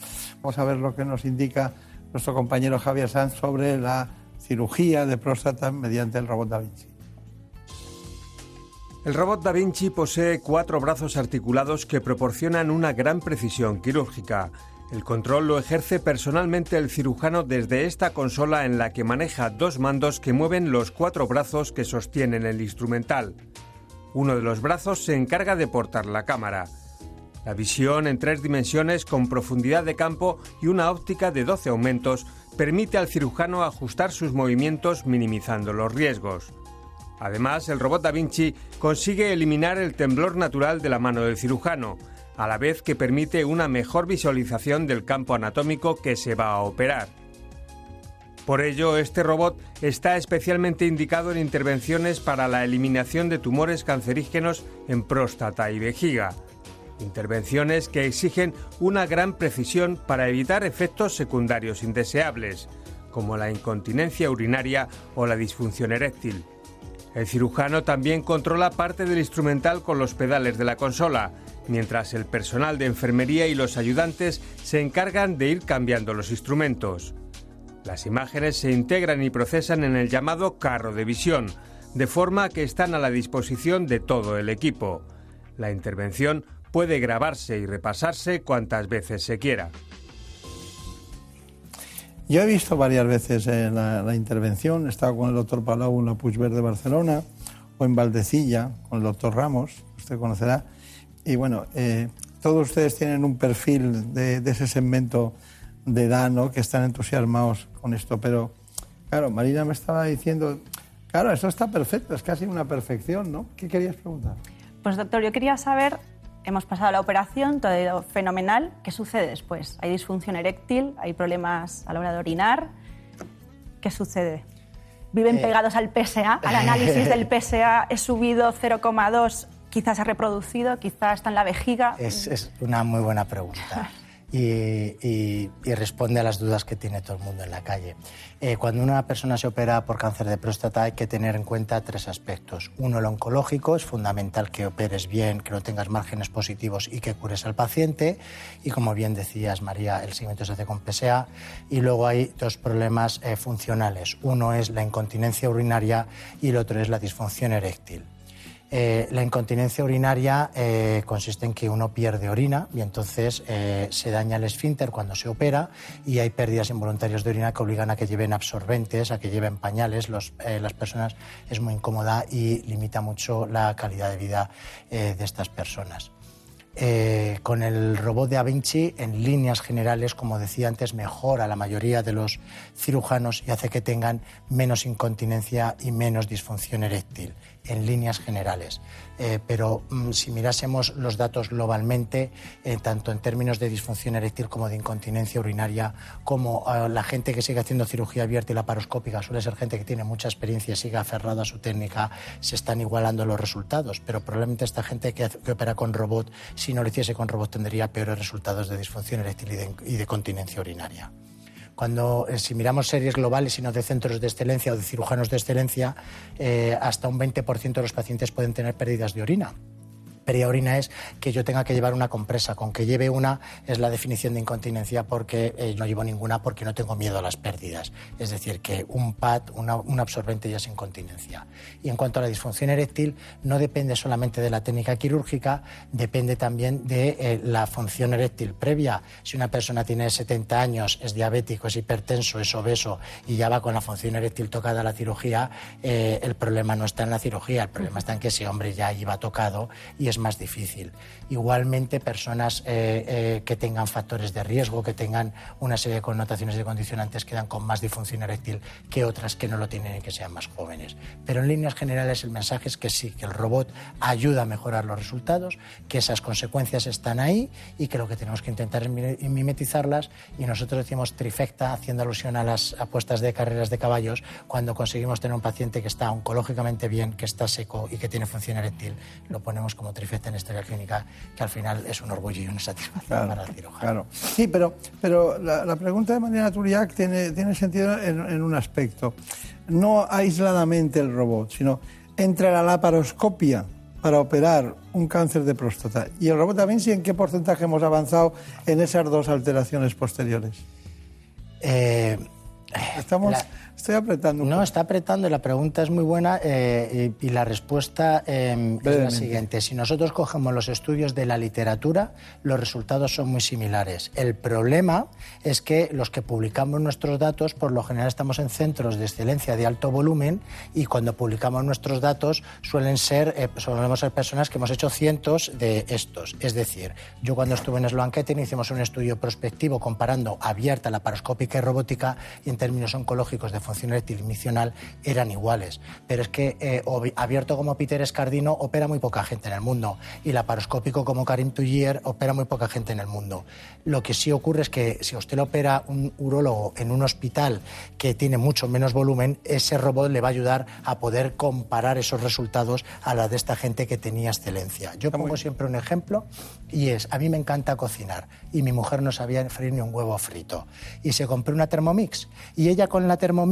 Speaker 1: Vamos a ver lo que nos indica nuestro compañero Javier Sanz sobre la cirugía de próstata mediante el robot Da Vinci.
Speaker 34: El robot Da Vinci posee cuatro brazos articulados que proporcionan una gran precisión quirúrgica. El control lo ejerce personalmente el cirujano desde esta consola en la que maneja dos mandos que mueven los cuatro brazos que sostienen el instrumental. Uno de los brazos se encarga de portar la cámara. La visión en tres dimensiones con profundidad de campo y una óptica de 12 aumentos permite al cirujano ajustar sus movimientos minimizando los riesgos. Además, el robot Da Vinci consigue eliminar el temblor natural de la mano del cirujano, a la vez que permite una mejor visualización del campo anatómico que se va a operar. Por ello, este robot está especialmente indicado en intervenciones para la eliminación de tumores cancerígenos en próstata y vejiga. Intervenciones que exigen una gran precisión para evitar efectos secundarios indeseables, como la incontinencia urinaria o la disfunción eréctil. El cirujano también controla parte del instrumental con los pedales de la consola, mientras el personal de enfermería y los ayudantes se encargan de ir cambiando los instrumentos. Las imágenes se integran y procesan en el llamado carro de visión, de forma que están a la disposición de todo el equipo. La intervención puede grabarse y repasarse cuantas veces se quiera.
Speaker 1: Yo he visto varias veces eh, la, la intervención, he estado con el doctor Palau en la Puigverd de Barcelona o en Valdecilla con el doctor Ramos, que usted conocerá. Y bueno, eh, todos ustedes tienen un perfil de, de ese segmento de edad, ¿no? Que están entusiasmados con esto. Pero, claro, Marina me estaba diciendo, claro, eso está perfecto, es casi una perfección, ¿no? ¿Qué querías preguntar?
Speaker 8: Pues doctor, yo quería saber, hemos pasado la operación, todo ha ido fenomenal, ¿qué sucede después? ¿Hay disfunción eréctil? ¿Hay problemas a la hora de orinar? ¿Qué sucede? ¿Viven
Speaker 39: Eh.
Speaker 8: pegados al PSA? ¿Al análisis del PSA he subido 0,2? Quizás se ha reproducido, quizás está en la vejiga.
Speaker 39: Es, es una muy buena pregunta. Y, y- y responde a las dudas que tiene todo el mundo en la calle. Eh, cuando una persona se opera por cáncer de próstata hay que tener en cuenta tres aspectos. Uno, el oncológico, es fundamental que operes bien, que no tengas márgenes positivos y que cures al paciente. Y como bien decías, María, el seguimiento se hace con PSA. Y luego hay dos problemas eh, funcionales. Uno es la incontinencia urinaria y el otro es la disfunción eréctil. Eh, la incontinencia urinaria eh, consiste en que uno pierde orina y entonces eh, se daña el esfínter cuando se opera y hay pérdidas involuntarias de orina que obligan a que lleven absorbentes, a que lleven pañales. Las personas es muy incómoda y limita mucho la calidad de vida de estas personas. Con el robot de Vinci, en líneas generales, como decía antes, mejora la mayoría de los cirujanos y hace que tengan menos incontinencia y menos disfunción eréctil, en líneas generales. Eh, pero mm, si mirásemos los datos globalmente, eh, tanto en términos de disfunción eréctil como de incontinencia urinaria, como eh, la gente que sigue haciendo cirugía abierta y laparoscópica suele ser gente que tiene mucha experiencia y sigue aferrada a su técnica, se están igualando los resultados. Pero probablemente esta gente que, opera con robot, si no lo hiciese con robot, tendría peores resultados de disfunción eréctil y de, y de continencia urinaria. Cuando, eh, si miramos series globales y no de centros de excelencia o de cirujanos de excelencia, eh, hasta un 20% de los pacientes pueden tener pérdidas de orina. Pérdida de orina es que yo tenga que llevar una compresa. Con que lleve una es la definición de incontinencia porque eh, no llevo ninguna porque no tengo miedo a las pérdidas. Es decir, que un pad, una- un absorbente ya es incontinencia. Y en cuanto a la disfunción eréctil, no depende solamente de la técnica quirúrgica, depende también de eh, la función eréctil previa. Si una persona tiene 70 años, es diabético, es hipertenso, es obeso y ya va con la función eréctil tocada a la cirugía, eh, el problema no está en la cirugía, el problema está en que ese hombre ya iba tocado y es más difícil. Igualmente, personas eh, eh, que tengan factores de riesgo, que tengan una serie de connotaciones de condicionantes, quedan con más disfunción eréctil que otras que no lo tienen y que sean más jóvenes. Pero en líneas generales el mensaje es que sí, que el robot ayuda a mejorar los resultados, que esas consecuencias están ahí y que lo que tenemos que intentar es mi- mimetizarlas y nosotros decimos trifecta haciendo alusión a las apuestas de carreras de caballos cuando conseguimos tener un paciente que está oncológicamente bien, que está seco y que tiene función eréctil, lo ponemos como trifecta en historia clínica, que al final es un orgullo y una satisfacción para el cirujano.
Speaker 1: Claro. Sí, pero, pero la, la pregunta de Mariana Turiac tiene, tiene sentido en, en un aspecto. No aisladamente el robot, sino entre la laparoscopia para operar un cáncer de próstata y el robot da Vinci, ¿en qué porcentaje hemos avanzado en esas dos alteraciones posteriores?
Speaker 39: Eh,
Speaker 1: Estamos,
Speaker 39: la-
Speaker 1: estoy apretando. un
Speaker 39: No,
Speaker 1: poco.
Speaker 39: está apretando y la pregunta es muy buena eh, y, y la respuesta eh, es la siguiente. Si nosotros cogemos los estudios de la literatura, los resultados son muy similares. El problema es que los que publicamos nuestros datos, por lo general estamos en centros de excelencia de alto volumen y cuando publicamos nuestros datos suelen ser, eh, solemos ser personas que hemos hecho cientos de estos. Es decir, yo cuando estuve en Sloan Kettering hicimos un estudio prospectivo comparando abierta, laparoscópica y robótica y en términos oncológicos de función eréctil misional eran iguales. Pero es que eh, abierto como Peter Escardino opera muy poca gente en el mundo y laparoscópico como Karim Tullier opera muy poca gente en el mundo. Lo que sí ocurre es que si a usted lo opera un urólogo en un hospital que tiene mucho menos volumen, ese robot le va a ayudar a poder comparar esos resultados a la de esta gente que tenía excelencia. Yo pongo siempre un ejemplo y es, a mí me encanta cocinar y mi mujer no sabía freír ni un huevo frito y se compró una Thermomix y ella con la Thermomix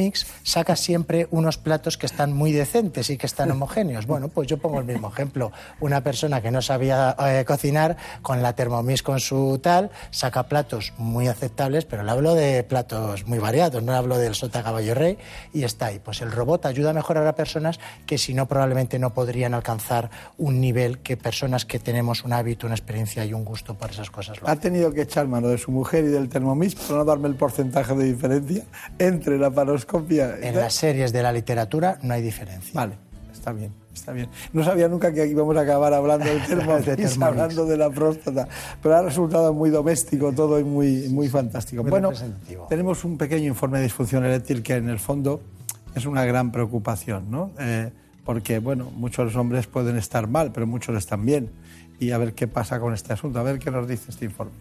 Speaker 39: saca siempre unos platos que están muy decentes y que están homogéneos. Bueno, pues yo pongo el mismo ejemplo. Una persona que no sabía eh, cocinar con la Thermomix con su tal saca platos muy aceptables, pero le hablo de platos muy variados, no hablo del sota caballo rey y está ahí. Pues el robot ayuda a mejorar a personas que si no probablemente no podrían alcanzar un nivel que personas que tenemos un hábito, una experiencia y un gusto por esas cosas lo
Speaker 1: Ha tenido que echar mano de su mujer y del Thermomix para no darme el porcentaje de diferencia entre la paroscopia
Speaker 39: En
Speaker 1: la-
Speaker 39: las series de la literatura no hay diferencia.
Speaker 1: Vale, está bien, está bien. No sabía nunca que íbamos a acabar hablando del Thermomix,
Speaker 39: De
Speaker 1: hablando de la próstata, pero ha resultado muy doméstico todo y muy, muy fantástico.
Speaker 39: Muy
Speaker 1: bueno, tenemos un pequeño informe de disfunción eréctil que en el fondo es una gran preocupación, ¿no? Eh, porque, bueno, muchos hombres pueden estar mal, pero muchos están bien. Y a ver qué pasa con este asunto, a ver qué nos dice este informe.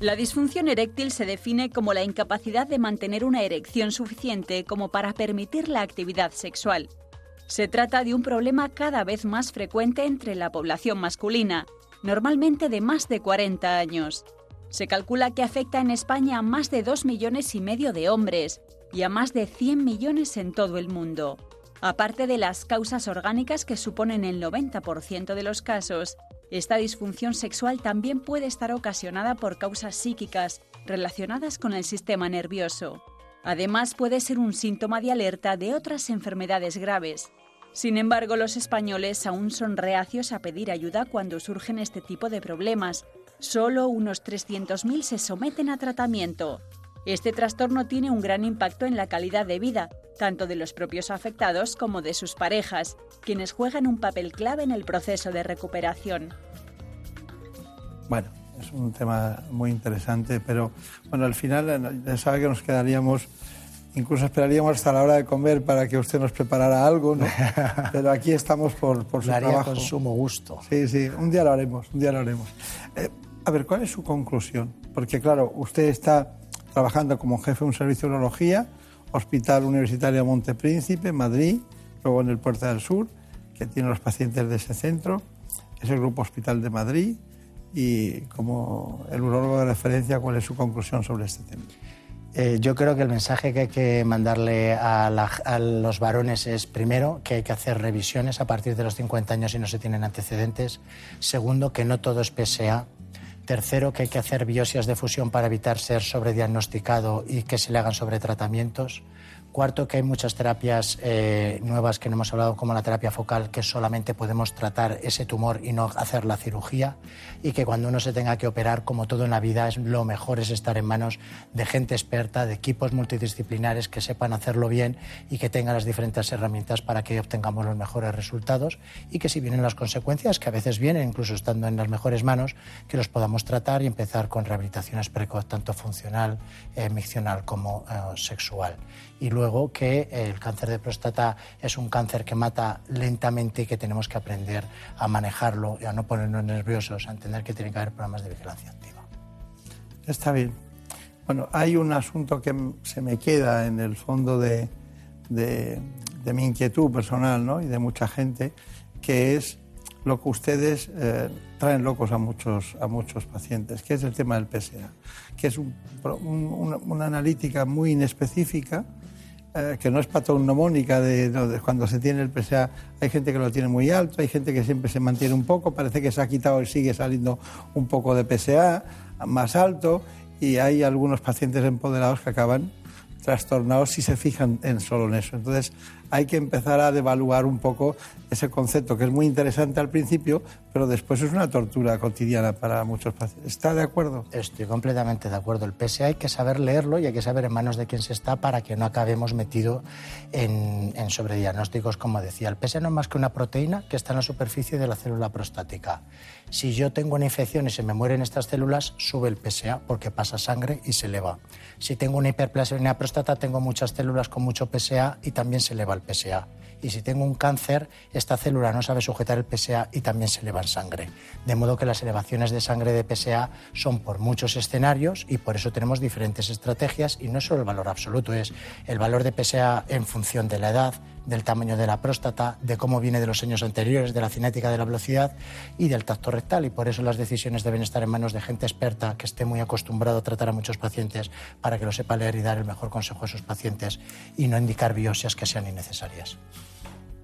Speaker 2: La disfunción eréctil se define como la incapacidad de mantener una erección suficiente como para permitir la actividad sexual. Se trata de un problema cada vez más frecuente entre la población masculina, normalmente de más de 40 años. Se calcula que afecta en España a más de 2 millones y medio de hombres y a más de 100 millones en todo el mundo. Aparte de las causas orgánicas que suponen el 90% de los casos, esta disfunción sexual también puede estar ocasionada por causas psíquicas relacionadas con el sistema nervioso. Además, puede ser un síntoma de alerta de otras enfermedades graves. Sin embargo, los españoles aún son reacios a pedir ayuda cuando surgen este tipo de problemas. Solo unos 300.000 se someten a tratamiento. Este trastorno tiene un gran impacto en la calidad de vida, tanto de los propios afectados como de sus parejas, quienes juegan un papel clave en el proceso de recuperación.
Speaker 1: Bueno, es un tema muy interesante, pero bueno, al final eh, ya sabe que nos quedaríamos, incluso esperaríamos hasta la hora de comer para que usted nos preparara algo, ¿no? Pero aquí estamos por, por su
Speaker 39: haría
Speaker 1: trabajo.
Speaker 39: con sumo gusto.
Speaker 1: Sí, sí, un día lo haremos, un día lo haremos. Eh, a ver, ¿cuál es su conclusión? Porque claro, usted está trabajando como jefe de un servicio de urología, Hospital Universitario Montepríncipe, Madrid, luego en el Puerta del Sur, que tiene los pacientes de ese centro, es el Grupo Hospital de Madrid, y como el urólogo de referencia, ¿cuál es su conclusión sobre este tema?
Speaker 39: Eh, yo creo que el mensaje que hay que mandarle a, a los varones es, primero, que hay que hacer revisiones a partir de los 50 años si no se tienen antecedentes. Segundo, que no todo es PSA. Tercero, que hay que hacer biopsias de fusión para evitar ser sobrediagnosticado y que se le hagan sobretratamientos. Cuarto, que hay muchas terapias eh, nuevas que no hemos hablado, como la terapia focal, que solamente podemos tratar ese tumor y no hacer la cirugía. Y que cuando uno se tenga que operar, como todo en la vida, es, lo mejor es estar en manos de gente experta, de equipos multidisciplinares que sepan hacerlo bien y que tengan las diferentes herramientas para que obtengamos los mejores resultados. Y que si vienen las consecuencias, que a veces vienen, incluso estando en las mejores manos, que los podamos tratar y empezar con rehabilitaciones precoz, tanto funcional, eh, miccional como eh, sexual y luego que el cáncer de próstata es un cáncer que mata lentamente y que tenemos que aprender a manejarlo y a no ponernos nerviosos, a entender que tiene que haber programas de vigilancia activa.
Speaker 1: Está bien. Bueno, hay un asunto que se me queda en el fondo de, de, mi inquietud personal ¿no? y de mucha gente, que es lo que ustedes eh, traen locos a muchos, a muchos pacientes, que es el tema del PSA, que es un, una, una analítica muy inespecífica, eh, que no es patognomónica de, no, de, cuando se tiene el PSA. Hay gente que lo tiene muy alto, hay gente que siempre se mantiene un poco, parece que se ha quitado y sigue saliendo un poco de PSA más alto y hay algunos pacientes empoderados que acaban trastornados si se fijan en solo en eso. Entonces hay que empezar a devaluar un poco ese concepto que es muy interesante al principio, pero después es una tortura cotidiana para muchos pacientes. ¿Está de acuerdo?
Speaker 39: Estoy completamente de acuerdo. El PSA hay que saber leerlo y hay que saber en manos de quién se está para que no acabemos metido en, en sobrediagnósticos, como decía. El PSA no es más que una proteína que está en la superficie de la célula prostática. Si yo tengo una infección y se me mueren estas células, sube el PSA porque pasa sangre y se eleva. Si tengo una hiperplasia en la próstata, tengo muchas células con mucho PSA y también se eleva el PSA. Y si tengo un cáncer, esta célula no sabe sujetar el PSA y también se eleva en sangre. De modo que las elevaciones de sangre de PSA son por muchos escenarios y por eso tenemos diferentes estrategias y no solo el valor absoluto, es el valor de PSA en función de la edad, del tamaño de la próstata, de cómo viene de los años anteriores, de la cinética de la velocidad y del tacto rectal. Y por eso las decisiones deben estar en manos de gente experta que esté muy acostumbrado a tratar a muchos pacientes para que lo sepa leer y dar el mejor consejo a sus pacientes y no indicar biopsias que sean innecesarias.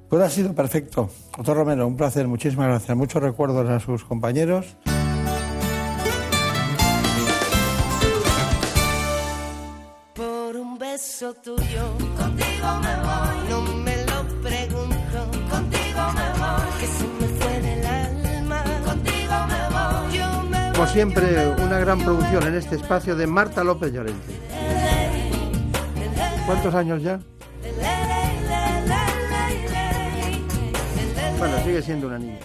Speaker 1: Pues ha sido perfecto. Doctor Romero, un placer, muchísimas gracias. Muchos recuerdos a sus compañeros.
Speaker 37: Por un beso tuyo, contigo me voy.
Speaker 38: Como siempre, una gran producción en este espacio de Marta López Llorente. ¿Cuántos años ya? Bueno, sigue siendo una niña.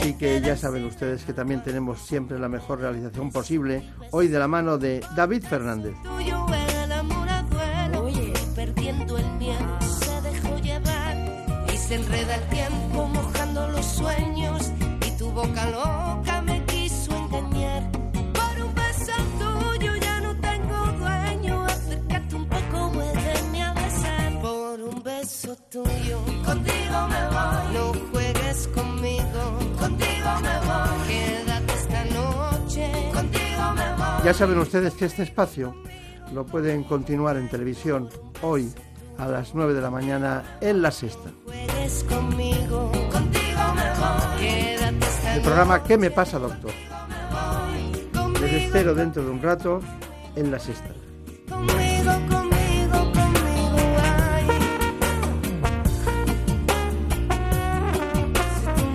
Speaker 38: Así que ya saben ustedes que también tenemos siempre la mejor realización posible, hoy de la mano de David Fernández.
Speaker 37: Enreda el tiempo mojando los sueños y tu boca loca me quiso engañar. Por un beso tuyo ya no tengo dueño, acércate un poco, muéveme a besar. Por un beso tuyo, contigo me voy. No juegues conmigo, contigo me voy. Quédate esta noche, contigo me voy.
Speaker 38: Ya saben ustedes que este espacio lo pueden continuar en televisión hoy a las 9 de la mañana en la sexta. El programa ¿Qué me pasa, doctor? Les espero dentro de un rato en la sexta.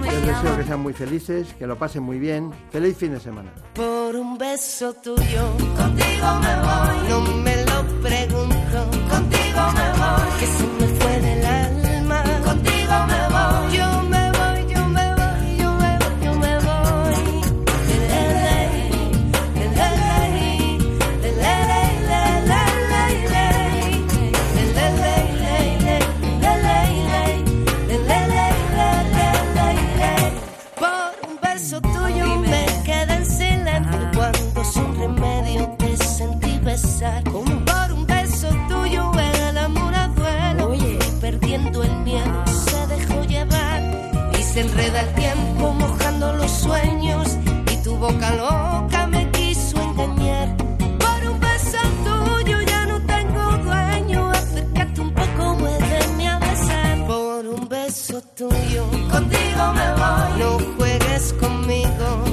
Speaker 38: Les deseo que sean muy felices, que lo pasen muy bien. Feliz fin de semana.
Speaker 37: Por un beso tuyo, contigo me voy. No me lo pregunto, conmigo me voy. No juegues conmigo.